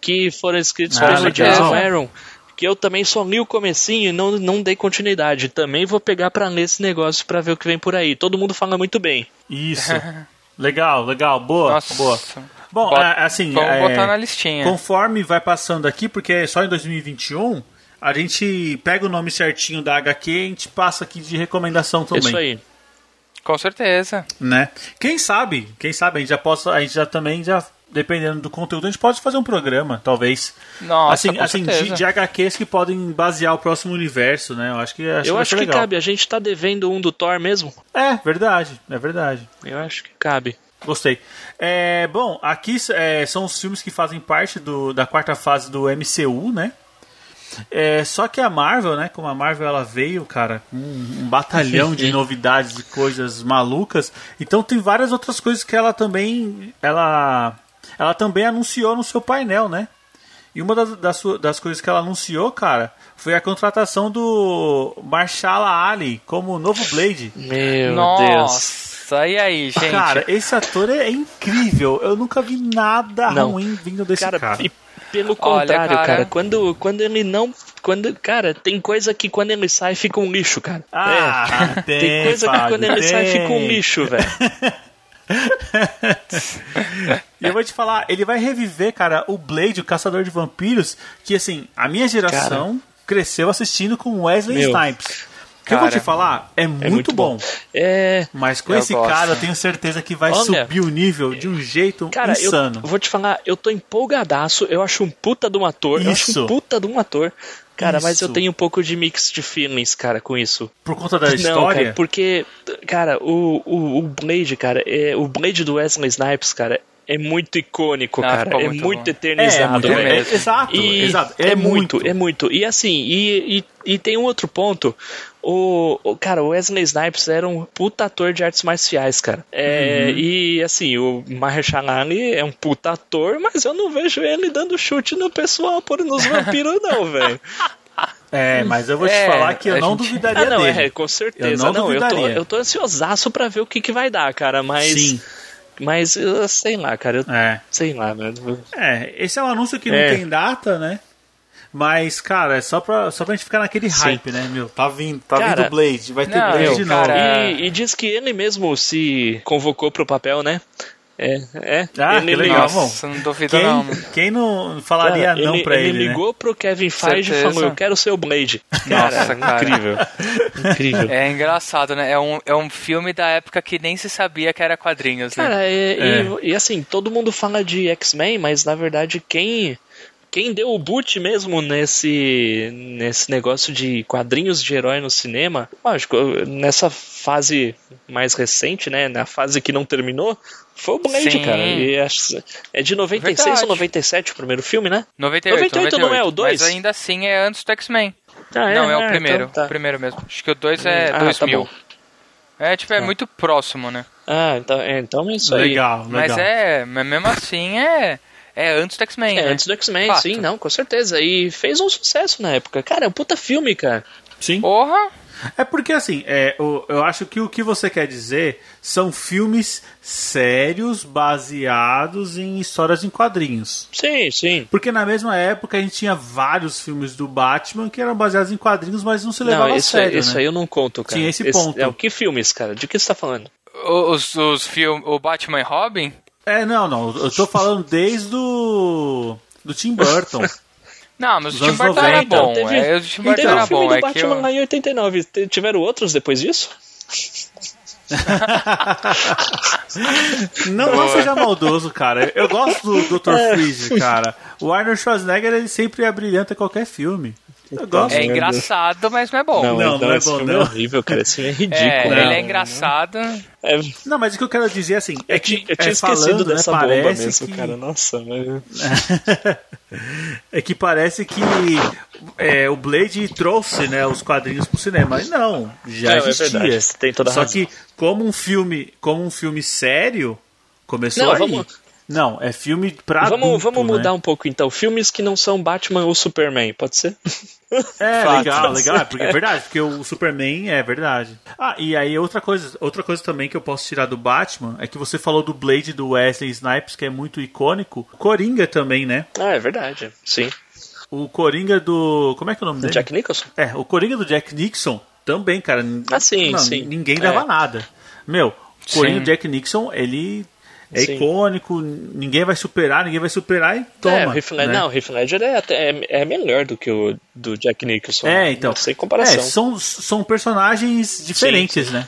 que foram escritos Ah, pelo legal. Jason Aaron. Que eu também só li o comecinho e não, não dei continuidade. Também vou pegar pra ler esse negócio pra ver o que vem por aí. Todo mundo fala muito bem. isso. legal, legal, boa, Nossa. boa. Bom, Bota- é, assim, Vamos é, botar na listinha. conforme vai passando aqui, porque é só em 2021, a gente pega o nome certinho da HQ e a gente passa aqui de recomendação também. Isso aí. Com certeza. né? Quem sabe, quem sabe a gente já possa, a gente já também já dependendo do conteúdo, a gente pode fazer um programa, talvez. Nossa, assim, assim de, de HQs que podem basear o próximo universo, né? Eu acho que acho eu acho que legal. cabe. A gente tá devendo um do Thor mesmo. É, verdade, é verdade. Eu acho que cabe. Gostei. É, bom, aqui é, são os filmes que fazem parte do, da quarta fase do MCU, né? É, só que a Marvel, né? Como a Marvel ela veio, cara, com um, um batalhão de novidades e coisas malucas. Então tem várias outras coisas que ela também, ela, ela também anunciou no seu painel, né? E uma das, das, das coisas que ela anunciou, cara, foi a contratação do Marshala Ali como novo Blade. Meu Deus. Nossa, e aí, gente? Cara, esse ator é incrível. Eu nunca vi nada Não. ruim vindo desse cara. Cara, e Pelo Olha, contrário, cara. cara, quando, quando ele não. Quando, cara, tem coisa que quando ele sai fica um lixo, cara. Ah, É. tem, Tem coisa que Fábio, quando ele sai fica um lixo, velho. E eu vou te falar, ele vai reviver, cara, o Blade, o Caçador de Vampiros, que assim, a minha geração cresceu assistindo com Wesley Meu. Snipes. Que eu vou Cara, te falar, é muito, muito bom. bom. É. Mas com Eu esse gosto. cara, eu tenho certeza que vai Olha, subir o nível de um jeito Cara, eu insano. vou te falar, eu tô empolgadaço, eu acho um puta de um ator, eu acho Isso. um puta de um ator. Cara, mas eu Isso. tenho um pouco de mix de feelings, cara, com isso. Por conta da Não, história. cara, porque, cara, o, o, o Blade, cara, é, o Blade do Wesley Snipes, cara, é muito icônico, Não, cara. É muito muito bom. é, é eternizado, é, exato, E exato. é, muito, é muito. E assim, e, e, e tem um outro ponto. O, o- cara, o Wesley Snipes era um puta ator de artes marciais, cara. É, Uhum. E assim, o Mahershala Ali é um puta ator, mas eu não vejo ele dando chute no pessoal por nos vampiros, não, velho. É, mas eu vou te É, falar que eu não gente- duvidaria Ah, não, dele. é, com certeza. Eu não não, eu tô, eu tô ansiosaço pra ver o que, que vai dar, cara, mas. Sim, Mas eu sei lá, cara. Eu, é. Sei lá, velho. É, esse é um anúncio que não É. tem data, né? Mas, cara, é só pra, só pra gente ficar naquele Sim. hype, né, meu? Tá vindo, tá Cara, vindo Blade, vai ter não, Blade meu, de novo. E, e diz que ele mesmo se convocou pro papel, né? É, é. Ah, ele que legal. Nossa, não duvido não. Quem, quem não falaria Cara, não ele, pra ele ele, né? ligou pro Kevin Feige e falou: Eu quero ser o Blade. Cara, Nossa, cara. incrível. Incrível. É engraçado, né? É um, é um filme da época que nem se sabia que era quadrinhos, né? Cara, e, É. e- e assim, todo mundo fala de X-Men, mas na verdade quem quem deu o boot mesmo nesse nesse negócio de quadrinhos de herói no cinema, lógico, nessa fase mais recente, né, na fase que não terminou, foi o Blade, Sim. cara. E acho- é de 96 Verdade. ou 97 o primeiro filme, né? 98, 98 não é o dois? Mas ainda assim é antes do X-Men. Ah, não, é o ah, primeiro. então tá. O primeiro mesmo. Acho que o 2 é Ah, tá 2000. bom. é, tipo, é muito próximo, né? Ah, então é, então é isso aí. Legal, legal. Mas é, mas mesmo assim é, é antes do X-Men, É, né? antes do X-Men, sim, não, com certeza. E fez um sucesso na época. Cara, é um puta filme, cara. Sim. Porra! É porque assim, é, o- eu acho que o que você quer dizer são filmes sérios baseados em histórias em quadrinhos. Sim, sim. Porque na mesma época a gente tinha vários filmes do Batman que eram baseados em quadrinhos, mas não se levavam Não, a isso, sério, isso né? aí eu não conto, cara. Tinha esse ponto. É, o que filmes, cara? De que você tá falando? Os, os filmes, o Batman e Robin? É, não, não. Eu tô falando desde o. do Tim Burton. Não, mas o Tim Burton era 90. bom. Teve- é, o Tim Burton teve era o filme bom. do É Batman eu... lá em 89. T- Tiveram outros depois disso? Não, não seja maldoso, cara. Eu gosto do Dr. Freeze, cara. O Arnold Schwarzenegger, ele sempre é brilhante em qualquer filme. Eu gosto. É engraçado, mas não é bom. Não, não é esse bom, filme não. é horrível, cara. Esse filme é ridículo. É, Não, ele é não. engraçado. É, Não, mas o que eu quero dizer assim é que eu tinha é, esquecido falando, né, dessa bomba mesmo, que, cara. Nossa, mas... é que parece que é, o Blade trouxe né, os quadrinhos pro cinema. E não, já Não, é existia. verdade, você tem toda a Só razão. que como um filme, como um filme sério, começou Não, aí. vamos- Não, é filme pra Vamos, adulto, vamos né? mudar um pouco então. Filmes que não são Batman ou Superman, pode ser? É, Fato. legal, legal, é porque é verdade, porque o Superman é verdade. Ah, e aí outra coisa, outra coisa também que eu posso tirar do Batman é que você falou do Blade do Wesley Snipes, que é muito icônico. Coringa também, né? Ah, é verdade. Sim. O Coringa do. Como é que é o nome dele? Jack Nicholson? É, o Coringa do Jack Nixon também, cara. Ah, sim, não, sim. Ninguém dava É. nada. Meu, o Coringa do Jack Nixon, ele é Sim. icônico, ninguém vai superar, ninguém vai superar e toma. é, o Heath Ledger, né? não, o Heath Ledger é, até, é, é melhor do que o do Jack Nicholson. É, então. Sem comparação. É, são, são personagens diferentes, né?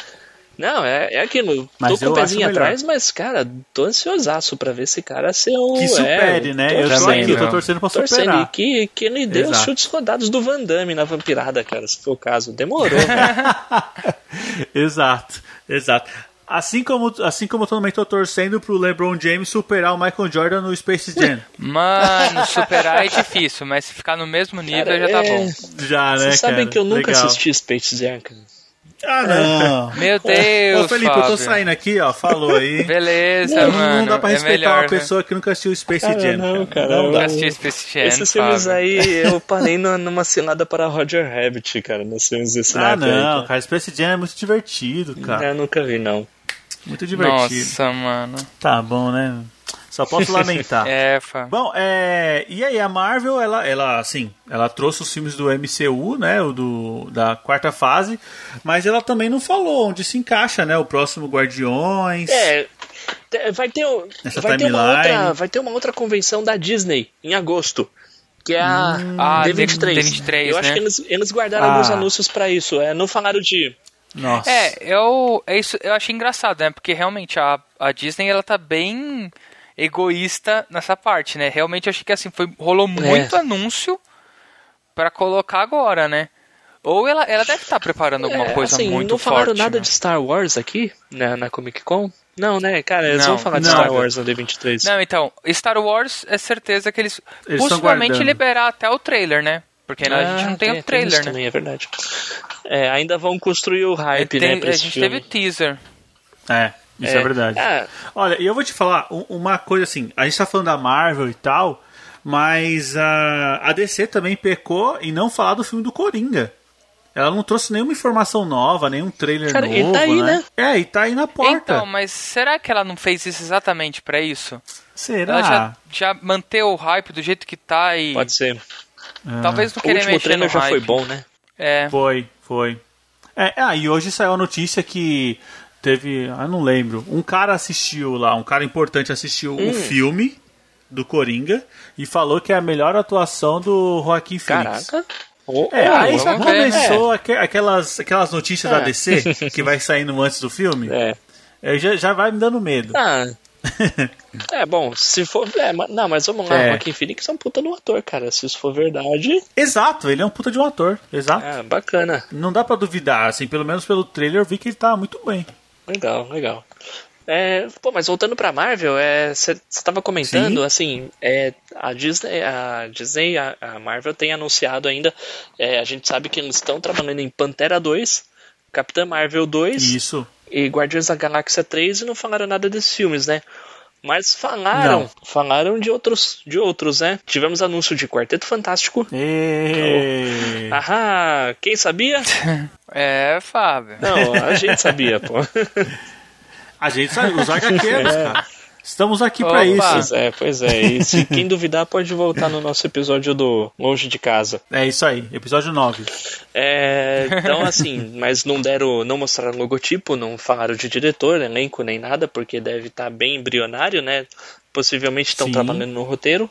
Não, é, é aquilo. Mas tô com o pezinho atrás, mas, cara, tô ansiosaço pra ver esse cara ser o. Que supere, é, né? Eu tô aqui, eu tô não. torcendo pra Torcendo superar. que, que ele dê os Exato. chutes rodados do Van Damme na vampirada, cara, se for o caso. Demorou, velho. exato, exato. Assim como, assim como eu também tô torcendo pro LeBron James superar o Michael Jordan no Space Jam. Mano, superar é difícil, mas se ficar no mesmo nível Cara, já tá é- bom. Já, né, Vocês sabem cara? que eu nunca Legal. assisti Space Jam, cara. Ah, não. Meu Deus, Ô, Felipe, eu tô Fábio. saindo aqui, ó. Falou aí. Beleza, Não, mano. não dá pra é respeitar melhor, uma pessoa que nunca assistiu Space Cara, Jam. não, cara, Não eu- dá. Nunca assisti Space Jam, Esses filmes Fábio. aí eu parei numa cilada para Roger Rabbit, cara, nos filmes desse Ah, aí, não, cara. cara. Space Jam é muito divertido, cara. Eu nunca vi, não. Muito divertido. Nossa, mano. Tá bom, né? Só posso lamentar. É, Fá. Bom, é, e aí a Marvel, ela, ela, assim, ela trouxe os filmes do MCU, né, o do da quarta fase, mas ela também não falou onde se encaixa, né, o próximo Guardiões. É, vai ter, Essa vai, ter uma outra, vai ter uma outra convenção da Disney em agosto. Que é a Ah, D23. D23, Eu acho né? que eles, eles guardaram Ah. alguns anúncios pra isso. É, não falaram de. Nossa. É, eu, é isso, eu achei engraçado, né? Porque realmente a, a Disney ela tá bem egoísta nessa parte, né? Realmente eu achei que assim, foi, rolou muito anúncio pra colocar agora, né? Ou ela, ela deve estar preparando alguma É, coisa assim, muito não falaram forte. nada né? de Star Wars aqui na, na Comic Con? Não, né? Cara, eles Não, vão falar de não. Star Wars na D23. Não, então, Star Wars é certeza que eles, Eles possivelmente liberar até o trailer, né? Porque né, a gente Ah, não tem, tem- o trailer, isso né? também, é verdade. É, ainda vão construir o hype, Tem- né, pra a esse gente filme. teve teaser. É, isso é, verdade. Ah, Olha, e eu vou te falar um- uma coisa assim, a gente tá falando da Marvel e tal, mas a, a DC também pecou em não falar do filme do Coringa. Ela não trouxe nenhuma informação nova, nenhum trailer Cara, e novo, tá aí, né? É, e tá aí na porta. Então, mas será que ela não fez isso exatamente pra isso? Será? Ela já, já manteve o hype do jeito que tá e pode ser. talvez não O querer último mexer trailer no já hype. foi bom, né? É. Foi, foi. É, ah, e hoje saiu a notícia que teve, ah, não lembro, um cara assistiu lá, um cara importante assistiu Hum. o filme do Coringa e falou que é a melhor atuação do Joaquim Phoenix. Caraca. Oh, É, oh, aí já começou aque- aquelas, aquelas notícias da É. DC que vai saindo antes do filme. É. Aí já, já vai me dando medo. Ah. é, bom, se for. É, não, mas vamos lá, É. o Joaquim Phoenix é um puta do ator, cara. Se isso for verdade, Exato, ele é um puta de um ator. Exato. é bacana. Não dá pra duvidar, assim, pelo menos pelo trailer eu vi que ele tá muito bem. Legal, legal. É, pô, mas voltando pra Marvel, você tava comentando, Sim. assim, é, a Disney, a Disney, a, a Marvel tem anunciado ainda, é, a gente sabe que eles estão trabalhando em Pantera 2, Capitã Marvel 2 Isso. e Guardiões da Galáxia 3 e não falaram nada desses filmes, né? Mas falaram, Não. falaram de outros, de outros, né? Tivemos anúncio de Quarteto Fantástico. E... Ahá, quem sabia? É, Fábio. Não, a gente sabia, pô. A gente sabe, os HQs, cara. Estamos aqui pra Opa. isso. Pois é, pois é. E se quem duvidar pode voltar no nosso episódio do Longe de Casa. É isso aí, episódio 9. É, então, assim, mas não deram, não mostraram logotipo, não falaram de diretor, elenco, nem nada, porque deve estar bem embrionário, né? Possivelmente estão trabalhando no roteiro.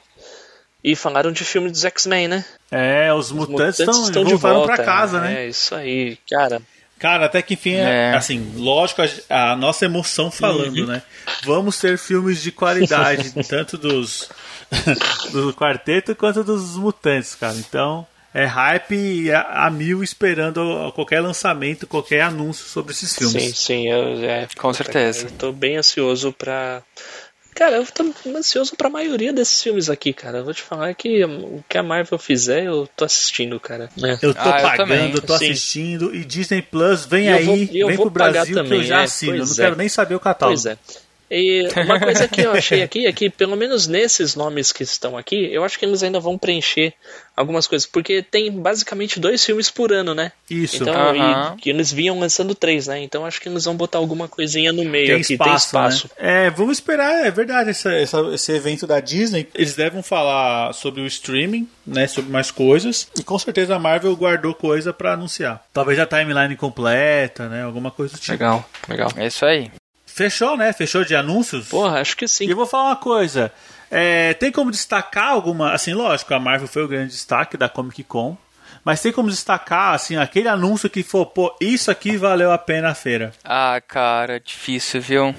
E falaram de filme dos X-Men, né? É, os Os mutantes, estão voltaram pra casa, né? É, isso aí, cara. Cara, até que enfim, é, É. assim, lógico, a, a nossa emoção falando, Uhum. né? Vamos ter filmes de qualidade, tanto dos do quarteto quanto dos mutantes, cara. Então, é hype a, a mil esperando qualquer lançamento, qualquer anúncio sobre esses filmes. Sim, sim, eu, é, Com certeza. Eu tô bem ansioso pra. Cara, eu tô ansioso pra maioria desses filmes aqui, cara. Eu vou te falar que o que a Marvel fizer, eu tô assistindo, cara. É. Eu tô Ah, pagando, eu tô Sim. assistindo e Disney Plus vem eu aí, vou- eu vem vou pro pagar Brasil que também, eu já é, assino. Eu não pois quero é. nem saber o catálogo. Pois é. E uma coisa que eu achei aqui é que, pelo menos nesses nomes que estão aqui, eu acho que eles ainda vão preencher algumas coisas, porque tem basicamente dois filmes por ano, né? Isso. Então, Aham. e, que eles vinham lançando três, né? Então acho que eles vão botar alguma coisinha no meio tem aqui, espaço, tem espaço. Né? É, vamos esperar, é verdade, essa, essa- esse evento da Disney. Eles devem falar sobre o streaming, né? Sobre mais coisas. E com certeza a Marvel guardou coisa pra anunciar. Talvez a timeline completa, né? Alguma coisa do tipo. Legal, legal. É isso aí. Fechou, né? Fechou de anúncios? Porra, acho que E sim. eu vou falar uma coisa. É, tem como destacar alguma. Assim, lógico, a Marvel foi o grande destaque da Comic Con. Mas tem como destacar, assim, aquele anúncio que for, pô, isso aqui valeu a pena a feira. Ah, cara, difícil, viu?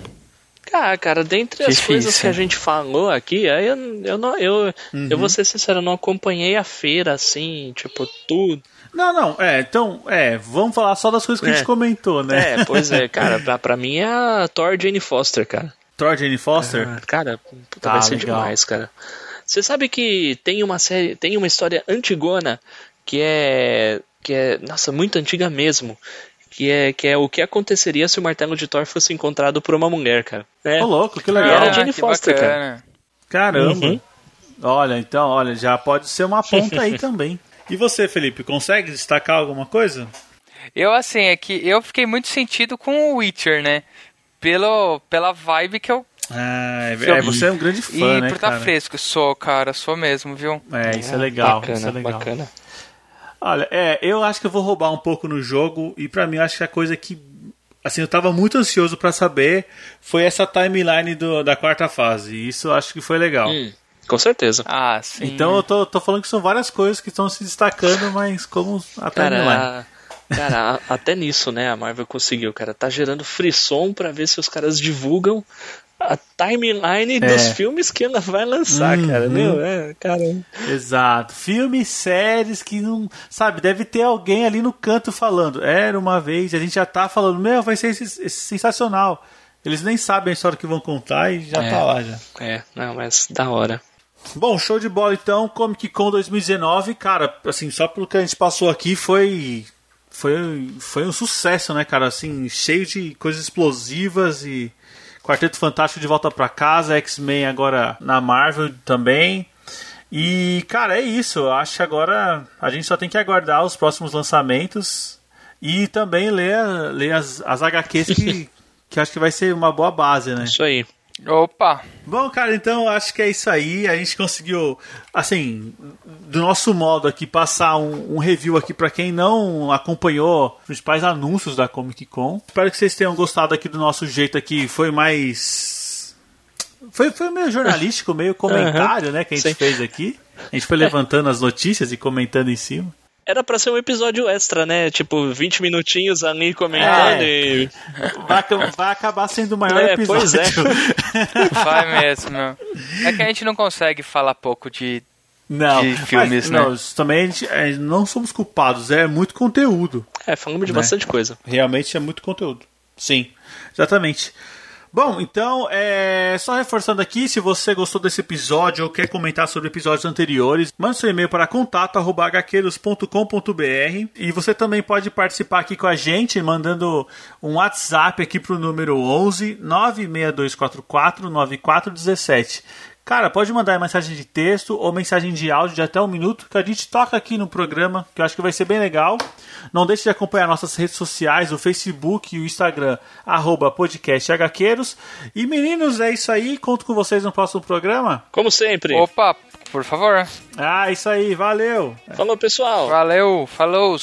Ah, cara, dentre as Difícil. coisas que a gente falou aqui, aí eu, eu não, eu, Uhum. eu vou ser sincero, eu não acompanhei a feira assim, tipo, tudo. Não, não, é, então, é, vamos falar só das coisas que a gente É. comentou, né? É, pois é, cara, pra, pra mim é a Thor Jane Foster, cara. Thor Jane Foster. Ah, Cara, puta, Tá, vai ser legal. demais, cara. Você sabe que tem uma série, tem uma história antigona que é que é, nossa, muito antiga mesmo, que é que é o que aconteceria se o martelo de Thor fosse encontrado por uma mulher, cara. É. Ô, louco, que E legal. era a Jane que Foster, cara. bacana. Caramba. Uhum. Olha, então, olha, já pode ser uma ponta aí também. E você, Felipe, consegue destacar alguma coisa? Eu, assim, é que eu fiquei muito sentido com o Witcher, né? Pelo, pela vibe que eu Ah, é, é, você é um grande fã, e né, por tá cara? fresco, sou, cara, sou mesmo, viu? É, isso é legal, Bacana, isso é legal. bacana. Olha, é, eu acho que eu vou roubar um pouco no jogo e pra mim eu acho que a coisa que assim, eu tava muito ansioso pra saber foi essa timeline do, da quarta fase. E isso eu acho que foi legal. Hum, com certeza. Ah, sim. Então eu tô, tô falando que são várias coisas que estão se destacando, mas como a. Cara, a- cara, a- até nisso, né, a Marvel conseguiu, cara. Tá gerando frisson pra ver se os caras divulgam a timeline dos filmes que ela vai lançar, cara. Meu, é, cara. Exato. Filmes, séries que não. Sabe, deve ter alguém ali no canto falando. Era uma vez, a gente já tá falando, meu, vai ser sensacional. Eles nem sabem a história que vão contar e já É. tá lá já. É, não, mas da hora. Bom, show de bola então, Comic Con 2019, cara, assim, só pelo que a gente passou aqui foi foi foi um sucesso, né, cara, assim, cheio de coisas explosivas e Quarteto Fantástico de volta pra casa, X-Men agora na Marvel também. E, cara, é isso. Acho que agora a gente só tem que aguardar os próximos lançamentos e também ler, ler as, as HQs que, que acho que vai ser uma boa base, né? Isso aí. Opa! Bom, cara, então acho que é isso aí. A gente conseguiu, assim, do nosso modo aqui, passar um, um review aqui para quem não acompanhou os principais anúncios da Comic Con. Espero que vocês tenham gostado aqui do nosso jeito aqui. Foi mais. Foi, foi meio jornalístico, meio comentário, né, que a gente sim. fez aqui. A gente foi levantando as notícias e comentando em cima. Era pra ser um episódio extra, né? Tipo, 20 minutinhos ali comentando É. e. Vai, vai acabar sendo o maior É, episódio. pois é. Vai mesmo. É que a gente não consegue falar pouco de. Não, De filmes, mas, né? não, isso também a gente, é, não somos culpados, é muito conteúdo. É, falamos de Né? bastante coisa. Realmente é muito conteúdo. Sim, exatamente. Bom, então, é, só reforçando aqui, se você gostou desse episódio ou quer comentar sobre episódios anteriores, mande seu e-mail para contato.hqueiros.com.br e você também pode participar aqui com a gente, mandando um WhatsApp aqui para o número 11 96244 9417. Cara, pode mandar mensagem de texto ou mensagem de áudio de até um minuto que a gente toca aqui no programa, que eu acho que vai ser bem legal. Não deixe de acompanhar nossas redes sociais, o Facebook e o Instagram, arroba podcast HQueiros. E meninos, é isso aí. Conto com vocês no próximo programa. Como sempre. Opa, por favor. Ah, isso aí. Valeu. Falou, pessoal. Valeu, falou!